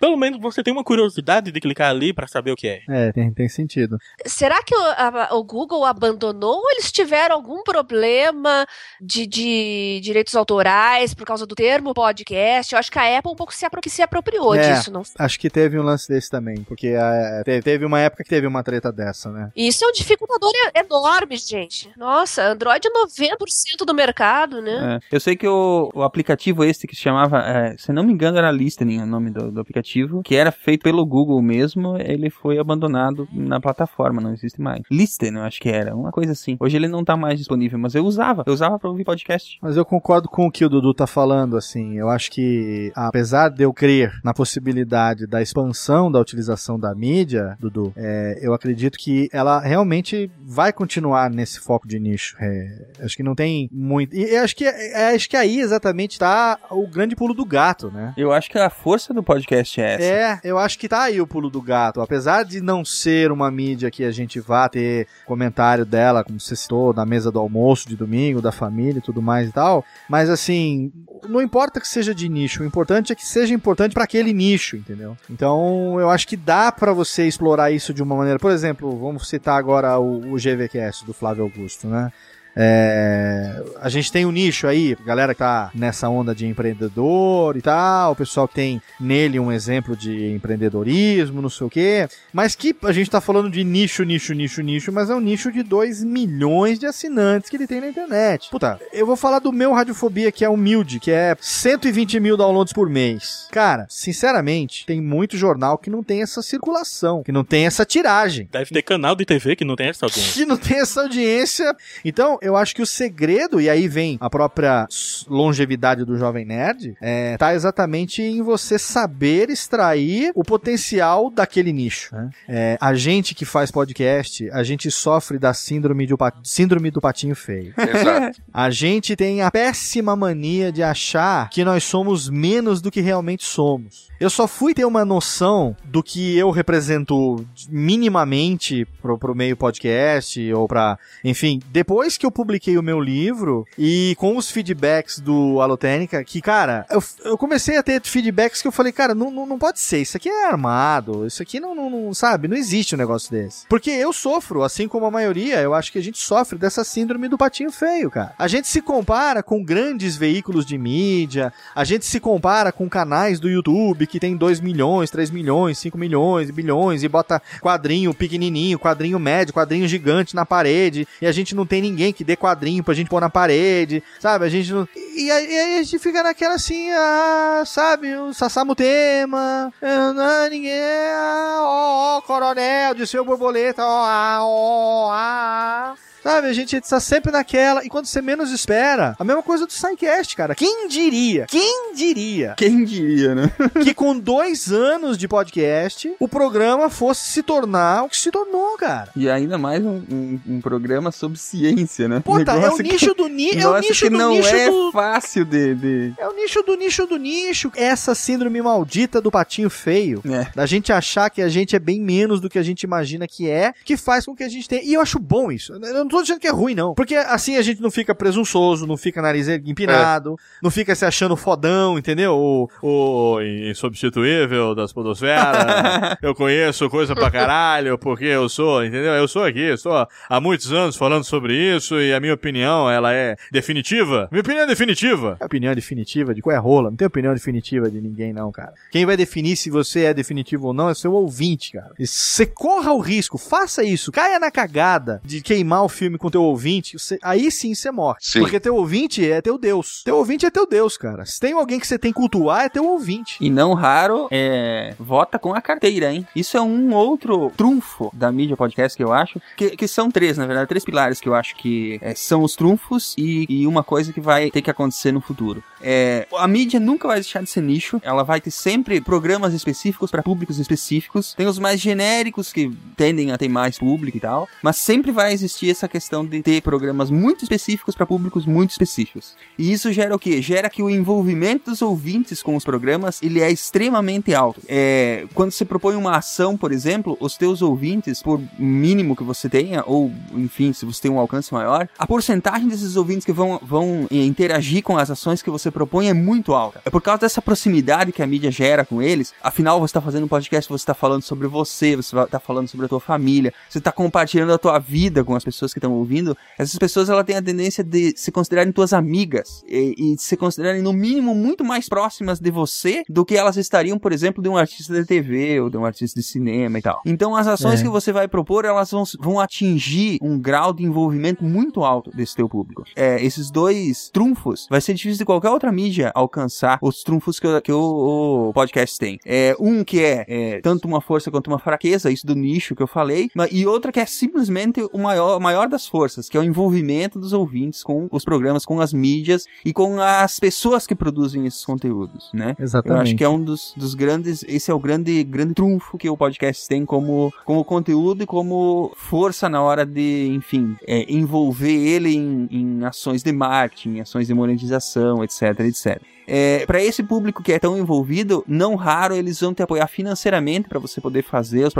pelo menos você tem uma curiosidade de clicar ali para saber o que é. É, tem, tem sentido. Será que o, a- o Google abandonou ou eles tiveram algum problema de, de direitos autorais por causa do termo podcast? Eu acho que a Apple um pouco se, apro se apropriou É, disso, não Acho que teve um lance desse também, porque é, te- teve uma época que teve uma treta dessa, né? E Isso é um dificultador enorme, gente. Nossa, Android é 90% do mercado, né? É, eu sei que o, o aplicativo esse que se chamava, é, se não me engano, era Listening o nome do, do aplicativo, que era feito pelo Google mesmo, ele foi abandonado na plataforma, não existe mais. Listen, eu acho que era, uma coisa assim. Hoje ele não tá mais disponível, mas eu usava, eu usava pra ouvir podcast. Mas eu concordo com o que o Dudu tá falando, assim. Eu acho que, apesar de eu crer na possibilidade da expansão da utilização da mídia, Dudu, é, eu acredito que ela realmente vai continuar nesse foco de nicho. É, acho que não tem muito. E acho que, é, acho que aí exatamente tá o grande pulo do gato, né? Eu acho que a força do podcast é essa. É, eu acho que tá aí o pulo do gato. Apesar de não ser ser uma mídia que a gente vá ter comentário dela, como você citou, na mesa do almoço de domingo, da família e tudo mais e tal. Mas assim, não importa que seja de nicho, o importante é que seja importante para aquele nicho, entendeu? Então eu acho que dá para você explorar isso de uma maneira. Por exemplo, vamos citar agora o, o GVQS do Flávio Augusto, né? É, a gente tem um nicho aí, galera que tá nessa onda de empreendedor e tal, o pessoal que tem nele um exemplo de empreendedorismo, não sei o quê, mas que a gente tá falando de nicho, nicho, nicho, nicho, mas é um nicho de 2 milhões de assinantes que ele tem na internet. Puta, eu vou falar do meu Radiofobia, que é humilde, que é 120 mil downloads por mês. Cara, sinceramente, tem muito jornal que não tem essa circulação, que não tem essa tiragem. Deve ter canal de TV que não tem essa audiência. Que não tem essa audiência. Então, eu acho que o segredo, e aí vem a própria longevidade do Jovem Nerd, é, tá exatamente em você saber extrair o potencial daquele nicho. Né? É, a gente que faz podcast, a gente sofre da síndrome, de, síndrome do patinho feio. Exato. A gente tem a péssima mania de achar que nós somos menos do que realmente somos. Eu só fui ter uma noção do que eu represento minimamente pro, pro meio podcast ou pra. Enfim, depois que eu publiquei o meu livro e com os feedbacks do Alotênica, que, cara, eu, eu comecei a ter feedbacks que eu falei, cara, não, não, não pode ser, isso aqui é armado, isso aqui não, não, não, sabe, não existe um negócio desse. Porque eu sofro, assim como a maioria, eu acho que a gente sofre dessa síndrome do patinho feio, cara. A gente se compara com grandes veículos de mídia, a gente se compara com canais do YouTube que tem 2 milhões, 3 milhões, 5 milhões, bilhões, e bota quadrinho pequenininho, quadrinho médio, quadrinho gigante na parede, e a gente não tem ninguém que dê quadrinho pra gente pôr na parede, sabe? A gente não. E aí, a gente fica naquela assim, ah, sabe? O Sassamu tema, ah, não, ninguém, ah, ó, ó, coronel, de seu borboleta, ó, ah, ó, ah. Sabe, a gente está sempre naquela, e quando você menos espera, a mesma coisa do Psycast, cara. Quem diria? Quem diria? Quem diria, né? que com dois anos de podcast, o programa fosse se tornar o que se tornou, cara. E ainda mais um, um, um programa sobre ciência, né? Pô, tá, é o Negócio que- nicho do nicho. É o nicho que do não nicho é do. fácil de, de... É o nicho do nicho do nicho. Essa síndrome maldita do patinho feio. É. Da gente achar que a gente é bem menos do que a gente imagina que é, que faz com que a gente tenha. E eu acho bom isso. Eu não tô dizendo que é ruim, não. Porque assim a gente não fica presunçoso, não fica nariz empinado, não fica se achando fodão, entendeu? O, o insubstituível das podosferas. eu conheço coisa pra caralho, porque eu sou, entendeu? Eu sou aqui, estou há muitos anos falando sobre isso e a minha opinião, ela é definitiva. Minha opinião é definitiva. A opinião definitiva de qual é rola? Não tem opinião definitiva de ninguém, não, cara. Quem vai definir se você é definitivo ou não é seu ouvinte, cara. E você corra o risco, faça isso, caia na cagada de queimar o filme com teu ouvinte, você- aí sim você morre. Sim. Porque teu ouvinte é teu Deus. Teu ouvinte é teu Deus, cara. Se tem alguém que você tem que cultuar, é teu ouvinte. E não raro, é, vota com a carteira, hein? Isso é um outro trunfo da mídia podcast que eu acho, que, que são três, na verdade, três pilares que eu acho que é, são os trunfos e, e uma coisa que vai ter que acontecer no futuro. É, a mídia nunca vai deixar de ser nicho, ela vai ter sempre programas específicos para públicos específicos. Tem os mais genéricos que tendem a ter mais público e tal, mas sempre vai existir essa questão de ter programas muito específicos para públicos muito específicos. E isso gera o quê? Gera que o envolvimento dos ouvintes com os programas ele é extremamente alto. É, quando você propõe uma ação, por exemplo, os teus ouvintes, por mínimo que você tenha, ou enfim, se você tem um alcance maior, a porcentagem desses ouvintes que vão, vão eh, interagir com as ações que você propõe é muito alta. É por causa dessa proximidade que a mídia gera com eles. Afinal, você está fazendo um podcast, você está falando sobre você, você está falando sobre a tua família, você está compartilhando a tua vida com as pessoas que estão ouvindo. Essas pessoas ela têm a tendência de se considerarem tuas amigas e, e se considerarem no mínimo muito mais próximas de você do que elas estariam, por exemplo, de um artista de TV ou de um artista de cinema e tal. Então as ações É. que você vai propor, elas vão, vão atingir um grau de envolvimento muito alto desse teu público. É, esses dois trunfos, vai ser difícil de qualquer outra mídia alcançar os trunfos que, o- que o, o podcast tem. É, um que é, é, tanto uma força quanto uma fraqueza, isso do nicho que eu falei, e outra que é simplesmente o maior, maior das forças, que é o envolvimento dos ouvintes com os programas, com as mídias e com as pessoas que produzem esses conteúdos, né? Exatamente. Eu acho que é um dos, dos grandes, esse é o grande, grande trunfo que o podcast tem como, como conteúdo e como força na hora de, enfim, é, envolver ele em, em ações de marketing, ações de monetização, etc, etc. é, para esse público que é tão envolvido, não raro eles vão te apoiar financeiramente para você poder fazer os,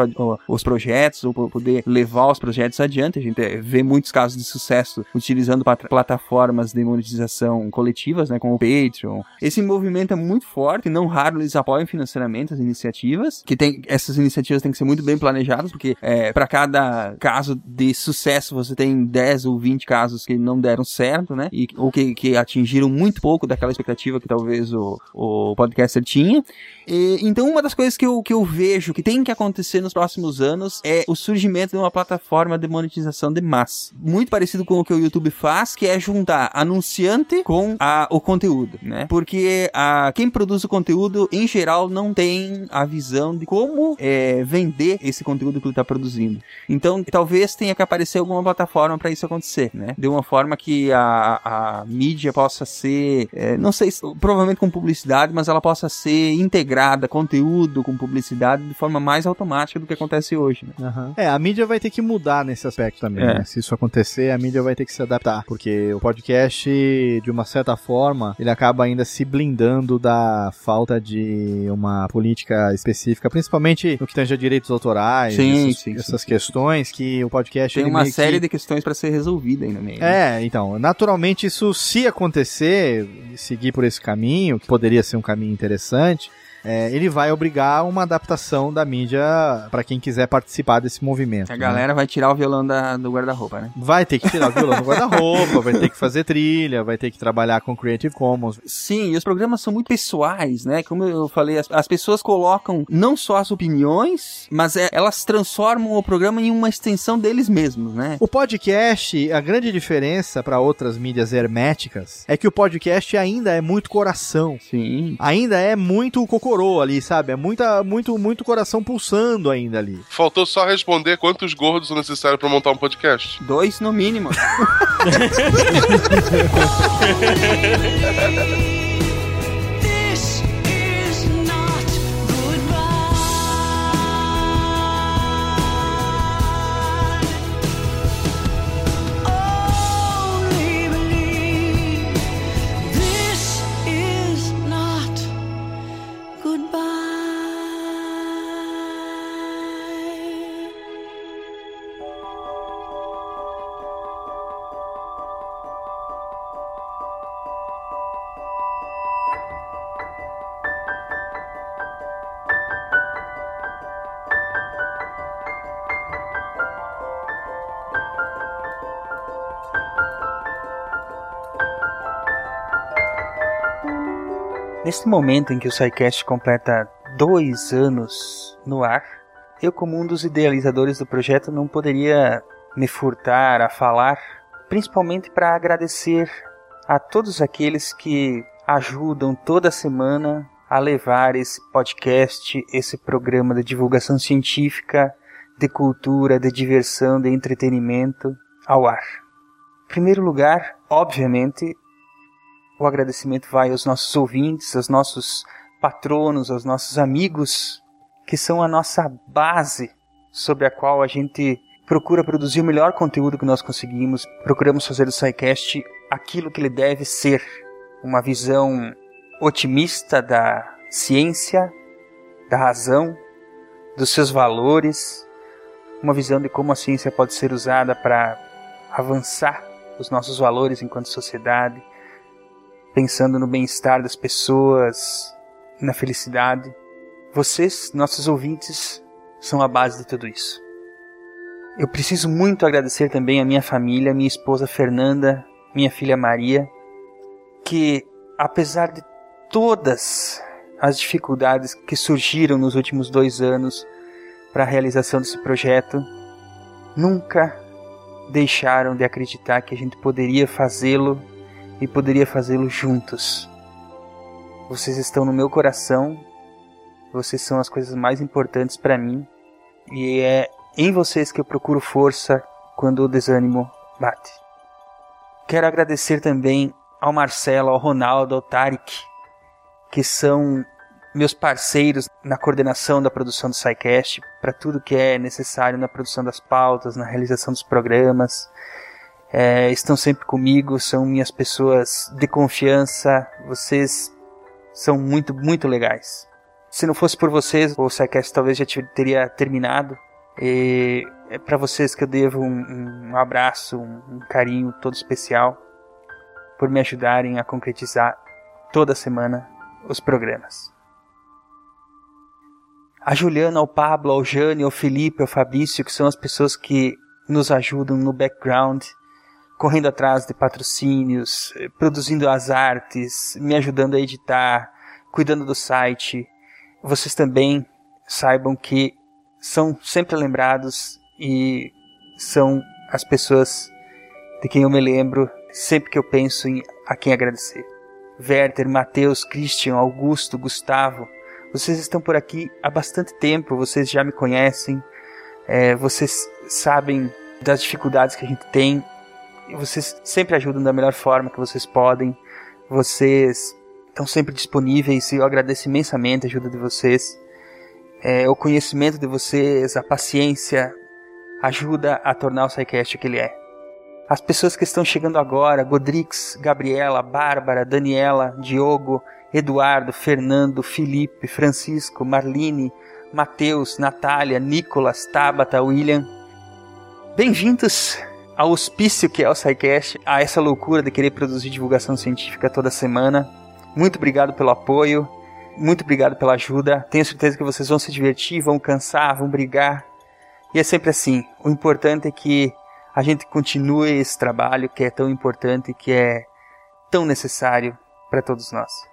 os projetos ou po- poder levar os projetos adiante. A gente é, vê muitos casos de sucesso utilizando plataformas de monetização coletivas, né, como o Patreon. Esse movimento é muito forte, não raro eles apoiam financeiramente as iniciativas, que tem essas iniciativas têm que ser muito bem planejadas, porque é, para cada caso de sucesso você tem 10 ou 20 casos que não deram certo, né? E, ou que, que atingiram muito pouco daquela expectativa que talvez o, o podcaster tinha. E, então, uma das coisas que eu, que eu vejo que tem que acontecer nos próximos anos é o surgimento de uma plataforma de monetização de massa. Muito parecido com o que o YouTube faz, que é juntar anunciante com a, o conteúdo, né? Porque a, quem produz o conteúdo, em geral, não tem a visão de como é, vender esse conteúdo que ele está produzindo. Então, talvez tenha que aparecer alguma plataforma para isso acontecer, né? De uma forma que a, a mídia possa ser, é, não sei, se- provavelmente com publicidade, mas ela possa ser integrada, conteúdo com publicidade, de forma mais automática do que acontece hoje, né? É, a mídia vai ter que mudar nesse aspecto também, É. né? Se isso acontecer, a mídia vai ter que se adaptar, porque o podcast, de uma certa forma, ele acaba ainda se blindando da falta de uma política específica, principalmente no que tange a direitos autorais, Sim, essas, sim, sim, essas questões que o podcast Tem uma série que... de questões para ser resolvida ainda meio. né? É, então, naturalmente isso se acontecer, seguir por esse caminho, que poderia ser um caminho interessante, é, ele vai obrigar uma adaptação da mídia para quem quiser participar desse movimento. A né? galera vai tirar o violão da- do guarda-roupa, né? Vai ter que tirar o violão do guarda-roupa, vai ter que fazer trilha, vai ter que trabalhar com Creative Commons. Sim, e os programas são muito pessoais, né? Como eu falei, as, as pessoas colocam não só as opiniões, mas é- elas transformam o programa em uma extensão deles mesmos, né? O podcast, a grande diferença para outras mídias herméticas é que o podcast ainda é muito coração. Sim. Ainda é muito cocorô ali, sabe? É muita, muito, muito coração pulsando ainda ali. Faltou só responder quantos gordos são necessários pra montar um podcast. Dois no mínimo. Neste momento em que o SciCast completa dois anos no ar, eu, como um dos idealizadores do projeto, não poderia me furtar a falar, principalmente para agradecer a todos aqueles que ajudam toda semana a levar esse podcast, esse programa de divulgação científica, de cultura, de diversão, de entretenimento ao ar. Em primeiro lugar, obviamente, o agradecimento vai aos nossos ouvintes, aos nossos patronos, aos nossos amigos, que são a nossa base sobre a qual a gente procura produzir o melhor conteúdo que nós conseguimos. Procuramos fazer do SciCast aquilo que ele deve ser, uma visão otimista da ciência, da razão, dos seus valores, uma visão de como a ciência pode ser usada para avançar os nossos valores enquanto sociedade, pensando no bem-estar das pessoas, na felicidade. Vocês, nossos ouvintes, são a base de tudo isso. Eu preciso muito agradecer também a minha família, minha esposa Fernanda, minha filha Maria, que apesar de todas as dificuldades que surgiram nos últimos dois anos para a realização desse projeto, nunca deixaram de acreditar que a gente poderia fazê-lo e poderia fazê-lo juntos. Vocês estão no meu coração, vocês são as coisas mais importantes para mim e é em vocês que eu procuro força quando o desânimo bate. Quero agradecer também ao Marcelo, ao Ronaldo, ao Tarek, que são meus parceiros na coordenação da produção do SciCast, para tudo que é necessário na produção das pautas, na realização dos programas. É, estão sempre comigo, são minhas pessoas de confiança. Vocês são muito, muito legais. Se não fosse por vocês, o SciCast talvez já teria terminado. E é para vocês que eu devo um, um abraço, um, um carinho todo especial por me ajudarem a concretizar toda semana os programas. A Juliana, ao Pablo, ao Jane, ao Felipe, ao Fabrício, que são as pessoas que nos ajudam no background, correndo atrás de patrocínios, eh, produzindo as artes, me ajudando a editar, cuidando do site. Vocês também saibam que são sempre lembrados e são as pessoas de quem eu me lembro sempre que eu penso em a quem agradecer. Werther, Matheus, Christian, Augusto, Gustavo, vocês estão por aqui há bastante tempo, vocês já me conhecem, é, vocês sabem das dificuldades que a gente tem, vocês sempre ajudam da melhor forma que vocês podem, vocês estão sempre disponíveis e eu agradeço imensamente a ajuda de vocês. É, o conhecimento de vocês, a paciência, ajuda a tornar o SciCast o que ele é. As pessoas que estão chegando agora, Godrix, Gabriela, Bárbara, Daniela, Diogo, Eduardo, Fernando, Felipe, Francisco, Marline, Matheus, Natália, Nicolas, Tabata, William. Bem-vindos ao hospício que é o SciCast, a essa loucura de querer produzir divulgação científica toda semana. Muito obrigado pelo apoio, muito obrigado pela ajuda. Tenho certeza que vocês vão se divertir, vão cansar, vão brigar. E é sempre assim. O importante é que a gente continue esse trabalho que é tão importante, que é tão necessário para todos nós.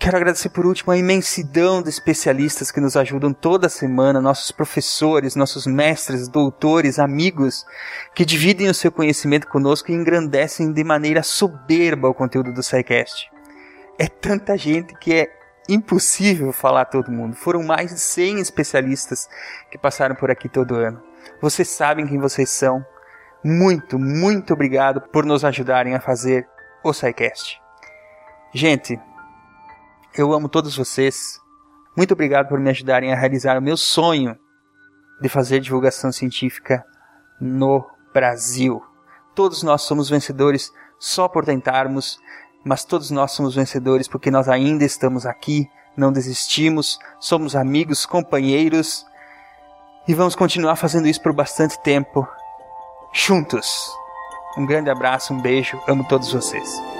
Quero agradecer por último a imensidão de especialistas que nos ajudam toda semana, nossos professores, nossos mestres, doutores, amigos, que dividem o seu conhecimento conosco e engrandecem de maneira soberba o conteúdo do SciCast. É tanta gente que é impossível falar a todo mundo. Foram mais de 100 especialistas que passaram por aqui todo ano. Vocês sabem quem vocês são. Muito, muito obrigado por nos ajudarem a fazer o SciCast. Gente, eu amo todos vocês. Muito obrigado por me ajudarem a realizar o meu sonho de fazer divulgação científica no Brasil. Todos nós somos vencedores só por tentarmos, mas todos nós somos vencedores porque nós ainda estamos aqui, não desistimos, somos amigos, companheiros e vamos continuar fazendo isso por bastante tempo juntos. Um grande abraço, um beijo, amo todos vocês.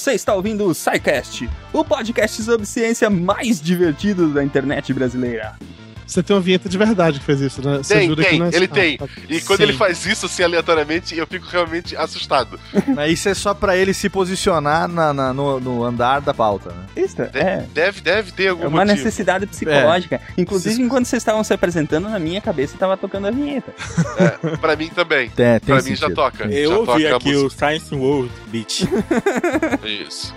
Você está ouvindo o SciCast, o podcast sobre ciência mais divertido da internet brasileira. Você tem uma vinheta de verdade que fez isso, né? Você Tem, jura que tem, não é ele ah, tem. tá. E quando Sim. ele faz isso assim aleatoriamente, eu fico realmente assustado. Mas isso é só pra ele se posicionar na, na- no, no andar da pauta, né? Isso, é. Deve, deve ter algum É uma motivo. necessidade psicológica. Inclusive, enquanto vocês estavam se apresentando, na minha cabeça estava tocando a vinheta. É, pra mim também. Tem, tem pra mim já toca. Eu já ouvi toca aqui o Science World Beat. Isso.